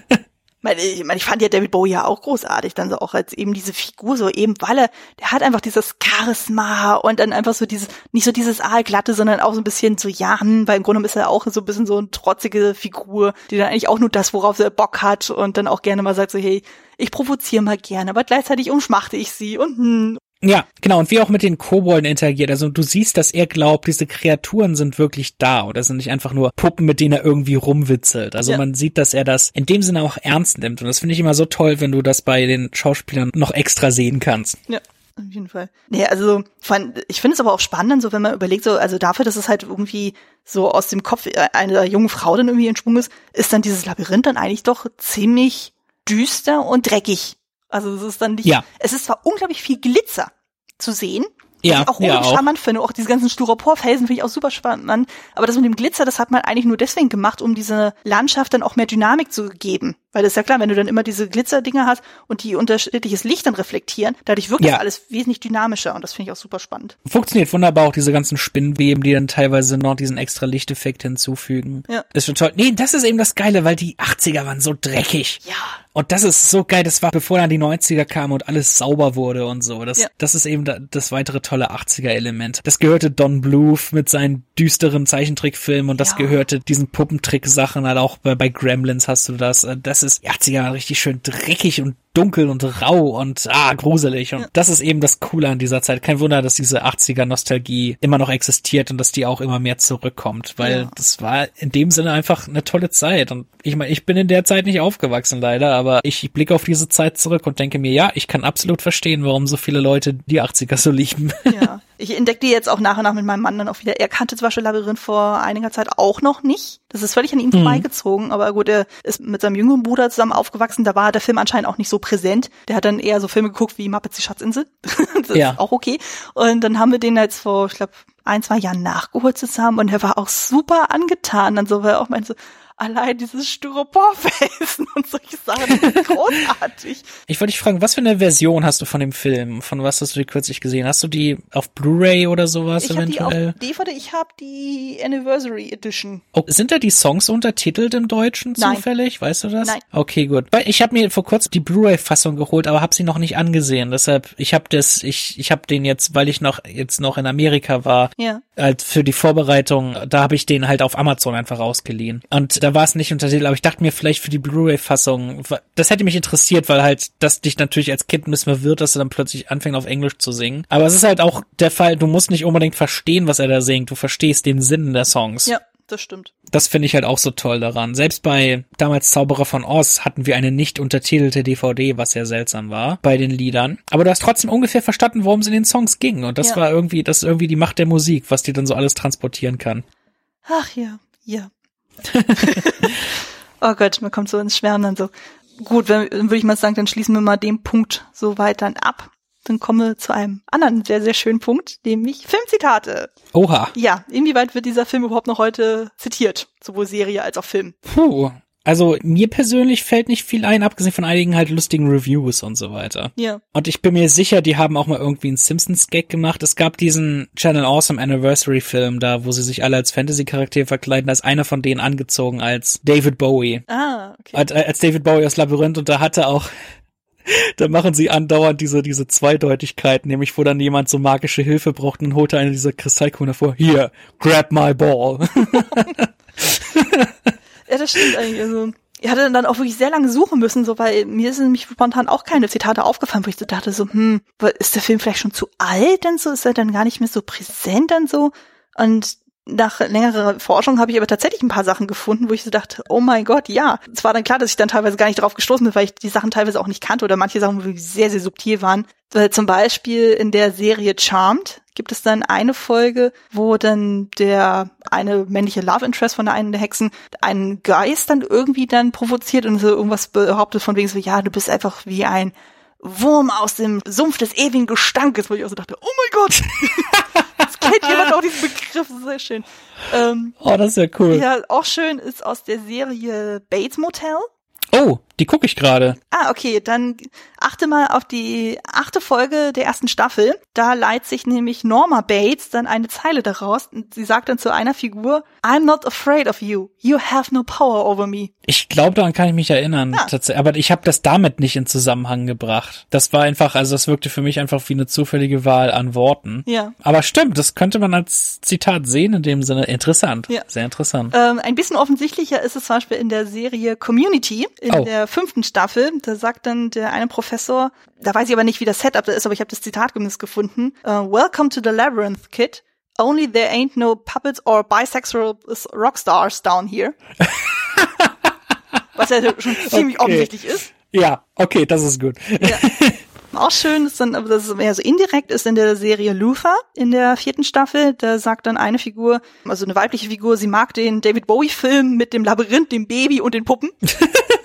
ich meine, ich fand ja David Bowie ja auch großartig, dann so auch als eben diese Figur, so eben, weil er, der hat einfach dieses Charisma und dann einfach so dieses, nicht so dieses Aalglatte, sondern auch so ein bisschen so, ja, hm, weil im Grunde ist er auch so ein bisschen so eine trotzige Figur, die dann eigentlich auch nur das, worauf er Bock hat und dann auch gerne mal sagt so, hey, ich provoziere mal gerne, aber gleichzeitig umschmachte ich sie und hm, ja, genau. Und wie auch mit den Kobolden interagiert. Also du siehst, dass er glaubt, diese Kreaturen sind wirklich da oder sind nicht einfach nur Puppen, mit denen er irgendwie rumwitzelt. Also ja. man sieht, dass er das in dem Sinne auch ernst nimmt. Und das finde ich immer so toll, wenn du das bei den Schauspielern noch extra sehen kannst. Ja. Auf jeden Fall. Nee, also ich finde es aber auch spannend, so wenn man überlegt, so, also dafür, dass es halt irgendwie so aus dem Kopf einer jungen Frau dann irgendwie entsprungen ist, ist dann dieses Labyrinth dann eigentlich doch ziemlich düster und dreckig. Also es ist dann nicht, ja. es ist zwar unglaublich viel Glitzer zu sehen, ja, ich auch ja, charmant finde. Auch diese ganzen Styroporfelsen finde ich auch super spannend. Aber das mit dem Glitzer, das hat man eigentlich nur deswegen gemacht, um diese Landschaft dann auch mehr Dynamik zu geben. Weil das ist ja klar, wenn du dann immer diese Glitzerdinger hast und die unterschiedliches Licht dann reflektieren, dadurch wirkt ja. das alles wesentlich dynamischer und das finde ich auch super spannend. Funktioniert wunderbar auch diese ganzen Spinnweben, die dann teilweise noch diesen extra Lichteffekt hinzufügen. Ja. Das ist schon toll. Nee, das ist eben das Geile, weil die 80er waren so dreckig. Ja. Und das ist so geil, das war bevor dann die 90er kamen und alles sauber wurde und so. Das, ja. das ist eben das weitere tolle 80er-Element. Das gehörte Don Bluth mit seinen düsteren Zeichentrickfilmen und das ja. gehörte diesen Puppentrick-Sachen, halt auch bei, bei Gremlins hast du das. Das ist 80er richtig schön dreckig und dunkel und rau und ah, gruselig. Und ja. das ist eben das Coole an dieser Zeit. Kein Wunder, dass diese 80er Nostalgie immer noch existiert und dass die auch immer mehr zurückkommt, weil ja. das war in dem Sinne einfach eine tolle Zeit. Und ich meine, ich bin in der Zeit nicht aufgewachsen leider, aber ich blicke auf diese Zeit zurück und denke mir, ja, ich kann absolut verstehen, warum so viele Leute die 80er so lieben. Ja. Ich entdeckte jetzt auch nach und nach mit meinem Mann dann auch wieder. Er kannte zwar schon Labyrinth vor einiger Zeit auch noch nicht. Das ist völlig an ihm mhm. vorbeigezogen, aber gut, er ist mit seinem jüngeren Bruder zusammen aufgewachsen. Da war der Film anscheinend auch nicht so präsent. Der hat dann eher so Filme geguckt wie Muppets die Schatzinsel. das ja. ist auch okay. Und dann haben wir den jetzt vor, ich glaube, ein, zwei Jahren nachgeholt zusammen und er war auch super angetan. Dann so, weil er auch meinte so, allein dieses Styroporfelsen und solche Sachen sind großartig. Ich wollte dich fragen, was für eine Version hast du von dem Film? Von was hast du die kürzlich gesehen? Hast du die auf Blu-ray oder sowas ich eventuell? Hab die auf DVD, ich habe die Anniversary Edition. Oh, sind da die Songs untertitelt im Deutschen zufällig? Nein. Weißt du das? Nein. Okay, gut. Weil ich habe mir vor kurzem die Blu-ray-Fassung geholt, aber habe sie noch nicht angesehen. Deshalb, ich habe das, ich, ich habe den jetzt, weil ich noch jetzt noch in Amerika war, ja. halt für die Vorbereitung, da habe ich den halt auf Amazon einfach ausgeliehen. Und da war es nicht untertitelt, aber ich dachte mir vielleicht für die Blu-ray-Fassung, das hätte mich interessiert, weil halt das dich natürlich als Kind ein bisschen verwirrt, dass du dann plötzlich anfängst auf Englisch zu singen. Aber es ist halt auch der Fall, du musst nicht unbedingt verstehen, was er da singt, du verstehst den Sinn der Songs. Ja, das stimmt. Das finde ich halt auch so toll daran. Selbst bei damals Zauberer von Oz hatten wir eine nicht untertitelte DVD, was sehr seltsam war bei den Liedern. Aber du hast trotzdem ungefähr verstanden, worum es in den Songs ging. Und das ja. war irgendwie, das ist irgendwie die Macht der Musik, was die dann so alles transportieren kann. Ach ja, ja. oh Gott, man kommt so ins Schwärmen dann so. Gut, dann würde ich mal sagen, dann schließen wir mal den Punkt so weit dann ab. Dann kommen wir zu einem anderen sehr, sehr schönen Punkt, nämlich Filmzitate. Oha. Ja, inwieweit wird dieser Film überhaupt noch heute zitiert? Sowohl Serie als auch Film. Puh, also mir persönlich fällt nicht viel ein, abgesehen von einigen halt lustigen Reviews und so weiter. Ja. Und ich bin mir sicher, die haben auch mal irgendwie einen Simpsons-Gag gemacht. Es gab diesen Channel Awesome Anniversary-Film da, wo sie sich alle als Fantasy-Charaktere verkleiden. Da ist einer von denen angezogen als David Bowie. Ah, okay. Als, als David Bowie aus Labyrinth und da hatte auch da machen sie andauernd diese, diese Zweideutigkeit, nämlich wo dann jemand so magische Hilfe braucht und holt er eine dieser Kristallkugeln vor. Hier, grab my ball. Ja, das stimmt eigentlich. Also, ich hatte dann auch wirklich sehr lange suchen müssen, so, weil mir sind nämlich spontan auch keine Zitate aufgefallen, wo ich so dachte so, hm, ist der Film vielleicht schon zu alt denn so? Ist er dann gar nicht mehr so präsent dann so? Und nach längerer Forschung habe ich aber tatsächlich ein paar Sachen gefunden, wo ich so dachte, oh mein Gott, ja. Es war dann klar, dass ich dann teilweise gar nicht drauf gestoßen bin, weil ich die Sachen teilweise auch nicht kannte oder manche Sachen wirklich sehr, sehr subtil waren. Weil zum Beispiel in der Serie Charmed gibt es dann eine Folge, wo dann der eine männliche Love Interest von der einen der Hexen einen Geist dann irgendwie dann provoziert und so irgendwas behauptet von wegen so, ja, du bist einfach wie ein Wurm aus dem Sumpf des ewigen Gestankes, wo ich auch so dachte, oh mein Gott, das kennt jemand auch diesen Begriff, sehr schön. Ähm, oh, das ist ja cool. Ja, auch schön ist aus der Serie Bates Motel. Oh, die gucke ich gerade. Ah, okay, dann achte mal auf die achte Folge der ersten Staffel. Da leiht sich nämlich Norma Bates dann eine Zeile daraus. Und sie sagt dann zu einer Figur, I'm not afraid of you. You have no power over me. Ich glaube, daran kann ich mich erinnern. Ja. Aber ich habe das damit nicht in Zusammenhang gebracht. Das war einfach, also das wirkte für mich einfach wie eine zufällige Wahl an Worten. Ja. Aber stimmt, das könnte man als Zitat sehen in dem Sinne. Interessant. Ja. Sehr interessant. Ähm, ein bisschen offensichtlicher ist es zum Beispiel in der Serie Community, in oh. der fünften Staffel. Da sagt dann der eine Professor, da weiß ich aber nicht, wie das Setup da ist, aber ich habe das Zitat gefunden. Uh, Welcome to the Labyrinth, Kid. Only there ain't no puppets or bisexual rockstars down here. Was ja schon ziemlich okay. offensichtlich ist. Ja, okay, das ist gut. Ja. Auch schön ist dann, aber das ist mehr so indirekt, ist in der Serie Luther in der vierten Staffel. Da sagt dann eine Figur, also eine weibliche Figur, sie mag den David Bowie-Film mit dem Labyrinth, dem Baby und den Puppen.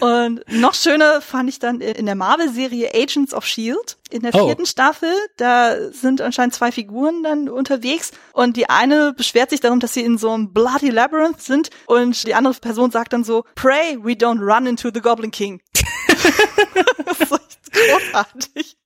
Und noch schöner fand ich dann in der Marvel-Serie Agents of Shield. In der oh. vierten oh. Staffel, da sind anscheinend zwei Figuren dann unterwegs und die eine beschwert sich darum, dass sie in so einem Bloody Labyrinth sind und die andere Person sagt dann so, Pray we don't run into the Goblin King. das ist echt großartig.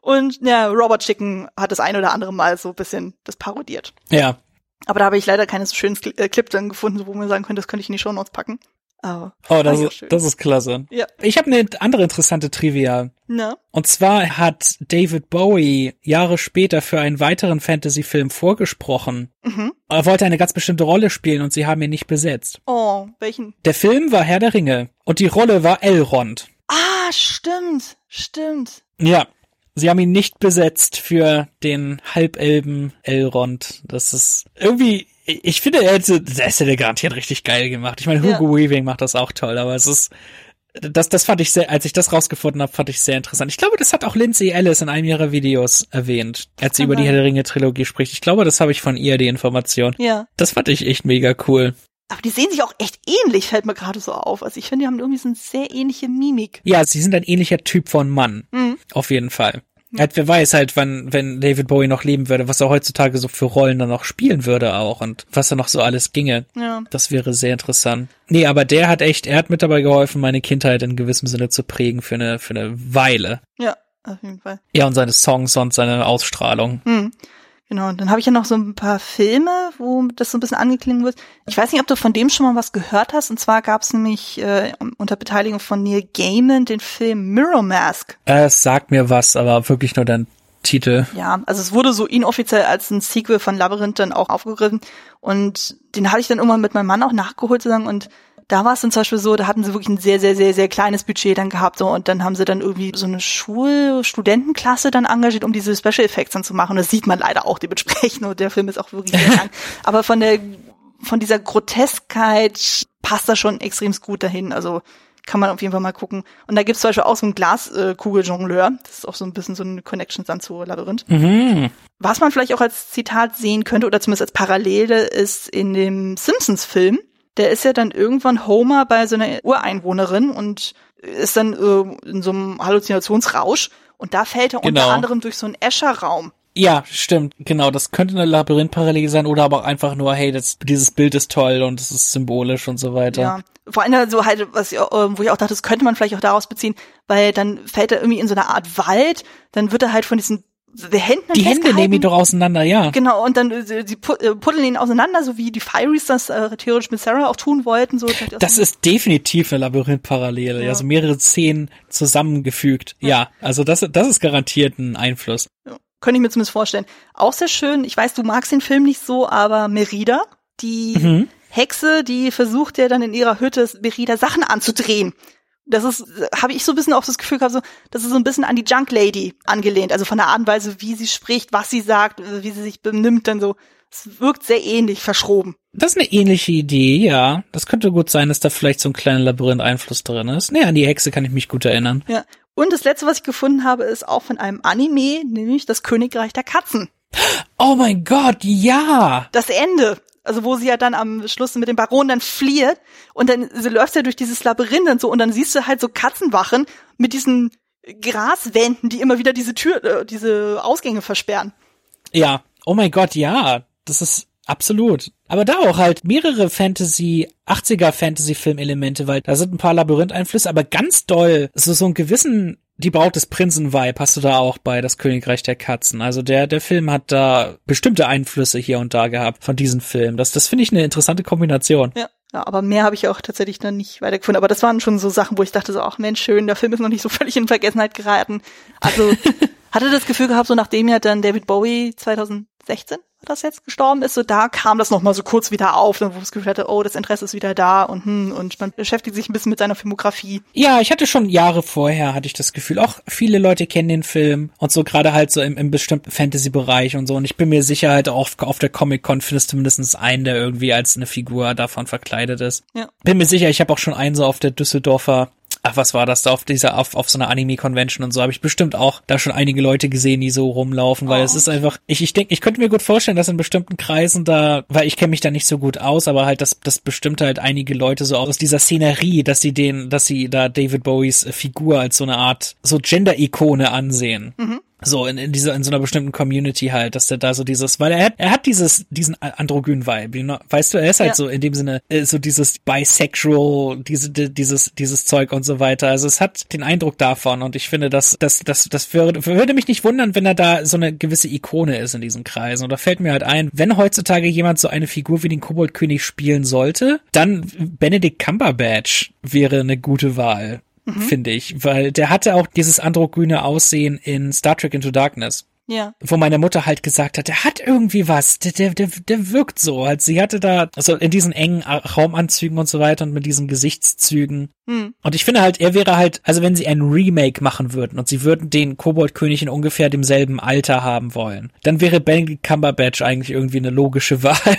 Und ja, Robert Chicken hat das ein oder andere Mal so ein bisschen das parodiert. Ja. Aber da habe ich leider keine so schönen Clip dann gefunden, wo man sagen könnte, das könnte ich in die Show Notes packen. Oh, oh das, ist, das ist klasse. Ja. Ich habe eine andere interessante Trivia. Na? Und zwar hat David Bowie Jahre später für einen weiteren Fantasy-Film vorgesprochen. Mhm. Er wollte eine ganz bestimmte Rolle spielen und sie haben ihn nicht besetzt. Oh, welchen? Der Film war Herr der Ringe und die Rolle war Elrond. Ah, stimmt, stimmt. Ja. Sie haben ihn nicht besetzt für den Halbelben Elrond. Das ist irgendwie ich finde, er hätte, das hätte garantiert richtig geil gemacht. Ich meine, Hugo ja. Weaving macht das auch toll, aber es ist, das, das fand ich sehr, als ich das rausgefunden habe, fand ich sehr interessant. Ich glaube, das hat auch Lindsay Ellis in einem ihrer Videos erwähnt, als sie über die Herr der Ringe Trilogie spricht. Ich glaube, das habe ich von ihr, die Information. Ja. Das fand ich echt mega cool. Aber die sehen sich auch echt ähnlich, fällt mir gerade so auf. Also ich finde, die haben irgendwie so eine sehr ähnliche Mimik. Ja, sie sind ein ähnlicher Typ von Mann. Mhm. Auf jeden Fall. Halt, wer weiß halt, wann, wenn David Bowie noch leben würde, was er heutzutage so für Rollen dann noch spielen würde auch und was da noch so alles ginge. Ja. Das wäre sehr interessant. Nee, aber der hat echt, er hat mit dabei geholfen, meine Kindheit in gewissem Sinne zu prägen für eine, für eine Weile. Ja, auf jeden Fall. Ja, und seine Songs und seine Ausstrahlung. Hm. Genau, und dann habe ich ja noch so ein paar Filme, wo das so ein bisschen angeklingen wird. Ich weiß nicht, ob du von dem schon mal was gehört hast. Und zwar gab es nämlich äh, unter Beteiligung von Neil Gaiman den Film Mirror Mask. Es sagt mir was, aber wirklich nur dein Titel. Ja, also es wurde so inoffiziell als ein Sequel von Labyrinth dann auch aufgegriffen. Und den hatte ich dann irgendwann mit meinem Mann auch nachgeholt sozusagen. Und da war es dann zum Beispiel so, da hatten sie wirklich ein sehr, sehr, sehr, sehr kleines Budget dann gehabt so, und dann haben sie dann irgendwie so eine Schul-Studentenklasse dann engagiert, um diese Special Effects dann zu machen. Und das sieht man leider auch dementsprechend und der Film ist auch wirklich sehr lang. Aber von der, von dieser Groteskheit passt das schon extrem gut dahin. Also kann man auf jeden Fall mal gucken. Und da gibt's zum Beispiel auch so einen Glaskugeljongleur. Das ist auch so ein bisschen so eine Connection dann zu Labyrinth. Mhm. Was man vielleicht auch als Zitat sehen könnte oder zumindest als Parallele ist in dem Simpsons-Film der ist ja dann irgendwann Homer bei so einer Ureinwohnerin und ist dann äh, in so einem Halluzinationsrausch und da fällt er genau. unter anderem durch so einen Escherraum. Ja, stimmt, genau. Das könnte eine Labyrinth-Parallele sein oder aber auch einfach nur, hey, das, dieses Bild ist toll und es ist symbolisch und so weiter. Ja, vor allem so halt, was ich, äh, wo ich auch dachte, das könnte man vielleicht auch daraus beziehen, weil dann fällt er irgendwie in so eine Art Wald, dann wird er halt von diesen die Hände, die Hände nehmen ihn doch auseinander, ja. Genau, und dann äh, sie äh, puddeln ihn auseinander, so wie die Fireys das äh, theoretisch mit Sarah auch tun wollten. So, das ist definitiv eine Labyrinth-Parallele, ja. also mehrere Szenen zusammengefügt. Ja. ja, also das, das ist garantiert ein Einfluss. Ja. Könnte ich mir zumindest vorstellen. Auch sehr schön, ich weiß, du magst den Film nicht so, aber Merida, die mhm. Hexe, die versucht ja dann in ihrer Hütte Merida Sachen anzudrehen das ist, habe ich so ein bisschen auch das Gefühl gehabt, so, das ist so ein bisschen an die Junk Lady angelehnt, also von der Art und Weise, wie sie spricht, was sie sagt, wie sie sich benimmt, dann so. Es wirkt sehr ähnlich, verschroben. Das ist eine ähnliche Idee, ja. Das könnte gut sein, dass da vielleicht so ein kleiner Labyrinth-Einfluss drin ist. Nee, an die Hexe kann ich mich gut erinnern. Ja. Und das letzte, was ich gefunden habe, ist auch von einem Anime, nämlich das Königreich der Katzen. Oh mein Gott, ja! Das Ende. Also wo sie ja dann am Schluss mit dem Baron dann flieht und dann sie läuft ja durch dieses Labyrinth und so und dann siehst du halt so Katzenwachen mit diesen Graswänden, die immer wieder diese Tür, äh, diese Ausgänge versperren. Ja, oh mein Gott, ja. Das ist absolut. Aber da auch halt mehrere Fantasy, 80er Fantasy-Film-Elemente, weil da sind ein paar Labyrinth-Einflüsse, aber ganz doll, so, so einen gewissen die Braut des Prinzen-Vibe hast du da auch bei Das Königreich der Katzen. Also der, der Film hat da bestimmte Einflüsse hier und da gehabt von diesem Film. Das, das finde ich eine interessante Kombination. Ja. Ja, aber mehr habe ich auch tatsächlich dann nicht weitergefunden. Aber das waren schon so Sachen, wo ich dachte so, ach Mensch, schön, der Film ist noch nicht so völlig in Vergessenheit geraten. Also hatte das Gefühl gehabt, so nachdem ja dann David Bowie 2016 das jetzt gestorben ist, so da kam das nochmal so kurz wieder auf, wo ich das Gefühl hatte, oh, das Interesse ist wieder da und hm, und man beschäftigt sich ein bisschen mit seiner Filmografie. Ja, ich hatte schon Jahre vorher, hatte ich das Gefühl, auch viele Leute kennen den Film und so gerade halt so im, im bestimmten Fantasy-Bereich und so und ich bin mir sicher halt auch auf der Comic-Con findest du mindestens einen, der irgendwie als eine Figur davon verkleidet ist. Ja. Bin mir sicher, ich habe auch schon einen so auf der Düsseldorfer ach, was war das da auf dieser, auf, auf so einer Anime-Convention und so, habe ich bestimmt auch da schon einige Leute gesehen, die so rumlaufen, weil oh. es ist einfach, ich, ich denke, ich könnte mir gut vorstellen, dass in bestimmten Kreisen da, weil ich kenne mich da nicht so gut aus, aber halt, dass das bestimmt halt einige Leute so aus dieser Szenerie, dass sie den, dass sie da David Bowies Figur als so eine Art, so Gender-Ikone ansehen. Mhm. So, in, in dieser, in so einer bestimmten Community halt, dass der da so dieses, weil er hat, er hat dieses, diesen androgyn Vibe, weißt du, er ist halt ja. so in dem Sinne, äh, so dieses bisexual, diese, dieses, dieses Zeug und so weiter. Also es hat den Eindruck davon und ich finde, dass, das, das, das würde, würde mich nicht wundern, wenn er da so eine gewisse Ikone ist in diesen Kreisen. Und da fällt mir halt ein, wenn heutzutage jemand so eine Figur wie den Koboldkönig spielen sollte, dann Benedict Cumberbatch wäre eine gute Wahl mhm. finde ich, weil der hatte auch dieses androgyne Aussehen in Star Trek Into Darkness. Ja. Wo meine Mutter halt gesagt hat, der hat irgendwie was, der, der, der, der wirkt so. Halt, sie hatte da, also in diesen engen Raumanzügen und so weiter und mit diesen Gesichtszügen. Hm. Und ich finde halt, er wäre halt, also wenn sie ein Remake machen würden und sie würden den Koboldkönig in ungefähr demselben Alter haben wollen, dann wäre Benedict Cumberbatch eigentlich irgendwie eine logische Wahl.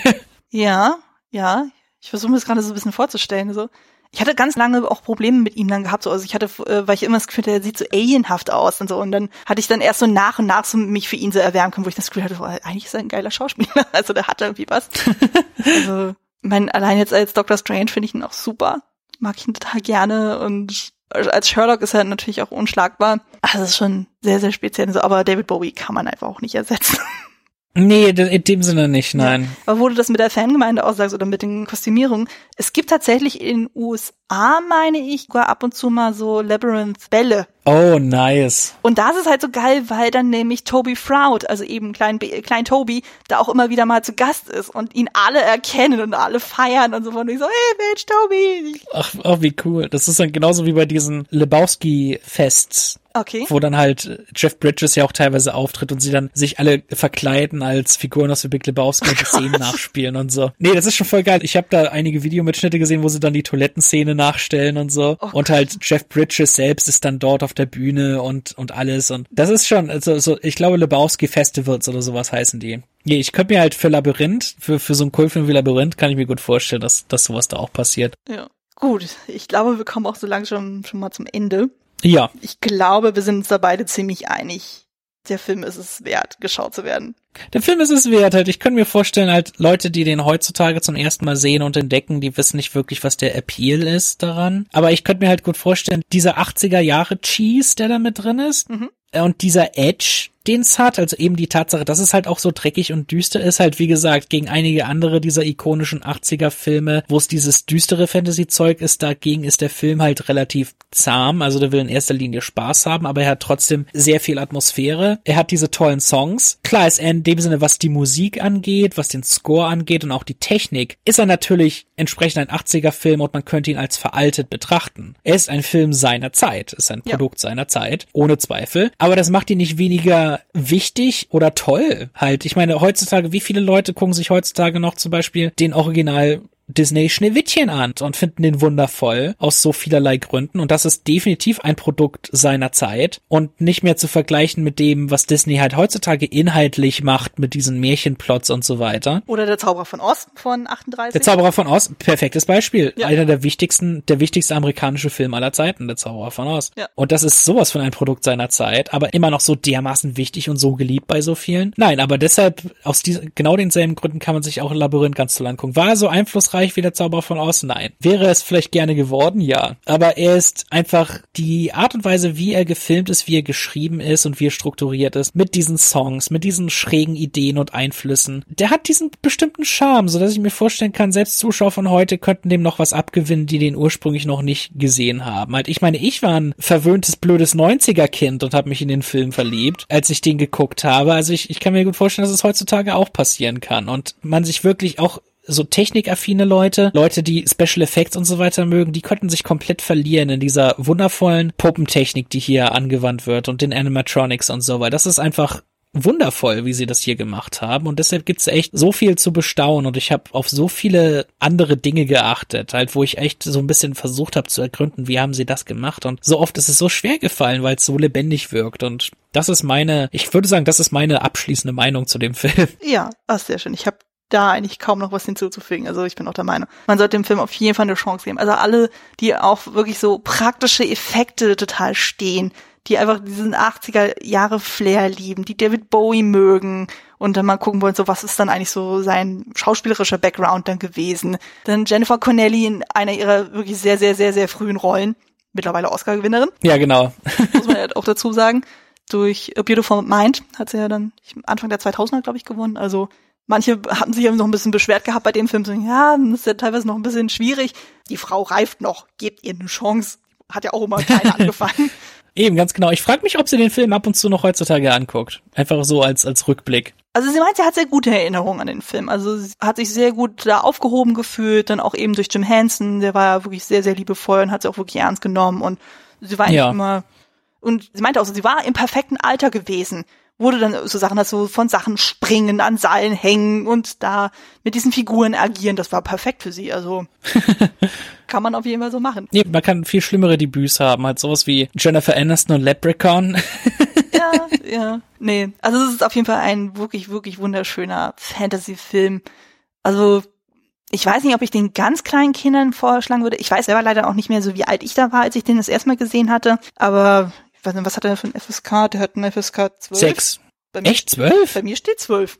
Ja, ja. Ich versuche mir das gerade so ein bisschen vorzustellen. So ich hatte ganz lange auch Probleme mit ihm dann gehabt, so, also ich hatte, äh, weil ich immer das Gefühl hatte, er sieht so alienhaft aus und so, und dann hatte ich dann erst so nach und nach so mich für ihn so erwärmen können, wo ich das Gefühl hatte, boah, eigentlich ist er ein geiler Schauspieler, also der hat irgendwie was. also, mein, allein jetzt als Doctor Strange finde ich ihn auch super, mag ich ihn total gerne und als Sherlock ist er natürlich auch unschlagbar. Also das ist schon sehr, sehr speziell, aber David Bowie kann man einfach auch nicht ersetzen. Nee, in dem Sinne nicht, nein. Ja. Aber wo du das mit der Fangemeinde aussagst oder mit den Kostümierungen, es gibt tatsächlich in den USA, meine ich, sogar ab und zu mal so Labyrinth-Bälle. Oh, nice. Und das ist halt so geil, weil dann nämlich Toby Froud, also eben Klein, Klein Toby, da auch immer wieder mal zu Gast ist und ihn alle erkennen und alle feiern und so. Und ich so, hey Mensch, Toby. Ach, ach, wie cool. Das ist dann genauso wie bei diesen Lebowski-Fests Okay. Wo dann halt Jeff Bridges ja auch teilweise auftritt und sie dann sich alle verkleiden als Figuren aus The Big Lebowski und die oh Szenen nachspielen und so. Nee, das ist schon voll geil. Ich habe da einige Videomitschnitte gesehen, wo sie dann die Toilettenszene nachstellen und so. Oh und halt Jeff Bridges selbst ist dann dort auf der Bühne und, und alles. Und das ist schon, also so, ich glaube Lebowski Festivals oder sowas heißen die. Nee, ich könnte mir halt für Labyrinth, für, für so einen Kultfilm wie Labyrinth, kann ich mir gut vorstellen, dass, dass sowas da auch passiert. Ja. Gut, ich glaube, wir kommen auch so langsam schon mal zum Ende. Ja. Ich glaube, wir sind uns da beide ziemlich einig. Der Film ist es wert, geschaut zu werden. Der Film ist es wert, halt. Ich könnte mir vorstellen, halt, Leute, die den heutzutage zum ersten Mal sehen und entdecken, die wissen nicht wirklich, was der Appeal ist daran. Aber ich könnte mir halt gut vorstellen, dieser 80er Jahre Cheese, der da mit drin ist, mhm. und dieser Edge, den es hat, also eben die Tatsache, dass es halt auch so dreckig und düster ist, halt wie gesagt, gegen einige andere dieser ikonischen 80er Filme, wo es dieses düstere Fantasy-Zeug ist, dagegen ist der Film halt relativ zahm, also der will in erster Linie Spaß haben, aber er hat trotzdem sehr viel Atmosphäre. Er hat diese tollen Songs. Klar ist er in dem Sinne, was die Musik angeht, was den Score angeht und auch die Technik, ist er natürlich entsprechend ein 80er Film und man könnte ihn als veraltet betrachten. Er ist ein Film seiner Zeit, ist ein Produkt ja. seiner Zeit, ohne Zweifel, aber das macht ihn nicht weniger wichtig oder toll halt. Ich meine, heutzutage, wie viele Leute gucken sich heutzutage noch zum Beispiel den Original Disney Schneewittchen an und finden den wundervoll aus so vielerlei Gründen. Und das ist definitiv ein Produkt seiner Zeit und nicht mehr zu vergleichen mit dem, was Disney halt heutzutage inhaltlich macht mit diesen Märchenplots und so weiter. Oder der Zauberer von Oz von 38. Der Zauberer von Oz, perfektes Beispiel. Ja. Einer der wichtigsten, der wichtigste amerikanische Film aller Zeiten, der Zauberer von Oz. Ja. Und das ist sowas von ein Produkt seiner Zeit, aber immer noch so dermaßen wichtig und so geliebt bei so vielen. Nein, aber deshalb, aus diesen, genau denselben Gründen kann man sich auch Labyrinth ganz toll angucken. War er so einflussreich wie der Zauberer von Oz? Nein. Wäre es vielleicht gerne geworden? Ja. Aber er ist einfach die Art und Weise, wie er gefilmt ist, wie er geschrieben ist und wie er strukturiert ist, mit diesen Songs, mit diesen schrägen Ideen und Einflüssen. Der hat diesen bestimmten Charme, so dass ich mir vorstellen kann, selbst Zuschauer von heute könnten dem noch was abgewinnen, die den ursprünglich noch nicht gesehen haben. Halt, ich meine, ich war ein verwöhntes, blödes 90er-Kind und habe mich in den Film verliebt, als ich den geguckt habe. Also ich, ich kann mir gut vorstellen, dass es heutzutage auch passieren kann und man sich wirklich auch so technikaffine Leute, Leute, die Special Effects und so weiter mögen, die könnten sich komplett verlieren in dieser wundervollen Puppentechnik, die hier angewandt wird und den Animatronics und so weiter. Das ist einfach wundervoll, wie sie das hier gemacht haben. Und deshalb gibt's echt so viel zu bestaunen. Und ich habe auf so viele andere Dinge geachtet, halt, wo ich echt so ein bisschen versucht habe zu ergründen, wie haben sie das gemacht. Und so oft ist es so schwer gefallen, weil es so lebendig wirkt. Und das ist meine, ich würde sagen, das ist meine abschließende Meinung zu dem Film. Ja, ach, sehr schön. Ich habe da eigentlich kaum noch was hinzuzufügen. Also ich bin auch der Meinung, man sollte dem Film auf jeden Fall eine Chance geben. Also alle, die auch wirklich so praktische Effekte total stehen, die einfach diesen 80er Jahre Flair lieben, die David Bowie mögen und dann mal gucken wollen, so was ist dann eigentlich so sein schauspielerischer Background dann gewesen. Dann Jennifer Connelly in einer ihrer wirklich sehr, sehr, sehr, sehr frühen Rollen, mittlerweile Oscar-Gewinnerin. Ja, genau. Muss man ja auch dazu sagen. Durch A Beautiful Mind hat sie ja dann Anfang der 2000er, glaube ich, gewonnen. Also Manche hatten sich ja noch ein bisschen beschwert gehabt bei dem Film, so, ja, das ist ja teilweise noch ein bisschen schwierig. Die Frau reift noch, gebt ihr eine Chance. Hat ja auch immer klein angefangen. Eben, ganz genau. Ich frage mich, ob sie den Film ab und zu noch heutzutage anguckt. Einfach so als, als Rückblick. Also sie meint, sie hat sehr gute Erinnerungen an den Film. Also sie hat sich sehr gut da aufgehoben gefühlt, dann auch eben durch Jim Henson, der war ja wirklich sehr, sehr liebevoll und hat sie auch wirklich ernst genommen und sie war ja. immer, und sie meinte auch, sie war im perfekten Alter gewesen wurde dann so Sachen, dass so von Sachen springen, an Seilen hängen und da mit diesen Figuren agieren. Das war perfekt für sie. Also kann man auf jeden Fall so machen. Nee, man kann viel schlimmere Debüts haben, halt sowas wie Jennifer Aniston und Leprechaun. ja, ja. Nee, also es ist auf jeden Fall ein wirklich, wirklich wunderschöner Fantasy-Film. Also ich weiß nicht, ob ich den ganz kleinen Kindern vorschlagen würde. Ich weiß selber leider auch nicht mehr so, wie alt ich da war, als ich den das erste Mal gesehen hatte. Aber was hat er für ein FSK? Der hat ein FSK 12. Sechs. Echt zwölf? Bei mir steht zwölf.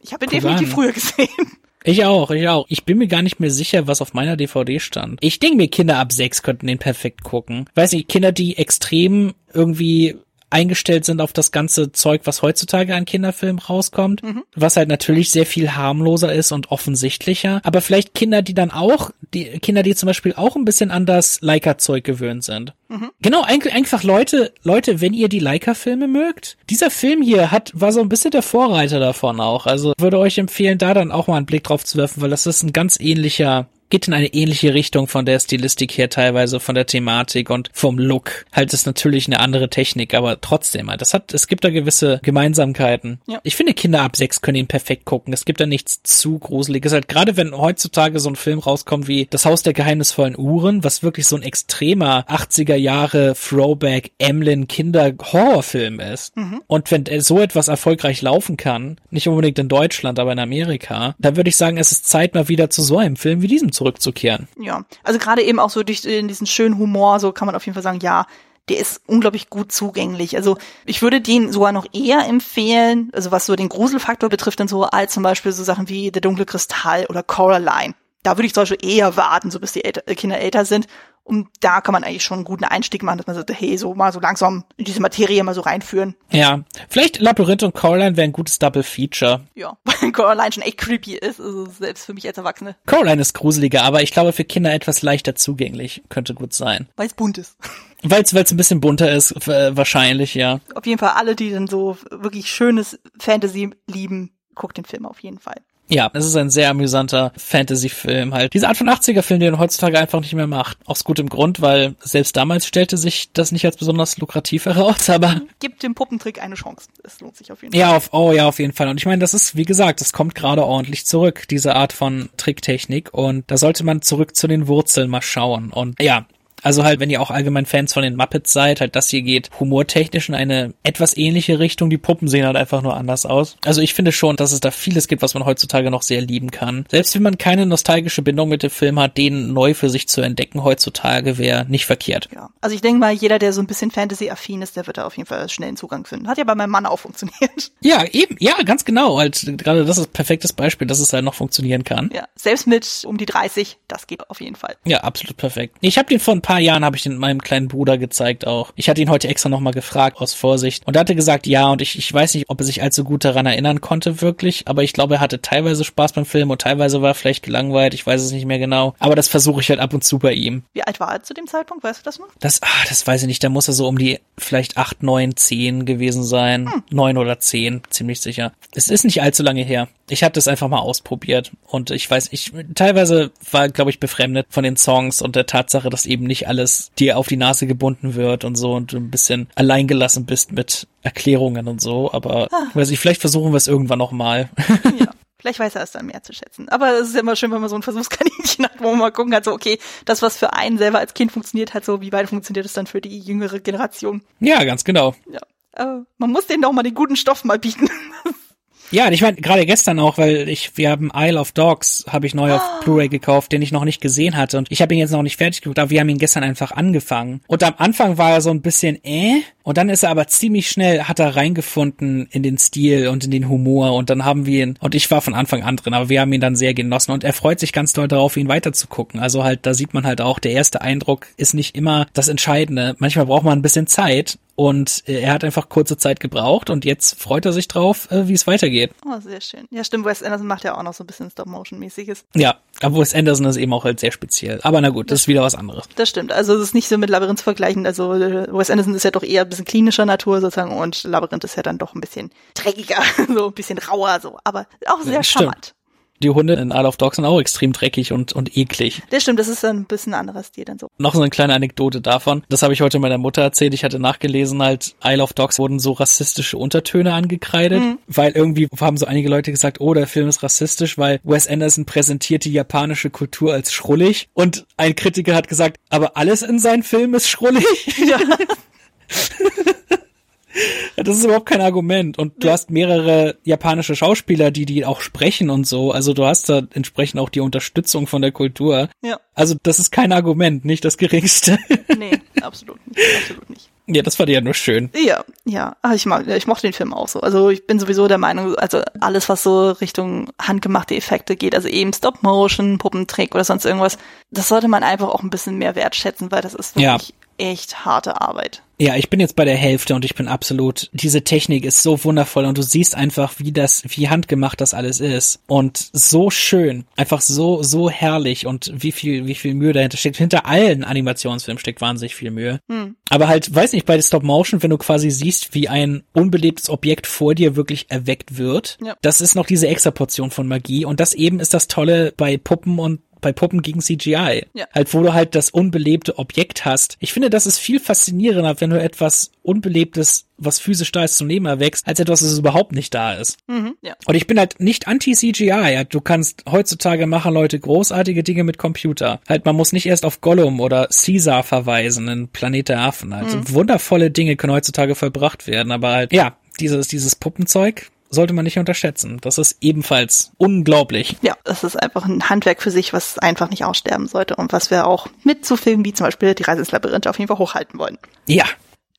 Ich habe ihn definitiv früher gesehen. Ich auch, ich auch. Ich bin mir gar nicht mehr sicher, was auf meiner DVD stand. Ich denke mir, Kinder ab sechs könnten den perfekt gucken. Weiß nicht, Kinder, die extrem irgendwie eingestellt sind auf das ganze Zeug, was heutzutage an Kinderfilmen rauskommt, mhm. was halt natürlich sehr viel harmloser ist und offensichtlicher. Aber vielleicht Kinder, die dann auch, die Kinder, die zum Beispiel auch ein bisschen an das Leica-Zeug gewöhnt sind. Mhm. Genau, einfach Leute, Leute, wenn ihr die Leica-Filme mögt, dieser Film hier hat, war so ein bisschen der Vorreiter davon auch. Also würde euch empfehlen, da dann auch mal einen Blick drauf zu werfen, weil das ist ein ganz ähnlicher geht in eine ähnliche Richtung von der Stilistik her teilweise, von der Thematik und vom Look. Halt ist natürlich eine andere Technik, aber trotzdem, halt, das hat, es gibt da gewisse Gemeinsamkeiten. Ja. Ich finde, Kinder ab sechs können ihn perfekt gucken. Es gibt da nichts zu Gruseliges. Halt, gerade wenn heutzutage so ein Film rauskommt wie Das Haus der geheimnisvollen Uhren, was wirklich so ein extremer 80er Jahre Throwback Emlyn Kinder Horrorfilm ist. Mhm. Und wenn so etwas erfolgreich laufen kann, nicht unbedingt in Deutschland, aber in Amerika, dann würde ich sagen, es ist Zeit mal wieder zu so einem Film wie diesem zu zurückzukehren. Ja, also gerade eben auch so durch diesen schönen Humor, so kann man auf jeden Fall sagen, ja, der ist unglaublich gut zugänglich. Also ich würde den sogar noch eher empfehlen, also was so den Gruselfaktor betrifft, dann so als zum Beispiel so Sachen wie Der dunkle Kristall oder Coraline. Da würde ich zum Beispiel eher warten, so bis die Kinder älter sind und da kann man eigentlich schon einen guten Einstieg machen, dass man sagt, hey, so mal so langsam in diese Materie mal so reinführen. Ja, vielleicht Labyrinth und Coraline wäre ein gutes Double Feature. Ja, weil Coraline schon echt creepy ist, also selbst für mich als Erwachsene. Coraline ist gruseliger, aber ich glaube für Kinder etwas leichter zugänglich, könnte gut sein. Weil es bunt ist. Weil es ein bisschen bunter ist, wahrscheinlich, ja. Auf jeden Fall alle, die dann so wirklich schönes Fantasy lieben, guckt den Film auf jeden Fall. Ja, es ist ein sehr amüsanter Fantasy-Film halt. Diese Art von 80er-Film, den man heutzutage einfach nicht mehr macht. Aus gutem Grund, weil selbst damals stellte sich das nicht als besonders lukrativ heraus, aber... Gibt dem Puppentrick eine Chance. Es lohnt sich auf jeden Fall. Ja, auf, oh ja, auf jeden Fall. Und ich meine, das ist, wie gesagt, das kommt gerade ordentlich zurück, diese Art von Tricktechnik. Und da sollte man zurück zu den Wurzeln mal schauen. Und ja, also halt, wenn ihr auch allgemein Fans von den Muppets seid, halt das hier geht humortechnisch in eine etwas ähnliche Richtung. Die Puppen sehen halt einfach nur anders aus. Also ich finde schon, dass es da vieles gibt, was man heutzutage noch sehr lieben kann. Selbst wenn man keine nostalgische Bindung mit dem Film hat, den neu für sich zu entdecken heutzutage wäre nicht verkehrt. Ja. Also ich denke mal, jeder, der so ein bisschen Fantasy-affin ist, der wird da auf jeden Fall schnell einen Zugang finden. Hat ja bei meinem Mann auch funktioniert. Ja, eben, ja, ganz genau. Halt, gerade das ist ein perfektes Beispiel, dass es halt noch funktionieren kann. Ja, selbst mit um die 30, das geht auf jeden Fall. Ja, absolut perfekt. Ich habe den vor ein paar Jahren habe ich den meinem kleinen Bruder gezeigt auch. Ich hatte ihn heute extra nochmal gefragt aus Vorsicht und er hatte gesagt, ja, und ich, ich weiß nicht, ob er sich allzu gut daran erinnern konnte wirklich, aber ich glaube, er hatte teilweise Spaß beim Film und teilweise war er vielleicht gelangweilt, ich weiß es nicht mehr genau, aber das versuche ich halt ab und zu bei ihm. Wie alt war er zu dem Zeitpunkt, weißt du das noch? Das, ah, das weiß ich nicht, da muss er so um die vielleicht acht, neun, zehn gewesen sein, hm. neun oder zehn, ziemlich sicher. Es ist nicht allzu lange her. Ich hatte es einfach mal ausprobiert und ich weiß, ich teilweise war, glaube ich, befremdet von den Songs und der Tatsache, dass eben nicht alles dir auf die Nase gebunden wird und so und du ein bisschen alleingelassen bist mit Erklärungen und so. Aber ah. weiß ich, vielleicht versuchen wir es irgendwann noch mal. Ja. Vielleicht weiß er es dann mehr zu schätzen. Aber es ist ja immer schön, wenn man so ein Versuchskaninchen hat, wo man mal gucken kann, so, okay, das, was für einen selber als Kind funktioniert hat, so, wie weit funktioniert es dann für die jüngere Generation? Ja, ganz genau. Ja. Aber man muss denen doch mal den guten Stoff mal bieten. Ja, ich meine, gerade gestern auch, weil ich, wir haben Isle of Dogs, habe ich neu auf oh. Blu-ray gekauft, den ich noch nicht gesehen hatte. Und ich habe ihn jetzt noch nicht fertig geguckt, aber wir haben ihn gestern einfach angefangen. Und am Anfang war er so ein bisschen äh, und dann ist er aber ziemlich schnell, hat er reingefunden in den Stil und in den Humor. Und dann haben wir ihn, und ich war von Anfang an drin, aber wir haben ihn dann sehr genossen. Und er freut sich ganz doll darauf, ihn weiterzugucken. Also halt, da sieht man halt auch, der erste Eindruck ist nicht immer das Entscheidende. Manchmal braucht man ein bisschen Zeit und äh, er hat einfach kurze Zeit gebraucht und jetzt freut er sich drauf, äh, wie es weitergeht. Oh, sehr schön. Ja, stimmt. Wes Anderson macht ja auch noch so ein bisschen Stop-Motion-mäßiges. Ja, aber Wes Anderson ist eben auch halt sehr speziell. Aber na gut, das, das ist wieder was anderes. Das stimmt. Also es ist nicht so mit Labyrinth zu vergleichen. Also äh, Wes Anderson ist ja doch eher ein bisschen klinischer Natur sozusagen und Labyrinth ist ja dann doch ein bisschen dreckiger, so ein bisschen rauer so. Aber auch sehr ja, charmant die Hunde in Isle of Dogs sind auch extrem dreckig und, und eklig. Das stimmt, das ist ein bisschen anderer Stil dann so. Noch so eine kleine Anekdote davon. Das habe ich heute meiner Mutter erzählt. Ich hatte nachgelesen, halt Isle of Dogs wurden so rassistische Untertöne angekreidet, mhm. weil irgendwie haben so einige Leute gesagt, oh, der Film ist rassistisch, weil Wes Anderson präsentiert die japanische Kultur als schrullig und ein Kritiker hat gesagt, aber alles in seinem Film ist schrullig. Ja. Das ist überhaupt kein Argument. Und du hast mehrere japanische Schauspieler, die die auch sprechen und so. Also du hast da entsprechend auch die Unterstützung von der Kultur. Ja. Also das ist kein Argument, nicht das geringste. Nee, absolut nicht. Absolut nicht. Ja, das war ja nur schön. Ja, ja. Ach, ich mag, ich mochte den Film auch so. Also ich bin sowieso der Meinung, also alles, was so Richtung handgemachte Effekte geht, also eben Stop-Motion, Puppentrick oder sonst irgendwas, das sollte man einfach auch ein bisschen mehr wertschätzen, weil das ist wirklich ja echt harte Arbeit. Ja, ich bin jetzt bei der Hälfte und ich bin absolut, diese Technik ist so wundervoll und du siehst einfach, wie das, wie handgemacht das alles ist und so schön, einfach so, so herrlich und wie viel, wie viel Mühe dahinter steckt. Hinter allen Animationsfilmen steckt wahnsinnig viel Mühe. Hm. Aber halt, weiß nicht, bei der Stop Motion, wenn du quasi siehst, wie ein unbelebtes Objekt vor dir wirklich erweckt wird, ja. das ist noch diese extra Portion von Magie und das eben ist das Tolle bei Puppen und bei Puppen gegen CGI. Ja. Halt, wo du halt das unbelebte Objekt hast. Ich finde, das ist viel faszinierender, wenn du etwas Unbelebtes, was physisch da ist, zum Leben erwächst, als etwas, das überhaupt nicht da ist. Mhm, ja. Und ich bin halt nicht anti-CGI. Du kannst heutzutage machen Leute großartige Dinge mit Computer. Halt, man muss nicht erst auf Gollum oder Caesar verweisen in Planet der Affen. Also mhm. wundervolle Dinge können heutzutage vollbracht werden, aber halt, ja, dieses, dieses Puppenzeug, sollte man nicht unterschätzen. Das ist ebenfalls unglaublich. Ja, das ist einfach ein Handwerk für sich, was einfach nicht aussterben sollte und was wir auch mit zu Filmen wie zum Beispiel Die Reise ins Labyrinth auf jeden Fall hochhalten wollen. Ja.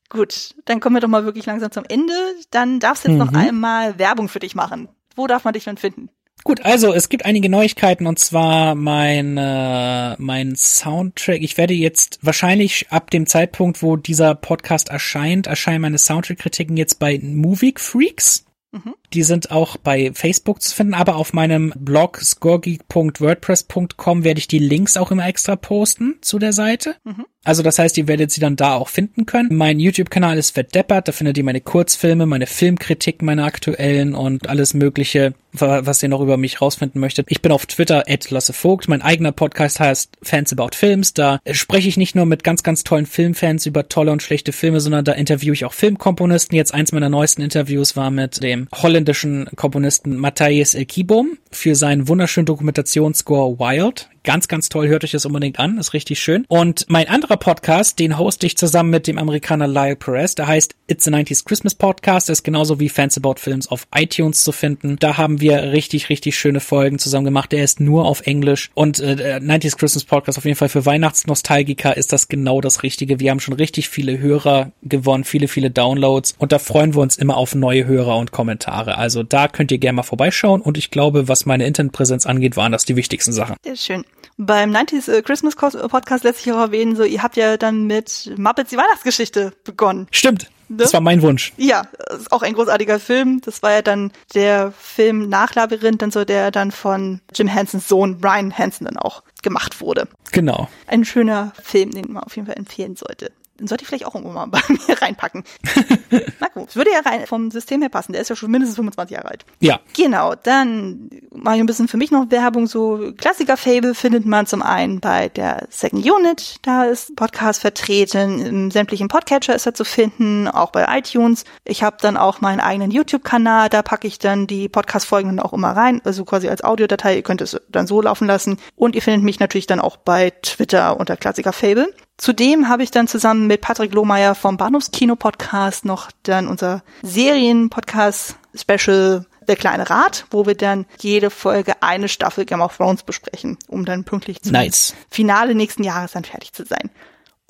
Gut, dann kommen wir doch mal wirklich langsam zum Ende. Dann darfst du jetzt mhm. noch einmal Werbung für dich machen. Wo darf man dich denn finden? Gut, also es gibt einige Neuigkeiten und zwar mein äh, mein Soundtrack. Ich werde jetzt wahrscheinlich ab dem Zeitpunkt, wo dieser Podcast erscheint, erscheinen meine Soundtrack-Kritiken jetzt bei Movie Freaks. Mhm. Die sind auch bei Facebook zu finden, aber auf meinem Blog scoregeek.wordpress.com werde ich die Links auch immer extra posten zu der Seite. Mhm. Also das heißt, ihr werdet sie dann da auch finden können. Mein YouTube-Kanal ist Deppert, da findet ihr meine Kurzfilme, meine Filmkritik, meine aktuellen und alles mögliche, was ihr noch über mich rausfinden möchtet. Ich bin auf Twitter at Lasse Vogt. Mein eigener Podcast heißt Fans About Films. Da spreche ich nicht nur mit ganz, ganz tollen Filmfans über tolle und schlechte Filme, sondern da interviewe ich auch Filmkomponisten. Jetzt eins meiner neuesten Interviews war mit dem holländischen Komponisten Matthijs Elkibom für seinen wunderschönen Dokumentationsscore Wild. Ganz, ganz toll, hört euch das unbedingt an, ist richtig schön. Und mein anderer Podcast, den hoste ich zusammen mit dem Amerikaner Lyle Perez, der heißt It's a 90s Christmas Podcast, der ist genauso wie Fans About Films auf iTunes zu finden. Da haben wir richtig, richtig schöne Folgen zusammen gemacht. Der ist nur auf Englisch und äh, 90s Christmas Podcast auf jeden Fall für Weihnachtsnostalgiker ist das genau das Richtige. Wir haben schon richtig viele Hörer gewonnen, viele, viele Downloads und da freuen wir uns immer auf neue Hörer und Kommentare. Also da könnt ihr gerne mal vorbeischauen und ich glaube, was meine Internetpräsenz angeht, waren das die wichtigsten Sachen. Sehr schön. Beim 90s äh, Christmas Podcast lässt sich auch erwähnen, so ihr habt ja dann mit Muppets die Weihnachtsgeschichte begonnen. Stimmt. Ne? Das war mein Wunsch. Ja, ist auch ein großartiger Film. Das war ja dann der Film nach Labyrinth, dann so der dann von Jim Hensons Sohn Brian Henson dann auch gemacht wurde. Genau. Ein schöner Film, den man auf jeden Fall empfehlen sollte. Den sollte ich vielleicht auch irgendwann mal bei mir reinpacken. Na gut, es würde ja rein vom System her passen. Der ist ja schon mindestens 25 Jahre alt. Ja. Genau, dann mache ich ein bisschen für mich noch Werbung. So Klassiker-Fable findet man zum einen bei der Second Unit. Da ist Podcast vertreten. Im sämtlichen Podcatcher ist er zu finden, auch bei iTunes. Ich habe dann auch meinen eigenen YouTube-Kanal. Da packe ich dann die Podcast-Folgen dann auch immer rein. Also quasi als Audiodatei. Ihr könnt es dann so laufen lassen. Und ihr findet mich natürlich dann auch bei Twitter unter Klassiker-Fable. Zudem habe ich dann zusammen mit Patrick Lohmeier vom Bahnhofskino-Podcast noch dann unser Serien-Podcast-Special Der kleine Rat, wo wir dann jede Folge eine Staffel Game of Thrones besprechen, um dann pünktlich zum nice. Finale nächsten Jahres dann fertig zu sein.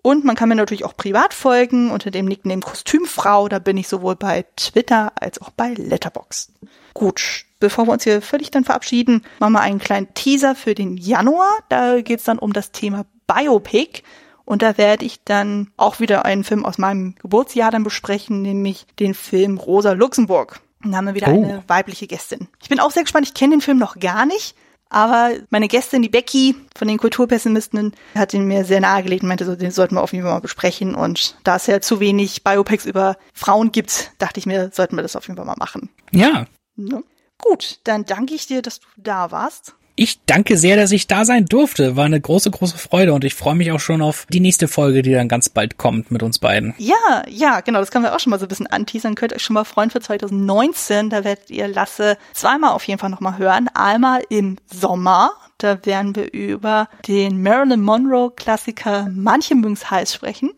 Und man kann mir natürlich auch privat folgen unter dem Nickname Kostümfrau. Da bin ich sowohl bei Twitter als auch bei Letterboxd. Gut, bevor wir uns hier völlig dann verabschieden, machen wir einen kleinen Teaser für den Januar. Da geht es dann um das Thema Biopic. Und da werde ich dann auch wieder einen Film aus meinem Geburtsjahr dann besprechen, nämlich den Film Rosa Luxemburg. Und da haben wir wieder oh. eine weibliche Gästin. Ich bin auch sehr gespannt, ich kenne den Film noch gar nicht. Aber meine Gästin, die Becky von den Kulturpessimisten, hat ihn mir sehr nahegelegt und meinte, so, den sollten wir auf jeden Fall mal besprechen. Und da es ja zu wenig Biopics über Frauen gibt, dachte ich mir, sollten wir das auf jeden Fall mal machen. Ja. Ne? Gut, dann danke ich dir, dass du da warst. Ich danke sehr, dass ich da sein durfte. War eine große, große Freude und ich freue mich auch schon auf die nächste Folge, die dann ganz bald kommt mit uns beiden. Ja, ja, genau. Das können wir auch schon mal so ein bisschen anteasern. Könnt ihr euch schon mal freuen für 2019. Da werdet ihr Lasse zweimal auf jeden Fall nochmal hören. Einmal im Sommer. Da werden wir über den Marilyn Monroe Klassiker Manche mögen's heiß sprechen.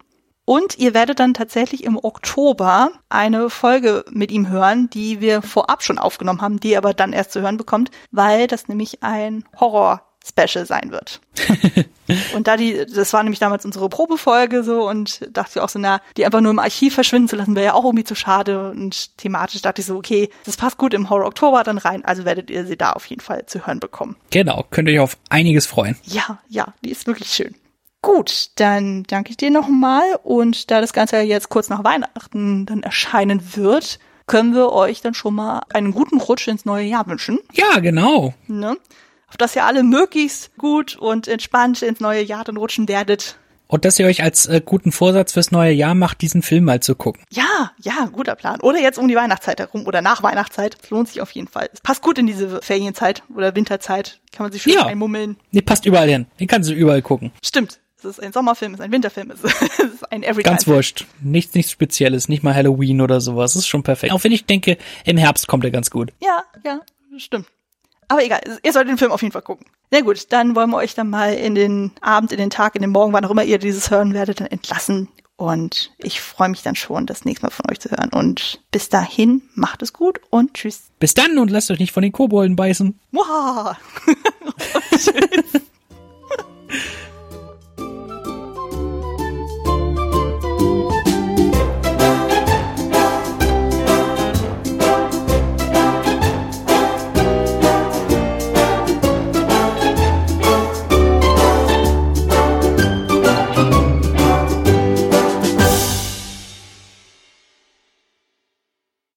Und ihr werdet dann tatsächlich im Oktober eine Folge mit ihm hören, die wir vorab schon aufgenommen haben, die ihr aber dann erst zu hören bekommt, weil das nämlich ein Horror Special sein wird. und da die, das war nämlich damals unsere Probefolge so und dachte ich auch so, na, die einfach nur im Archiv verschwinden zu lassen, wäre ja auch irgendwie zu schade und thematisch dachte ich so, okay, das passt gut im Horror Oktober dann rein, also werdet ihr sie da auf jeden Fall zu hören bekommen. Genau, könnt ihr euch auf einiges freuen. Ja, ja, die ist wirklich schön. Gut, dann danke ich dir nochmal und da das Ganze jetzt kurz nach Weihnachten dann erscheinen wird, können wir euch dann schon mal einen guten Rutsch ins neue Jahr wünschen. Ja, genau. Ne? Auf dass ihr alle möglichst gut und entspannt ins neue Jahr dann rutschen werdet. Und dass ihr euch als äh, guten Vorsatz fürs neue Jahr macht, diesen Film mal zu gucken. Ja, ja, guter Plan. Oder jetzt um die Weihnachtszeit herum oder nach Weihnachtszeit. Das lohnt sich auf jeden Fall. Es passt gut in diese Ferienzeit oder Winterzeit. Kann man sich schön ja. einmummeln. Nee, passt überall hin. Den kannst du überall gucken. Stimmt es ist ein Sommerfilm, es ist ein Winterfilm, es ist ein Everytime. Ganz wurscht. Nichts, nichts Spezielles, nicht mal Halloween oder sowas. Das ist schon perfekt. Auch wenn ich denke, im Herbst kommt er ganz gut. Ja, ja, stimmt. Aber egal, ihr solltet den Film auf jeden Fall gucken. Na gut, dann wollen wir euch dann mal in den Abend, in den Tag, in den Morgen, wann auch immer ihr dieses hören werdet, dann entlassen. Und ich freue mich dann schon, das nächste Mal von euch zu hören. Und bis dahin, macht es gut und tschüss. Bis dann und lasst euch nicht von den Kobolden beißen. Wow. tschüss.